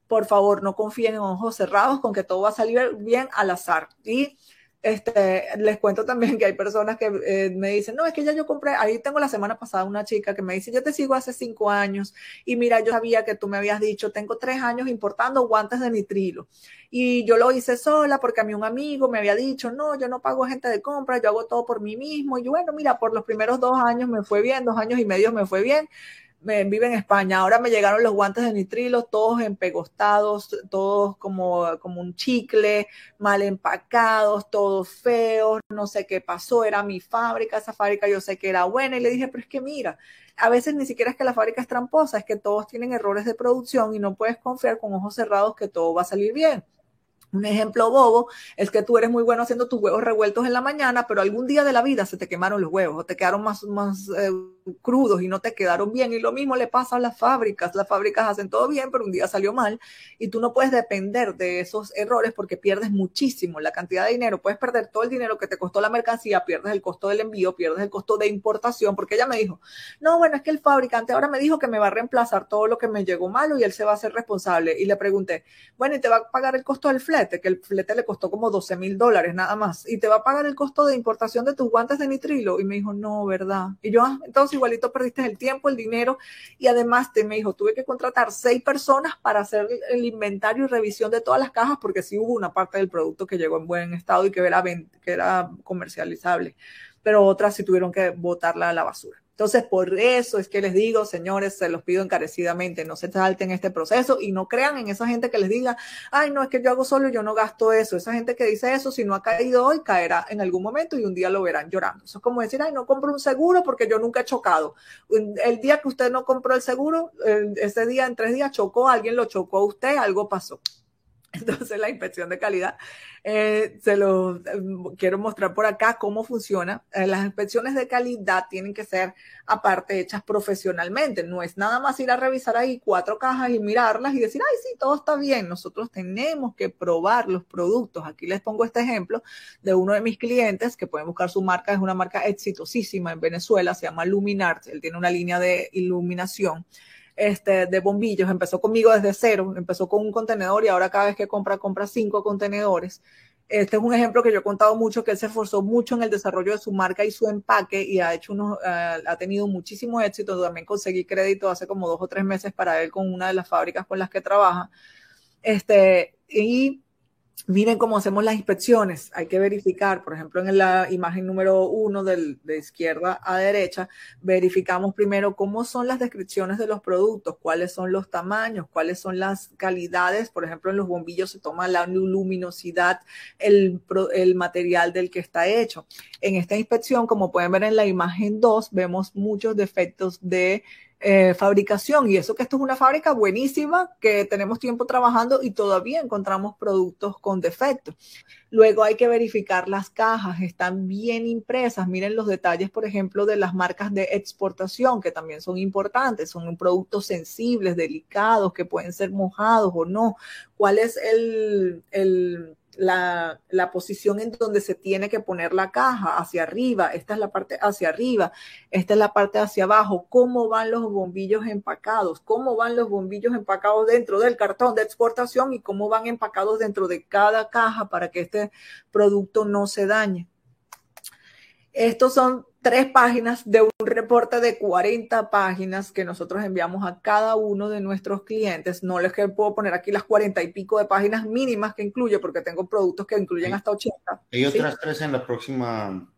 por favor, no confíen en ojos cerrados con que todo va a salir bien al azar. Y Este, les cuento también que hay personas que eh, me dicen, no, es que ya yo compré, ahí tengo la semana pasada una chica que me dice, yo te sigo hace cinco años y mira, yo sabía que tú me habías dicho, tengo tres años importando guantes de nitrilo y yo lo hice sola porque a mí un amigo me había dicho, no, yo no pago gente de compra, yo hago todo por mí mismo y bueno, mira, por los primeros dos años me fue bien, dos años y medio me fue bien, vive en España. Ahora me llegaron los guantes de nitrilo, todos empegostados, todos como, como un chicle, mal empacados, todos feos, no sé qué pasó, era mi fábrica, esa fábrica yo sé que era buena y le dije, pero es que mira, a veces ni siquiera es que la fábrica es tramposa, es que todos tienen errores de producción y no puedes confiar con ojos cerrados que todo va a salir bien. Un ejemplo bobo es que tú eres muy bueno haciendo tus huevos revueltos en la mañana, pero algún día de la vida se te quemaron los huevos o te quedaron más, más eh, crudos y no te quedaron bien. Y lo mismo le pasa a las fábricas. Las fábricas hacen todo bien, pero un día salió mal y tú no puedes depender de esos errores porque pierdes muchísimo la cantidad de dinero. Puedes perder todo el dinero que te costó la mercancía, pierdes el costo del envío, pierdes el costo de importación, porque ella me dijo, no, bueno, es que el fabricante ahora me dijo que me va a reemplazar todo lo que me llegó malo y él se va a hacer responsable. Y le pregunté, bueno, ¿y te va a pagar el costo del flete? Que el flete le costó como 12 mil dólares nada más. ¿Y te va a pagar el costo de importación de tus guantes de nitrilo? Y me dijo, no, ¿verdad? Y yo, ah, entonces igualito perdiste el tiempo, el dinero y además te me dijo, tuve que contratar seis personas para hacer el inventario y revisión de todas las cajas porque sí hubo una parte del producto que llegó en buen estado y que era, que era comercializable, pero otras sí tuvieron que botarla a la basura. Entonces, por eso es que les digo, señores, se los pido encarecidamente, no se salten este proceso y no crean en esa gente que les diga, ay, no, es que yo hago solo y yo no gasto eso. Esa gente que dice eso, si no ha caído hoy, caerá en algún momento y un día lo verán llorando. Eso es como decir, ay, no compro un seguro porque yo nunca he chocado. El día que usted no compró el seguro, ese día, en tres días, chocó, alguien lo chocó a usted, algo pasó. Entonces, la inspección de calidad, eh, se lo em, quiero mostrar por acá cómo funciona. Eh, las inspecciones de calidad tienen que ser, aparte, hechas profesionalmente. No es nada más ir a revisar ahí cuatro cajas y mirarlas y decir, ay, sí, todo está bien. Nosotros tenemos que probar los productos. Aquí les pongo este ejemplo de uno de mis clientes que pueden buscar su marca. Es una marca exitosísima en Venezuela, se llama Luminar. Él tiene una línea de iluminación este, de bombillos. Empezó conmigo desde cero, empezó con un contenedor y ahora cada vez que compra, compra cinco contenedores. Este es un ejemplo que yo he contado mucho, que él se esforzó mucho en el desarrollo de su marca y su empaque y ha hecho unos, uh, ha tenido muchísimo éxito. También conseguí crédito hace como dos o tres meses para él con una de las fábricas con las que trabaja. Este, y Miren cómo hacemos las inspecciones. Hay que verificar, por ejemplo, en la imagen número uno de izquierda a derecha, verificamos primero cómo son las descripciones de los productos, cuáles son los tamaños, cuáles son las calidades. Por ejemplo, en los bombillos se toma la luminosidad, el, material del que está hecho. En esta inspección, como pueden ver en la imagen 2, vemos muchos defectos de eh, fabricación. Y eso que esto es una fábrica buenísima, que tenemos tiempo trabajando y todavía encontramos productos con defectos. Luego hay que verificar las cajas, están bien impresas. Miren los detalles, por ejemplo, de las marcas de exportación, que también son importantes. Son productos sensibles, delicados, que pueden ser mojados o no. ¿Cuál es el, el la, la, posición en donde se tiene que poner la caja, hacia arriba, esta es la parte hacia arriba, esta es la parte hacia abajo, cómo van los bombillos empacados, cómo van los bombillos empacados dentro del cartón de exportación y cómo van empacados dentro de cada caja para que este producto no se dañe. Estos son tres páginas de un reporte de 40 páginas que nosotros enviamos a cada uno de nuestros clientes. No les puedo poner aquí las 40 y pico de páginas mínimas que incluye, porque tengo productos que incluyen hasta 80. Y otras tres en la próxima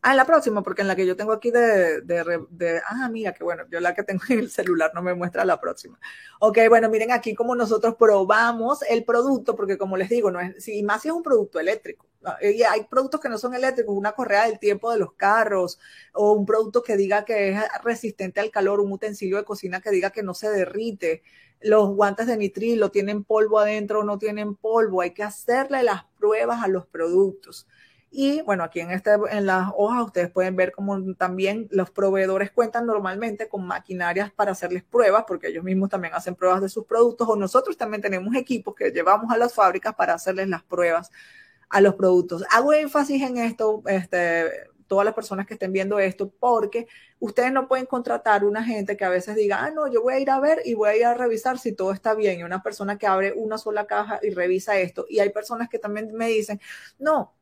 Ah, la próxima, porque en la que yo tengo aquí de, de, de, ah, mira, que bueno, yo la que tengo en el celular no me muestra la próxima. Ok, bueno, miren aquí como nosotros probamos el producto, porque como les digo, no es, si más si es un producto eléctrico, y hay productos que no son eléctricos, una correa del tiempo de los carros, o un producto que diga que es resistente al calor, un utensilio de cocina que diga que no se derrite, los guantes de nitrilo tienen polvo adentro o no tienen polvo, hay que hacerle las pruebas a los productos. Y bueno, aquí en, este, en las hojas ustedes pueden ver cómo también los proveedores cuentan normalmente con maquinarias para hacerles pruebas, porque ellos mismos también hacen pruebas de sus productos, o nosotros también tenemos equipos que llevamos a las fábricas para hacerles las pruebas a los productos. Hago énfasis en esto, este, todas las personas que estén viendo esto, porque ustedes no pueden contratar una gente que a veces diga, ah, no, yo voy a ir a ver y voy a ir a revisar si todo está bien. Y una persona que abre una sola caja y revisa esto. Y hay personas que también me dicen, no,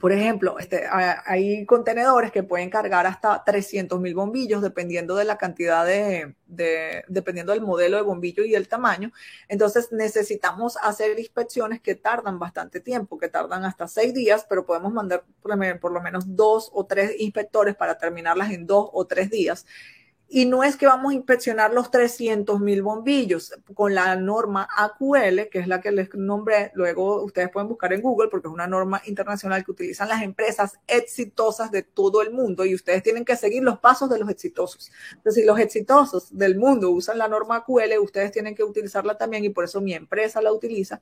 Por ejemplo, este, hay contenedores que pueden cargar hasta 300 mil bombillos dependiendo de la cantidad de, de, dependiendo del modelo de bombillo y el tamaño. Entonces necesitamos hacer inspecciones que tardan bastante tiempo, que tardan hasta seis días, pero podemos mandar por lo menos dos o tres inspectores para terminarlas en dos o tres días. Y no es que vamos a inspeccionar los 300 mil bombillos con la norma AQL, que es la que les nombré, luego ustedes pueden buscar en Google porque es una norma internacional que utilizan las empresas exitosas de todo el mundo y ustedes tienen que seguir los pasos de los exitosos. Entonces, si los exitosos del mundo usan la norma AQL, ustedes tienen que utilizarla también y por eso mi empresa la utiliza.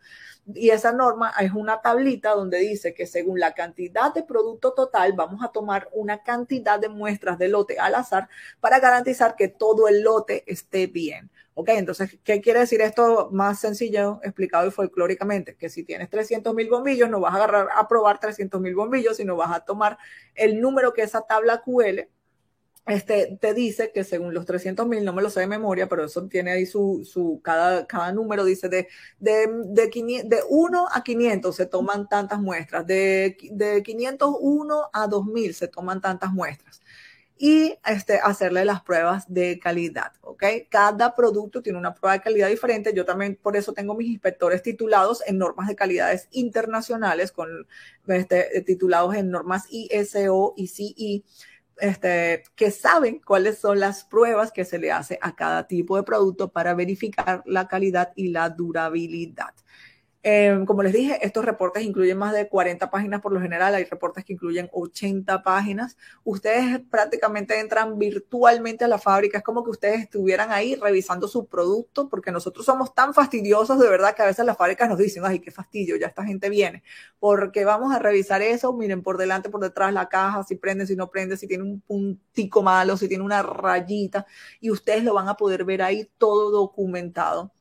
Y esa norma es una tablita donde dice que según la cantidad de producto total, vamos a tomar una cantidad de muestras de lote al azar para garantizar que todo el lote esté bien. Ok, entonces, ¿qué quiere decir esto más sencillo, explicado y folclóricamente? Que si tienes 300 mil bombillos, no vas a agarrar a probar 300 mil bombillos, sino vas a tomar el número que esa tabla QL este, te dice que según los 300 mil, no me lo sé de memoria, pero eso tiene ahí su, su cada, cada número dice de, de, de, de 1 a 500 se toman tantas muestras, de, de 501 a 2000 se toman tantas muestras y este, hacerle las pruebas de calidad, ¿ok? Cada producto tiene una prueba de calidad diferente. Yo también por eso tengo mis inspectores titulados en normas de calidades internacionales, con, este, titulados en normas ISO y CE, este, que saben cuáles son las pruebas que se le hace a cada tipo de producto para verificar la calidad y la durabilidad. Em, como les dije, estos reportes incluyen más de 40 páginas por lo general, hay reportes que incluyen 80 páginas. Ustedes prácticamente entran virtualmente a la fábrica, es como que ustedes estuvieran ahí revisando su producto, porque nosotros somos tan fastidiosos de verdad que a veces las fábricas nos dicen, ay, qué fastidio, ya esta gente viene, porque vamos a revisar eso, miren por delante, por detrás la caja, si prende, si no prende, si tiene un puntico malo, si tiene una rayita, y ustedes lo van a poder ver ahí todo documentado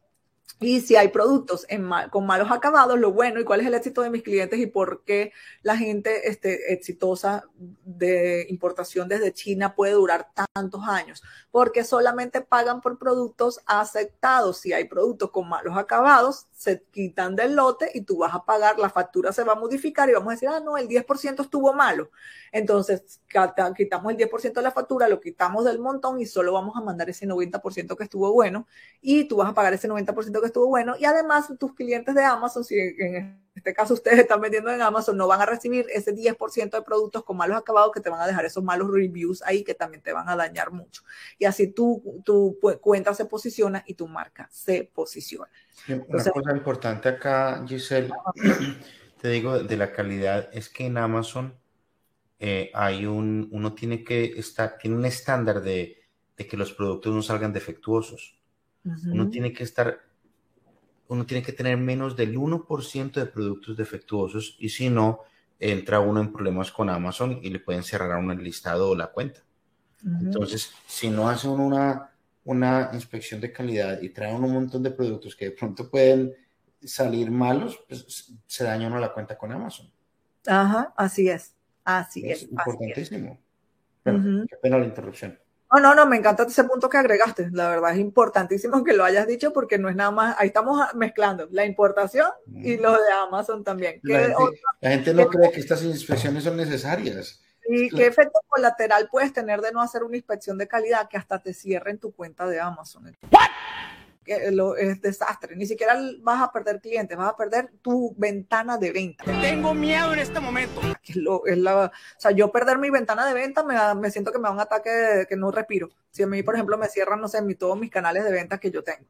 y si hay productos con malos acabados, lo bueno y cuál es el éxito de mis clientes y por qué la gente este, exitosa de importación desde China puede durar tantos años. Porque solamente pagan por productos aceptados. Si hay productos con malos acabados, se quitan del lote y tú vas a pagar, la factura se va a modificar y vamos a decir, ah, no, el 10% estuvo malo. Entonces, quitamos el 10% de la factura, lo quitamos del montón y solo vamos a mandar ese 90% que estuvo bueno y tú vas a pagar ese 90% que estuvo bueno y además tus clientes de Amazon, si en este caso ustedes están vendiendo en Amazon, no van a recibir ese 10% de productos con malos acabados que te van a dejar esos malos reviews ahí que también te van a dañar mucho. Y así tu, tu cuenta se posiciona y tu marca se posiciona. Una cosa importante acá, Giselle, te digo de la calidad, es que en Amazon eh, hay un, uno tiene que estar, tiene un estándar de, de que los productos no salgan defectuosos. Uno tiene que estar uno tiene que tener menos del 1% de productos defectuosos y si no, entra uno en problemas con Amazon y le pueden cerrar a uno el listado o la cuenta. Entonces, si no hacen una, una inspección de calidad y traen un montón de productos que de pronto pueden salir malos, pues se daña uno la cuenta con Amazon. Ajá, así es, así es. Importantísimo. qué pena la interrupción. No, no, no, me encanta ese punto que agregaste. La verdad es importantísimo que lo hayas dicho porque no es nada más, ahí estamos mezclando la importación y lo de Amazon también. La gente, no cree que estas inspecciones son necesarias. ¿Y qué efecto colateral puedes tener de no hacer una inspección de calidad que hasta te cierren tu cuenta de Amazon? Es desastre. Ni siquiera vas a perder clientes, vas a perder tu ventana de venta. Tengo miedo en este momento. Es la, o sea, yo perder mi ventana de venta me, me siento que me da un ataque que no respiro. Si a mí, por ejemplo, me cierran, no sé, mi, todos mis canales de venta que yo tengo.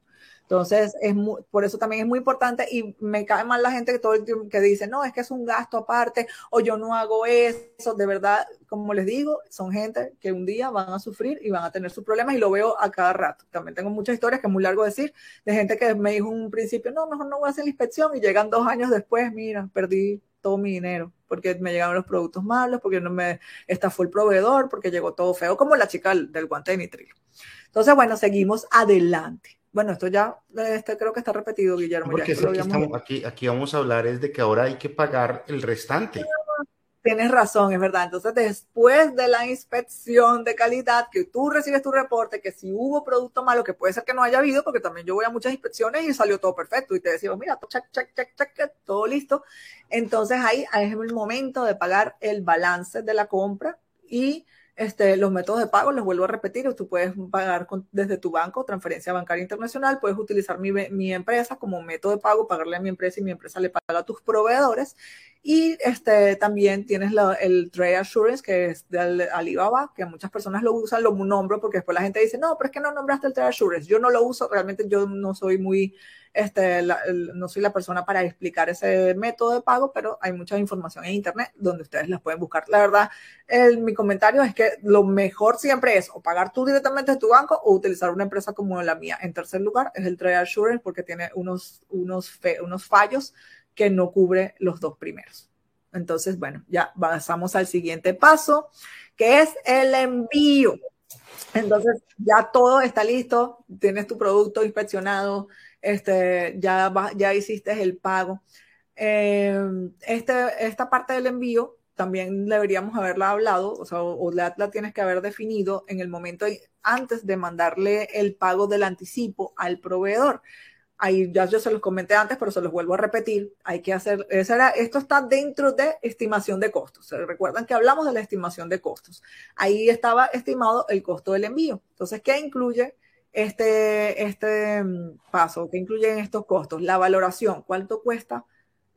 Entonces, es por eso también es muy importante y me cae mal la gente que todo el tiempo que dice, no, es que es un gasto aparte o yo no hago eso. De verdad, como les digo, son gente que un día van a sufrir y van a tener sus problemas y lo veo a cada rato. También tengo muchas historias que es muy largo decir, de gente que me dijo en un principio, no, mejor no voy a hacer la inspección y llegan dos años después, mira, perdí todo mi dinero porque me llegaron los productos malos, porque no me estafó el proveedor, porque llegó todo feo, como la chica del guante de nitrilo. Entonces, bueno, seguimos adelante. Bueno, esto ya este creo que está repetido, Guillermo. Porque aquí, aquí, aquí, vamos a hablar es de que ahora hay que pagar el restante. Tienes razón, es verdad. Entonces, después de la inspección de calidad, que tú recibes tu reporte, que si hubo producto malo, que puede ser que no haya habido, porque también yo voy a muchas inspecciones y salió todo perfecto, y te decimos, mira, check, check, check, check, todo listo. Entonces, ahí es el momento de pagar el balance de la compra y este, los métodos de pago, les vuelvo a repetir, tú puedes pagar desde tu banco, transferencia bancaria internacional, puedes utilizar mi, mi, empresa como método de pago, pagarle a mi empresa y mi empresa le paga a tus proveedores. Y este, también tienes el Trade Assurance, que es de Alibaba, que muchas personas lo usan, lo nombro porque después la gente dice, no, pero es que no nombraste el Trade Assurance. Yo no lo uso, realmente yo no soy muy este, no soy la persona para explicar ese método de pago, pero hay mucha información en Internet donde ustedes las pueden buscar. La verdad, mi comentario es que lo mejor siempre es o pagar tú directamente de tu banco o utilizar una empresa como la mía. En tercer lugar, es el Trade Assurance porque tiene unos, unos, unos fallos que no cubre los dos primeros. Entonces, bueno, ya pasamos al siguiente paso, que es el envío. Entonces, ya todo está listo, tienes tu producto inspeccionado, este, ya, ya hiciste el pago. Eh, este, esta parte del envío también deberíamos haberla hablado, o sea, o la, tienes que haber definido en el momento antes de mandarle el pago del anticipo al proveedor. Ahí ya yo se los comenté antes, pero se los vuelvo a repetir. Hay que hacer, era, esto está dentro de estimación de costos. ¿Se recuerdan que hablamos de la estimación de costos? Ahí estaba estimado el costo del envío. Entonces, ¿qué incluye? Este, este mm, paso que incluyen estos costos, la valoración, cuánto cuesta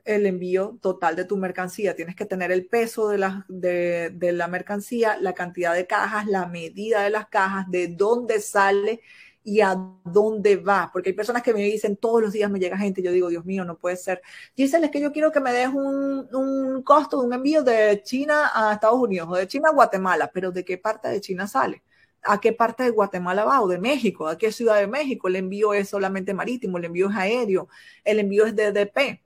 el envío total de tu mercancía. Tienes que tener el peso de la, de, de la mercancía, la cantidad de cajas, la medida de las cajas, de dónde sale y a dónde va. Porque hay personas que me dicen todos los días me llega gente yo digo, Dios mío, no puede ser. Dicen, que yo quiero que me des un, un costo de un envío de China a Estados Unidos o de China a Guatemala, pero ¿de qué parte de China sale? A qué parte de Guatemala va o de México, a qué ciudad de México. El envío es solamente marítimo, el envío es aéreo, el envío es DDP.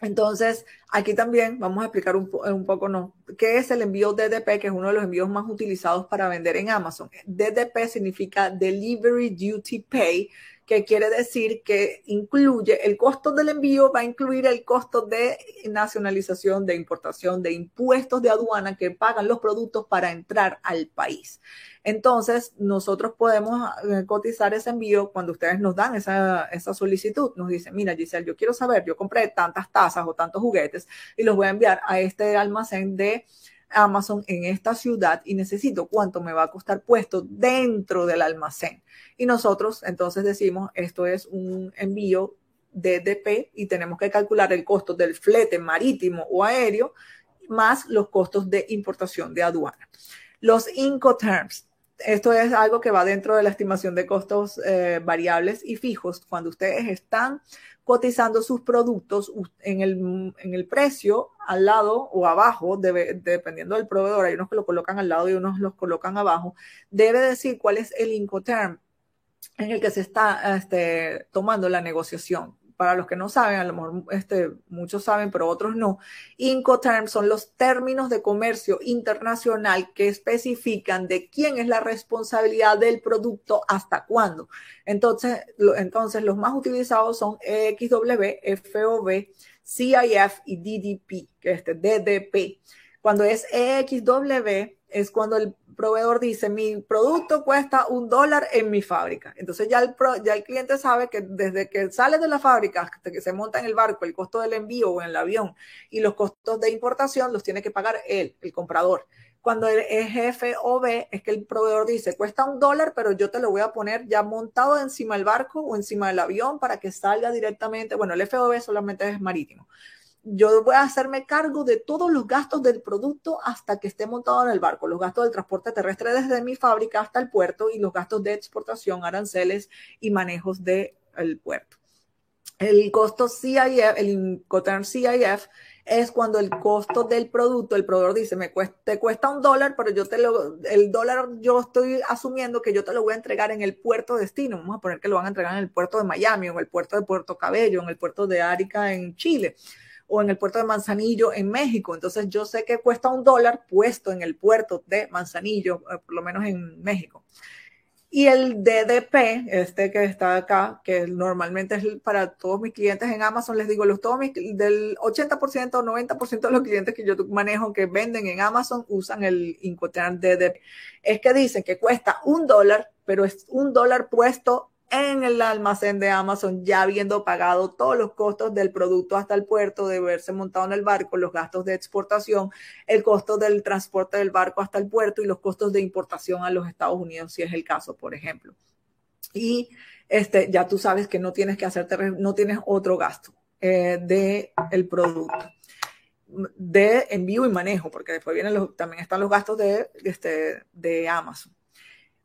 Entonces, aquí también vamos a explicar un, un, poco, ¿no? ¿Qué es el envío DDP? Que es uno de los envíos más utilizados para vender en Amazon. DDP significa Delivery Duty Pay, que quiere decir que incluye el costo del envío, va a incluir el costo de nacionalización, de importación, de impuestos de aduana que pagan los productos para entrar al país. Entonces, nosotros podemos eh, cotizar ese envío cuando ustedes nos dan esa, esa solicitud. Nos dicen, mira, Giselle, yo quiero saber, yo compré tantas tazas o tantos juguetes y los voy a enviar a este almacén de Amazon en esta ciudad y necesito cuánto me va a costar puesto dentro del almacén. Y nosotros entonces decimos, esto es un envío DDP y tenemos que calcular el costo del flete marítimo o aéreo más los costos de importación de aduana. Los Incoterms, esto es algo que va dentro de la estimación de costos eh, variables y fijos. Cuando ustedes están cotizando sus productos en el, en el precio al lado o abajo, dependiendo del proveedor, hay unos que lo colocan al lado y unos los colocan abajo, debe decir cuál es el Incoterm en el que se está este, tomando la negociación para los que no saben, a lo mejor este, muchos saben, pero otros no, Incoterms son los términos de comercio internacional que especifican de quién es la responsabilidad del producto hasta cuándo. Entonces, entonces los más utilizados son XW, FOB, CIF y DDP, que es este DDP. Cuando es EXW, es cuando el proveedor dice, mi producto cuesta un dólar en mi fábrica. Entonces ya el, ya el cliente sabe que desde que sale de la fábrica hasta que se monta en el barco, el costo del envío o en el avión y los costos de importación los tiene que pagar él, el comprador. Cuando es FOB, es que el proveedor dice, cuesta un dólar, pero yo te lo voy a poner ya montado encima del barco o encima del avión para que salga directamente. Bueno, el FOB solamente es marítimo yo voy a hacerme cargo de todos los gastos del producto hasta que esté montado en el barco, los gastos del transporte terrestre desde mi fábrica hasta el puerto y los gastos de exportación, aranceles y manejos del puerto. El costo CIF, el Incoterm CIF, es cuando el costo del producto, el proveedor dice, me cuesta, te cuesta un dólar, pero yo te lo, el dólar yo estoy asumiendo que yo te lo voy a entregar en el puerto de destino. Vamos a poner que lo van a entregar en el puerto de Miami, o en el puerto de Puerto Cabello, en el puerto de Arica, en Chile o en el puerto de Manzanillo en México. Entonces yo sé que cuesta un dólar puesto en el puerto de Manzanillo, eh, por lo menos en México. Y el DDP, este que está acá, que normalmente es para todos mis clientes en Amazon, les digo, los, todos mis, del 80% o 90% de los clientes que yo manejo que venden en Amazon usan el Incoterm DDP. Es que dicen que cuesta un dólar, pero es un dólar puesto en el almacén de Amazon, ya habiendo pagado todos los costos del producto hasta el puerto, de verse montado en el barco, los gastos de exportación, el costo del transporte del barco hasta el puerto y los costos de importación a los Estados Unidos, si es el caso, por ejemplo. Y este, ya tú sabes que no tienes que hacerte, no tienes otro gasto eh, de el producto de envío y manejo, porque después vienen los, también están los gastos de, este, de Amazon.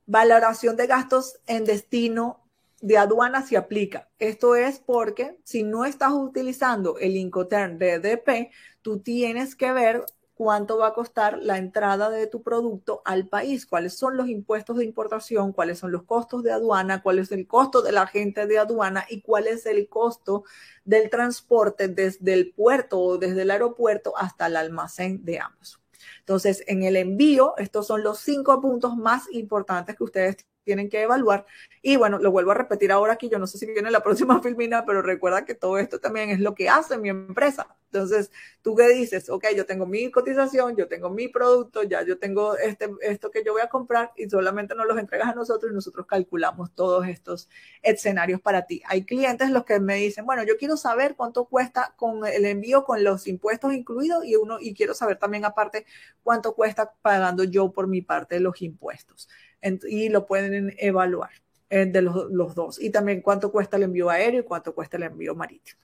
Valoración de gastos en destino de aduana se aplica. Esto es porque si no estás utilizando el Incoterm DDP, tú tienes que ver cuánto va a costar la entrada de tu producto al país, cuáles son los impuestos de importación, cuáles son los costos de aduana, cuál es el costo del agente de aduana y cuál es el costo del transporte desde el puerto o desde el aeropuerto hasta el almacén de Amazon. Entonces, en el envío, estos son los cinco puntos más importantes que ustedes tienen que evaluar. Y bueno, lo vuelvo a repetir ahora aquí, yo no sé si viene la próxima filmina, pero recuerda que todo esto también es lo que hace mi empresa. Entonces, tú qué dices, ok, yo tengo mi cotización, yo tengo mi producto, ya yo tengo este, esto que yo voy a comprar y solamente nos los entregas a nosotros y nosotros calculamos todos estos escenarios para ti. Hay clientes los que me dicen, bueno, yo quiero saber cuánto cuesta con el envío con los impuestos incluidos y uno y quiero saber también aparte cuánto cuesta pagando yo por mi parte los impuestos y lo pueden evaluar eh, de los, los, dos. Y también cuánto cuesta el envío aéreo y cuánto cuesta el envío marítimo.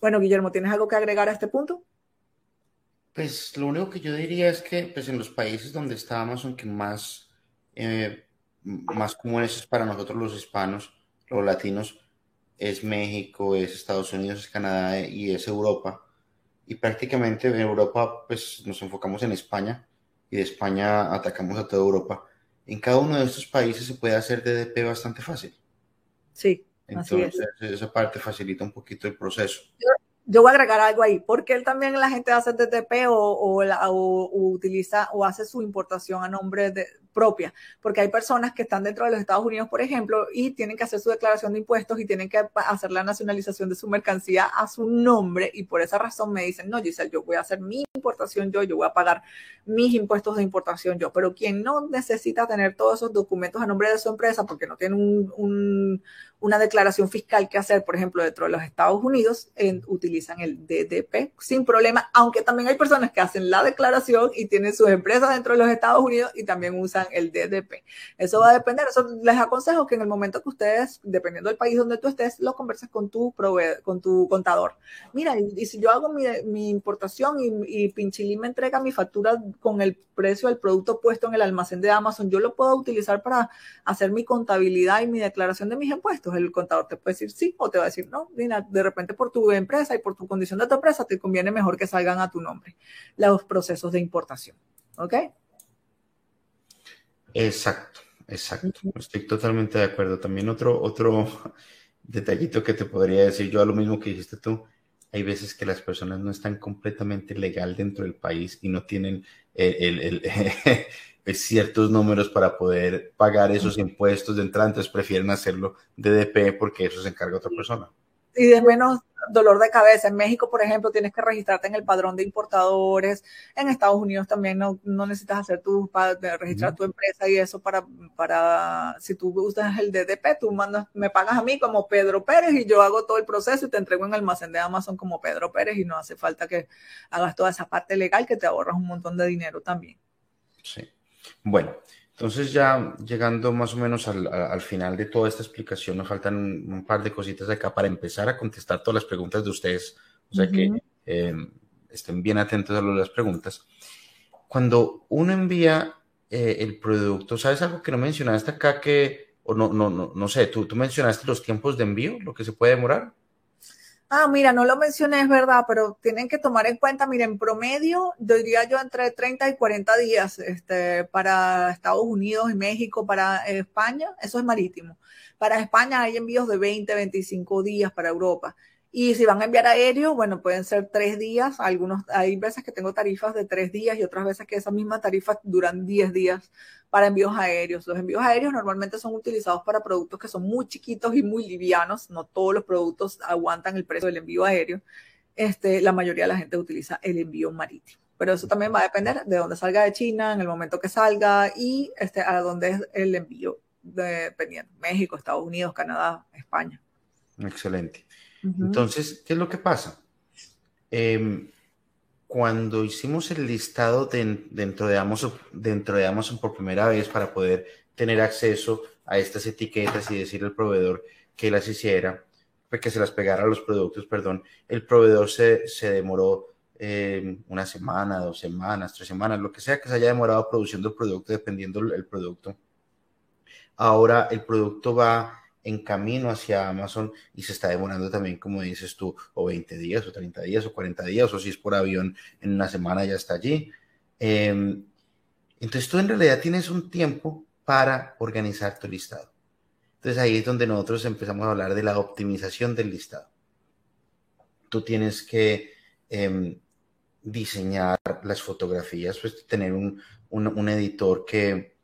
Bueno, Guillermo, ¿tienes algo que agregar a este punto? Pues lo único que yo diría es que pues, en los países donde está Amazon, que más, eh, más comunes es para nosotros los hispanos, los latinos, es México, es Estados Unidos, es Canadá y es Europa. Y prácticamente en Europa pues nos enfocamos en España y de España atacamos a toda Europa en cada uno de estos países se puede hacer DDP bastante fácil. Sí. Entonces, esa parte facilita un poquito el proceso. Yo, voy a agregar algo ahí, porque él también la gente hace DDP o, o, o, utiliza o hace su importación a nombre de, propia, porque hay personas que están dentro de los Estados Unidos, por ejemplo, y tienen que hacer su declaración de impuestos y tienen que hacer la nacionalización de su mercancía a su nombre y por esa razón me dicen, no, Giselle, yo voy a hacer mi importación yo, yo voy a pagar mis impuestos de importación yo, pero quien no necesita tener todos esos documentos a nombre de su empresa porque no tiene un, una declaración fiscal que hacer, por ejemplo, dentro de los Estados Unidos, utilizan el DDP sin problema, aunque también hay personas que hacen la declaración y tienen sus empresas dentro de los Estados Unidos y también usan el DDP. Eso va a depender, eso les aconsejo que en el momento que ustedes, dependiendo del país donde tú estés, lo converses con tu proveedor, con tu contador. Mira, y, si yo hago mi, importación y, y Pinchilín me entrega mi factura con el precio del producto puesto en el almacén de Amazon, yo lo puedo utilizar para hacer mi contabilidad y mi declaración de mis impuestos. El contador te puede decir sí o te va a decir no. Mira, de repente por tu empresa y por tu condición de tu empresa te conviene mejor que salgan a tu nombre los procesos de importación. ¿Ok? Exacto, exacto. Estoy totalmente de acuerdo. También otro, otro detallito que te podría decir yo a lo mismo que dijiste tú. Hay veces que las personas no están completamente legal dentro del país y no tienen el, ciertos números para poder pagar esos impuestos de entrada, entonces prefieren hacerlo DDP porque eso se encarga otra persona. Y de menos dolor de cabeza. En México, por ejemplo, tienes que registrarte en el padrón de importadores. En Estados Unidos también no, no necesitas hacer tu, registrar tu empresa y eso para, para, si tú usas el DDP, tú mandas, me pagas a mí como Pedro Pérez y yo hago todo el proceso y te entrego en el almacén de Amazon como Pedro Pérez y no hace falta que hagas toda esa parte legal que te ahorras un montón de dinero también. Sí. Bueno, entonces ya llegando más o menos al, final de toda esta explicación, nos faltan un, par de cositas acá para empezar a contestar todas las preguntas de ustedes. O sea que em, estén bien atentos a las preguntas. Cuando uno envía eh, el producto, ¿sabes algo que no mencionaste acá que, o no, no, no, no sé, tú, tú mencionaste los tiempos de envío, lo que se puede demorar? Ah, mira, no lo mencioné, es verdad, pero tienen que tomar en cuenta, miren, promedio, diría yo entre 30 y 40 días este, para Estados Unidos y México, para España, eso es marítimo. Para España hay envíos de 20, 25 días para Europa. Y si van a enviar aéreo, bueno, pueden ser tres días. Algunos, hay veces que tengo tarifas de tres días y otras veces que esas mismas tarifas duran diez días para envíos aéreos. Los envíos aéreos normalmente son utilizados para productos que son muy chiquitos y muy livianos. No todos los productos aguantan el precio del envío aéreo. Este, la mayoría de la gente utiliza el envío marítimo. Pero eso también va a depender de dónde salga de China, en el momento que salga y este, a dónde es el envío, dependiendo. México, Estados Unidos, Canadá, España. Excelente. Entonces, ¿qué es lo que pasa? Em, cuando hicimos el listado dentro, de Amazon, dentro de Amazon por primera vez para poder tener acceso a estas etiquetas y decirle al proveedor que las hiciera, pues, que se las pegara a los productos, perdón, el proveedor se, demoró em, una semana, dos semanas, tres semanas, lo que sea que se haya demorado produciendo el producto, dependiendo del producto. Ahora el producto va en camino hacia Amazon y se está demorando también, como dices tú, o 20 días, o 30 días, o 40 días, o si es por avión, en una semana ya está allí. Em, entonces tú en realidad tienes un tiempo para organizar tu listado. Entonces ahí es donde nosotros empezamos a hablar de la optimización del listado. Tú tienes que em, diseñar las fotografías, pues tener un, editor que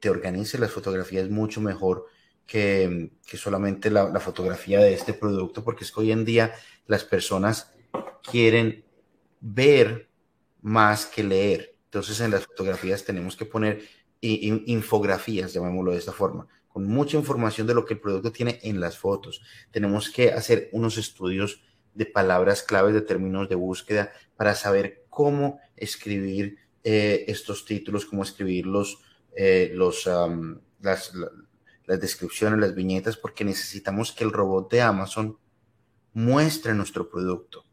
te organice las fotografías mucho mejor que, solamente la, fotografía de este producto, porque es que hoy en día las personas quieren ver más que leer. Entonces en las fotografías tenemos que poner infografías, llamémoslo de esta forma, con mucha información de lo que el producto tiene en las fotos. Tenemos que hacer unos estudios de palabras claves, de términos de búsqueda, para saber cómo escribir eh, estos títulos, cómo escribir los, eh, las, las descripciones, las viñetas, porque necesitamos que el robot de Amazon muestre nuestro producto.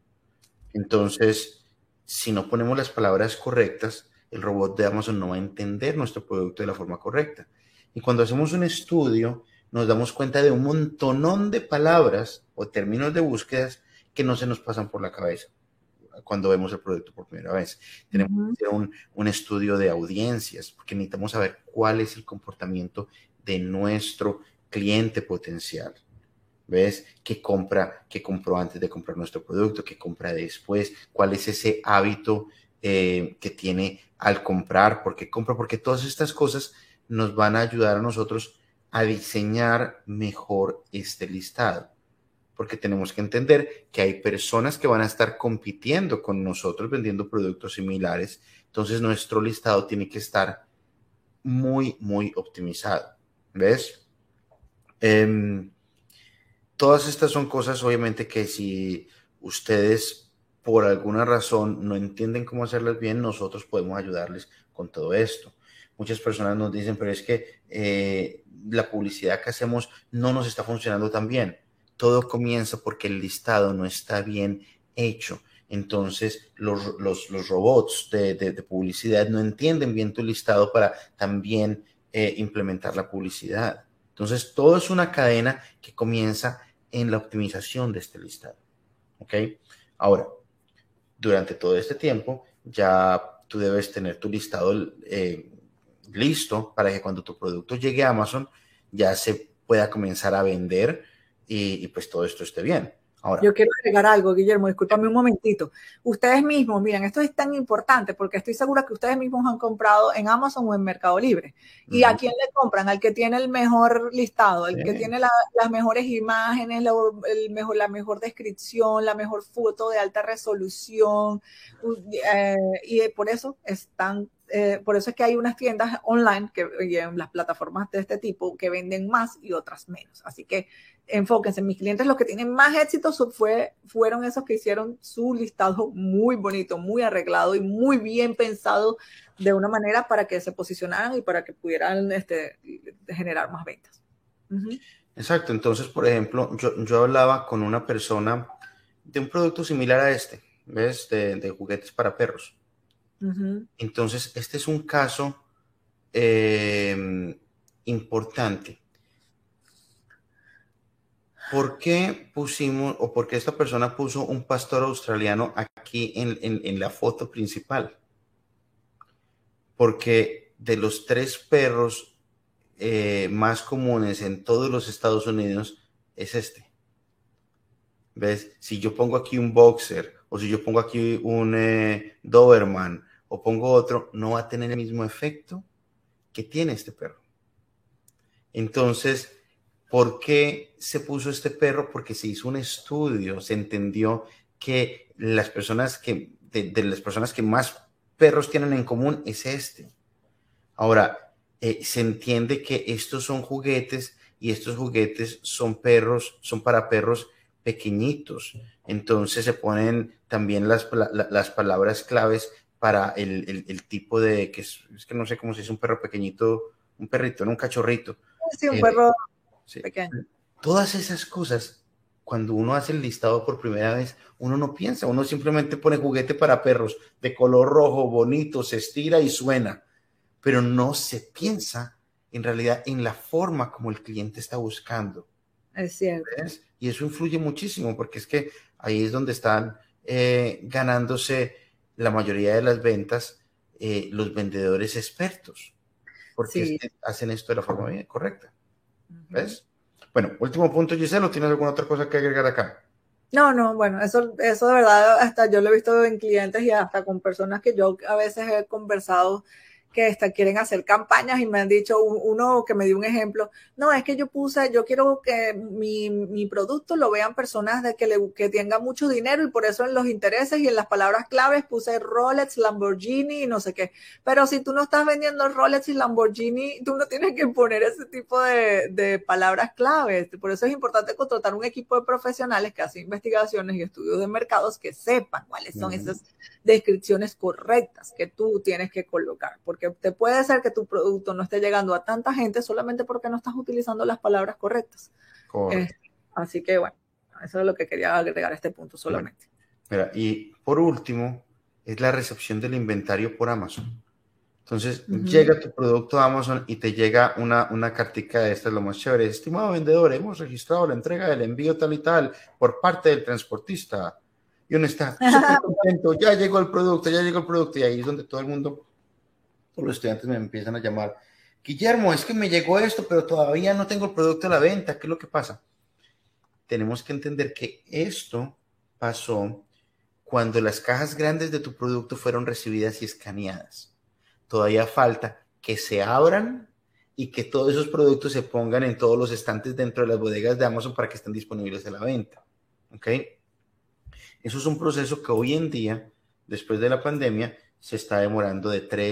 Entonces, si no ponemos las palabras correctas, el robot de Amazon no va a entender nuestro producto de la forma correcta. Y cuando hacemos un estudio, nos damos cuenta de un montonón de palabras o términos de búsquedas que no se nos pasan por la cabeza cuando vemos el producto por primera vez. Tenemos que hacer un, un, estudio de audiencias, porque necesitamos saber cuál es el comportamiento de nuestro cliente potencial. ¿Ves? ¿Qué compra, qué compró antes de comprar nuestro producto? ¿Qué compra después? ¿Cuál es ese hábito eh, que tiene al comprar? ¿Por qué compra? Porque todas estas cosas nos van a ayudar a nosotros a diseñar mejor este listado. Porque tenemos que entender que hay personas que van a estar compitiendo con nosotros vendiendo productos similares. Entonces nuestro listado tiene que estar muy, muy optimizado. ¿Ves? Em, todas estas son cosas, obviamente, que si ustedes por alguna razón no entienden cómo hacerlas bien, nosotros podemos ayudarles con todo esto. Muchas personas nos dicen, pero es que eh, la publicidad que hacemos no nos está funcionando tan bien. Todo comienza porque el listado no está bien hecho. Entonces, los, robots de, de, publicidad no entienden bien tu listado para también eh, implementar la publicidad. Entonces, todo es una cadena que comienza en la optimización de este listado. ¿Ok? Ahora, durante todo este tiempo, ya tú debes tener tu listado eh, listo para que cuando tu producto llegue a Amazon ya se pueda comenzar a vender y pues todo esto esté bien. Yo quiero agregar algo, Guillermo, discúlpame un momentito. Ustedes mismos, miren, esto es tan importante porque estoy segura que ustedes mismos han comprado en Amazon o en Mercado Libre. ¿Y a quién le compran? Al que tiene el mejor listado, el que tiene las mejores imágenes, la, el mejor, la mejor descripción, la mejor foto de alta resolución. Eh, y por eso están eh, por eso es que hay unas tiendas online que, y las plataformas de este tipo que venden más y otras menos. Así que enfóquense. Mis clientes, los que tienen más éxito fue, fueron esos que hicieron su listado muy bonito, muy arreglado y muy bien pensado de una manera para que se posicionaran y para que pudieran este, generar más ventas. Exacto. Entonces, por ejemplo, yo, hablaba con una persona de un producto similar a este, ¿ves? De, juguetes para perros. Entonces, este es un caso eh, importante ¿Por qué pusimos o por qué esta persona puso un pastor australiano aquí en, la foto principal? Porque de los tres perros eh, más comunes en todos los Estados Unidos es este. ¿Ves? Si yo pongo aquí un boxer o si yo pongo aquí un eh, Doberman o pongo otro, no va a tener el mismo efecto que tiene este perro. Entonces, ¿por qué se puso este perro? Porque se hizo un estudio, se entendió que las personas que, de, las personas que más perros tienen en común es este. Ahora, eh, se entiende que estos son juguetes y estos juguetes son perros, son para perros pequeñitos. Entonces se ponen también las, la, las palabras claves para el, el, el, tipo de, que es, es, que no sé cómo se dice, un perro pequeñito, un perrito, no un cachorrito. Sí, un eh, perro sí. pequeño. Todas esas cosas, cuando uno hace el listado por primera vez, uno no piensa, uno simplemente pone juguete para perros de color rojo, bonito, se estira y suena, pero no se piensa en realidad en la forma como el cliente está buscando. Es cierto. ¿Ves? Y eso influye muchísimo porque es que ahí es donde están eh, ganándose la mayoría de las ventas eh, los vendedores expertos, porque sí. hacen esto de la forma bien correcta. ¿Ves? Bueno, último punto, Giselle, ¿tienes alguna otra cosa que agregar acá? No, no, bueno, eso, eso de verdad, hasta yo lo he visto en clientes y hasta con personas que yo a veces he conversado que está, quieren hacer campañas y me han dicho uno que me dio un ejemplo, no, es que yo puse, yo quiero que mi, mi producto lo vean personas de que, le, que tengan mucho dinero y por eso en los intereses y en las palabras claves puse Rolex, Lamborghini y no sé qué. Pero si tú no estás vendiendo Rolex y Lamborghini, tú no tienes que poner ese tipo de, de palabras claves. Por eso es importante contratar un equipo de profesionales que hace investigaciones y estudios de mercados que sepan cuáles son uh -huh. esas descripciones correctas que tú tienes que colocar. Porque porque te puede ser que tu producto no esté llegando a tanta gente solamente porque no estás utilizando las palabras correctas. Eh, así que bueno, eso es lo que quería agregar a este punto solamente. Bueno, mira, y por último, es la recepción del inventario por Amazon. Entonces, uh -huh. llega tu producto a Amazon y te llega una, una cartica de esta, es lo más chévere. Estimado vendedor, hemos registrado la entrega del envío tal y tal por parte del transportista. Y uno está súper contento, ya llegó el producto, ya llegó el producto. Y ahí es donde todo el mundo todos los estudiantes me empiezan a llamar, Guillermo, es que me llegó esto, pero todavía no tengo el producto a la venta, ¿qué es lo que pasa? Tenemos que entender que esto pasó cuando las cajas grandes de tu producto fueron recibidas y escaneadas. Todavía falta que se abran y que todos esos productos se pongan en todos los estantes dentro de las bodegas de Amazon para que estén disponibles a la venta. ¿Ok? Eso es un proceso que hoy en día, después de la pandemia, se está demorando de tres